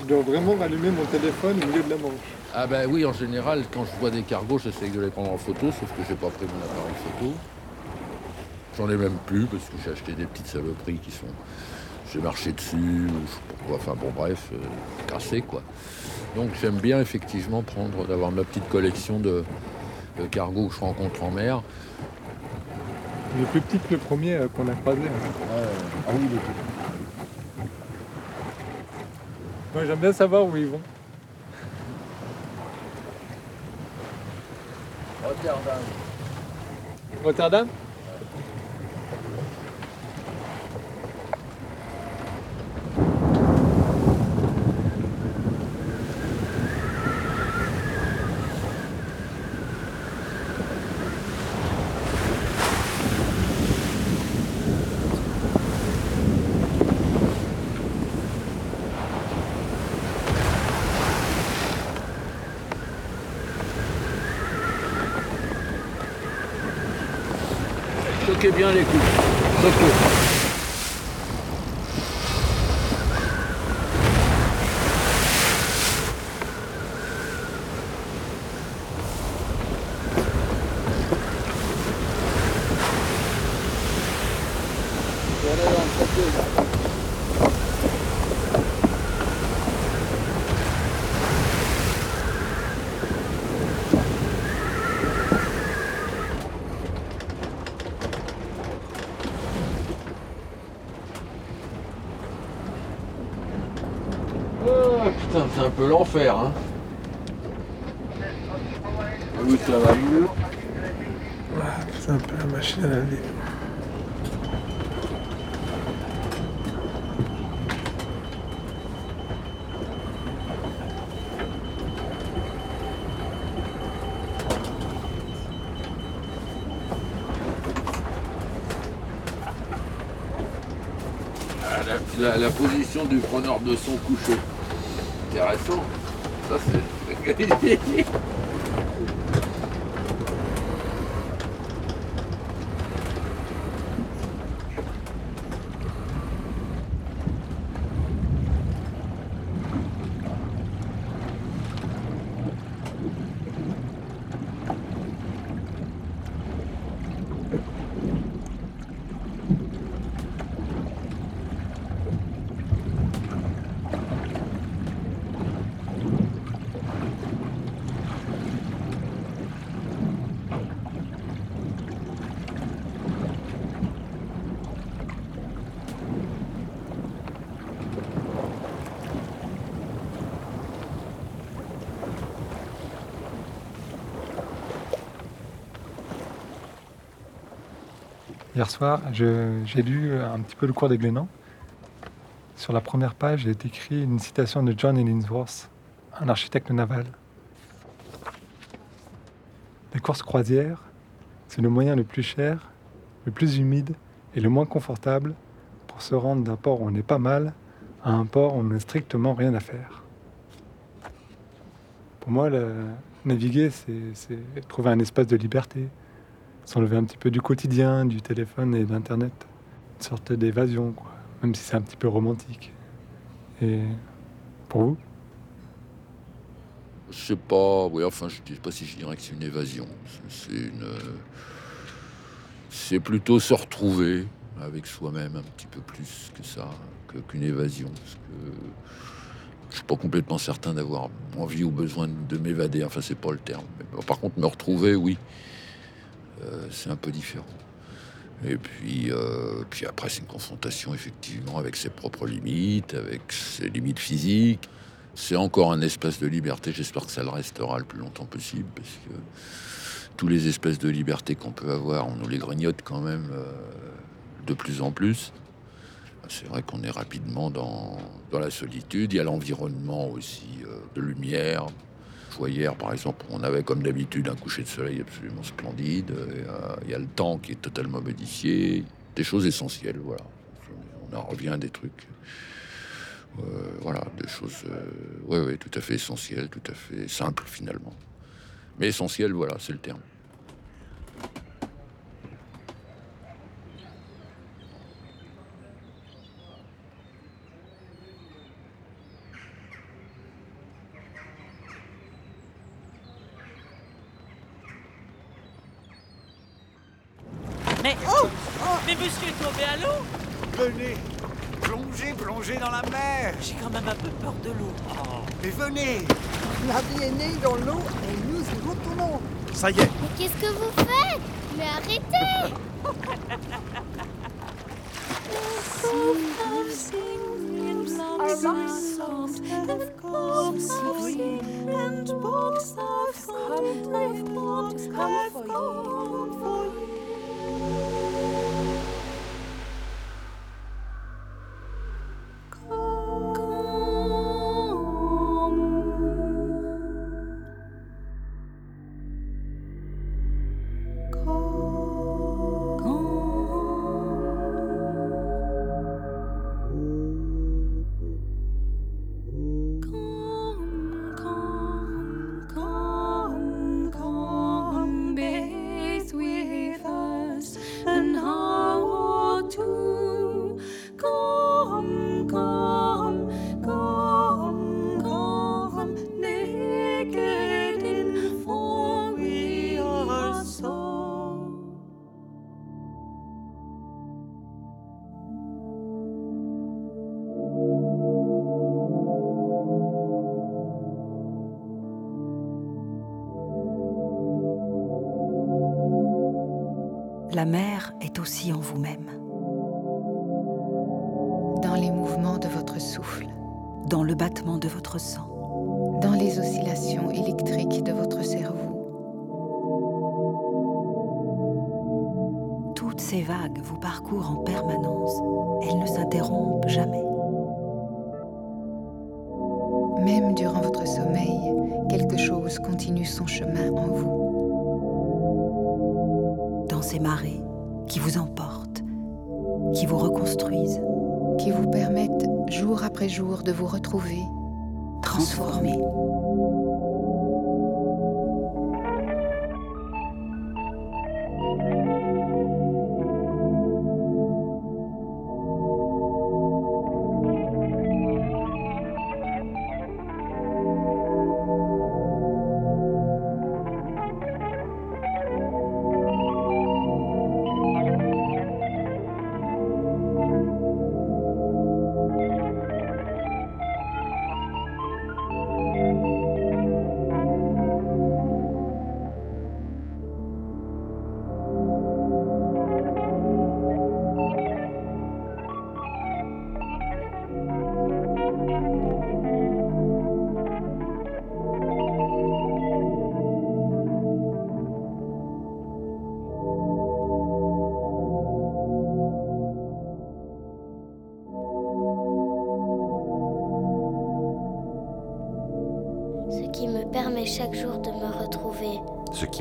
Je dois vraiment rallumer mon téléphone au milieu de la Manche. Ah ben oui, en général, quand je vois des cargos, j'essaie de les prendre en photo, sauf que j'ai pas pris mon appareil photo. J'en ai même plus parce que j'ai acheté des petites saloperies qui sont. J'ai marché dessus, ou je sais pas quoi, enfin bon bref, euh, cassé quoi. Donc j'aime bien effectivement prendre, d'avoir ma petite collection de, de cargos que je rencontre en mer. Il est plus petit que le premier euh, qu'on a croisé. hein. Ah oui, il est Moi j'aime bien savoir où ils vont. Rotterdam. Rotterdam Choquez bien les coups. Choquez. Ah, putain, c'est un peu l'enfer, hein. Oui, ça va mieux. C'est un peu la machine à laver. Ah, la, la- la position du preneur de son couché. Intéressant. Ça, c'est. [LAUGHS] Hier soir, j'ai lu un petit peu le cours des Glénans. Sur la première page, il est écrit une citation de John Illingsworth, un architecte naval. Les courses croisières, c'est le moyen le plus cher, le plus humide et le moins confortable pour se rendre d'un port où on est pas mal À un port, on n'a strictement rien à faire. Pour moi, naviguer, c'est trouver un espace de liberté, s'enlever un petit peu du quotidien, du téléphone et d'Internet. Une sorte d'évasion, quoi. Même si c'est un petit peu romantique. Et pour vous? Je sais pas, oui, enfin, je sais pas si je dirais que c'est une évasion. C'est plutôt se retrouver avec soi-même un petit peu plus que ça, qu'une évasion. Parce que je suis pas complètement certain d'avoir envie ou besoin de m'évader. Enfin, c'est pas le terme. par contre, me retrouver, oui, c'est un peu différent. Et puis, euh, puis après, c'est une confrontation effectivement avec ses propres limites, avec ses limites physiques. C'est encore un espace de liberté. J'espère que ça le restera le plus longtemps possible, parce que tous les espèces de liberté qu'on peut avoir, on nous les grignote quand même euh, de plus en plus. C'est vrai qu'on est rapidement dans, dans, la solitude. Il y a l'environnement aussi euh, de lumière. Hier, par exemple, on avait comme d'habitude un coucher de soleil absolument splendide. Euh, il y a le temps qui est totalement modifié. Des choses essentielles, voilà. On en revient à des trucs. Euh, voilà, des choses ouais, tout à fait essentielles, tout à fait simples finalement. Mais essentielles, voilà, c'est le terme. Est tombé à l'eau. Venez Plongez, plongez dans la mer. J'ai quand même un peu peur de l'eau. Oh, mais venez. La vie est née dans l'eau et nous y retournons. Ça y est. Mais qu'est-ce que vous faites? Mais arrêtez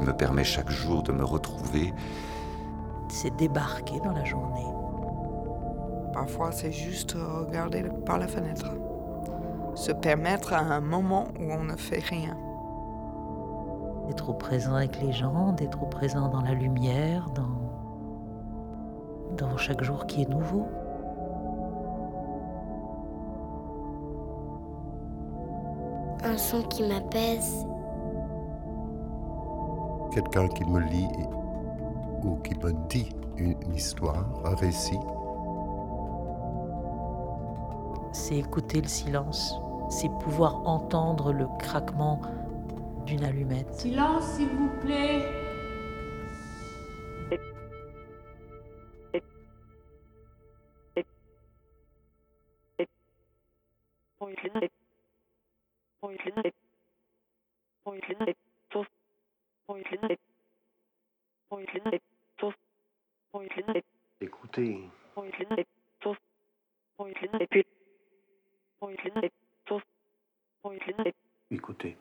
me permet chaque jour de me retrouver, c'est débarquer dans la journée. Parfois, c'est juste regarder par la fenêtre. Se permettre à un moment où on ne fait rien. D'être au présent avec les gens, d'être au présent dans la lumière, dans, dans chaque jour qui est nouveau. Un son qui m'apaise. Quelqu'un qui me lit ou qui me dit une histoire, un récit. C'est écouter le silence, c'est pouvoir entendre le craquement d'une allumette. Silence, s'il vous plaît. Écoutez. Écoutez.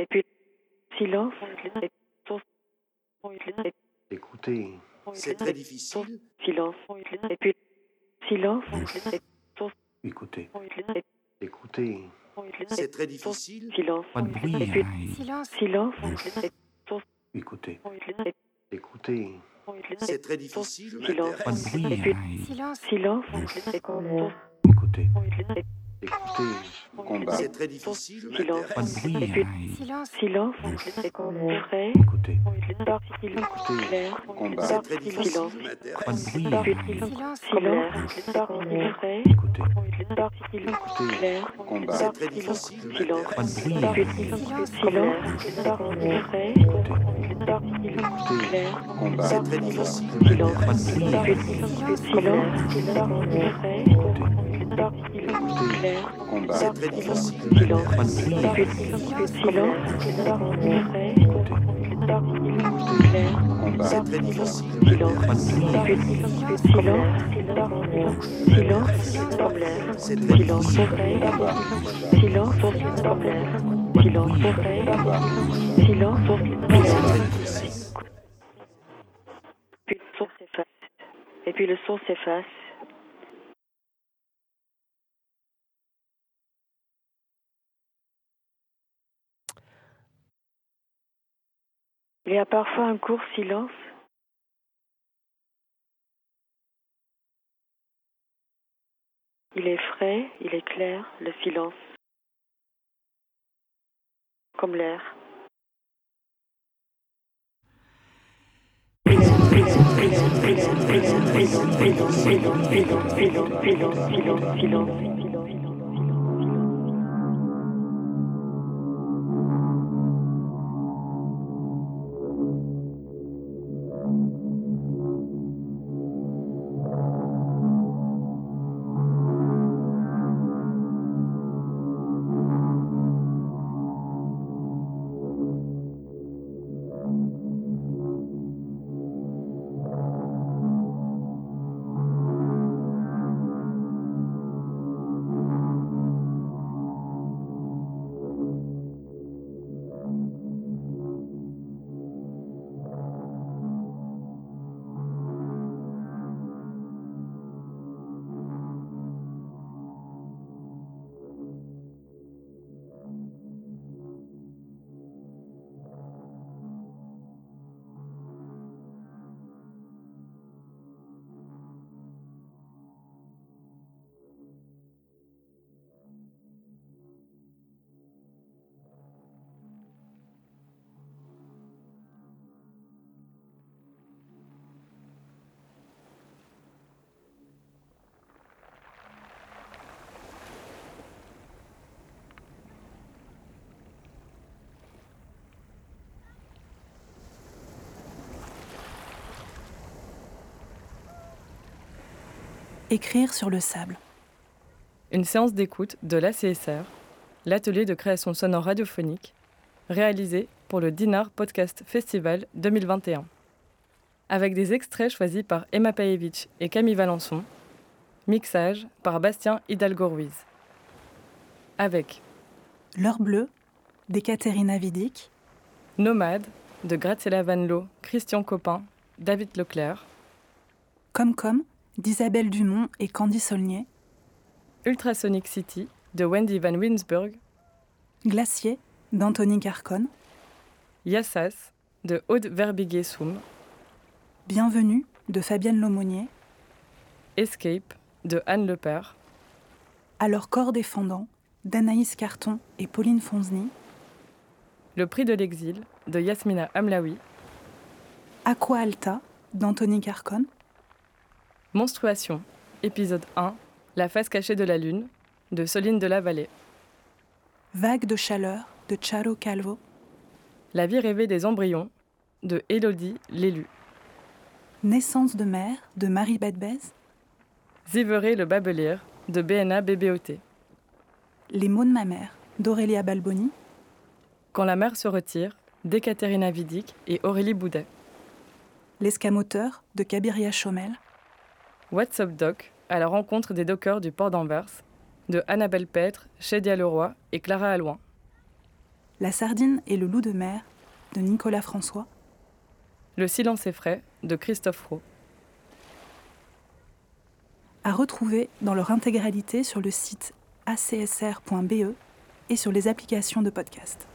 Et puis, silence. Écoutez. C'est très difficile. Silence. Et puis, silence. Écoutez. Écoutez. C'est très difficile. Silence. Pas de bruit. Et puis, hein. silence. Silence. Écoutez. Écoutez. C'est très difficile. Silence. Pas de bruit. Et puis, hein. silence. Silence. Écoutez. Écoutez. C'est très difficile. Silence. Pas de bruit. Hein. silence. Silence. Écoutez. Clair. C'est très difficile. Pas de bruit. Hein. silence. Écoutez. Particulier. Clair. C'est très difficile. Silence. Pas de bruit. Hein. silence. Clair. C'est très difficile. Silence. Pas de bruit. Hein. silence. Frais. Clair. C'est très difficile. C'est très difficile. C'est très Silence. difficile. Et puis le son s'efface. Il y a parfois un court silence. Il est frais, il est clair, le silence. Comme l'air. Écrire sur le sable. Une séance d'écoute de l'ACSR, l'atelier de création sonore radiophonique, réalisé pour le Dinar Podcast Festival 2021. Avec des extraits choisis par Emma Paevich et Camille Valençon, mixage par Bastien Hidalgo-Ruiz. Avec L'heure bleue d'Ekaterina Vidic. Nomade de Graziella Vanlo, Christian Copin, David Leclerc. Comme Comme d'Isabelle Dumont et Candy Saulnier. Ultrasonic City de Wendy Van Winsburg. Glacier d'Anthony Carcon. Yassas de Aude Verbiguet-Soum. Bienvenue de Fabienne Lomonier. Escape de Anne Lepère. Alors corps défendant d'Anaïs Carton et Pauline Fonzny. Le prix de l'exil de Yasmina Amlaoui. Aqua Alta d'Anthony Carcon. Monstruation, épisode 1, La face cachée de la lune de Soline de la Vallée. Vague de chaleur de Charo Calvo. La vie rêvée des embryons de Élodie Lélu. Naissance de mère de Marie Bedbez. Ziveré le Babelier de BNA BBOT. Les mots de ma mère d'Aurélia Balboni. Quand la mer se retire d'Ekaterina Vidic et Aurélie Boudet. L'escamoteur de Kabiria Chomel. What's Up Doc à la rencontre des dockers du port d'Anvers de Annabelle Petre, Chédia Leroy et Clara Alouin. La sardine et le loup de mer de Nicolas François. Le silence est frais de Christophe Rowe. À retrouver dans leur intégralité sur le site acsr.be et sur les applications de podcast.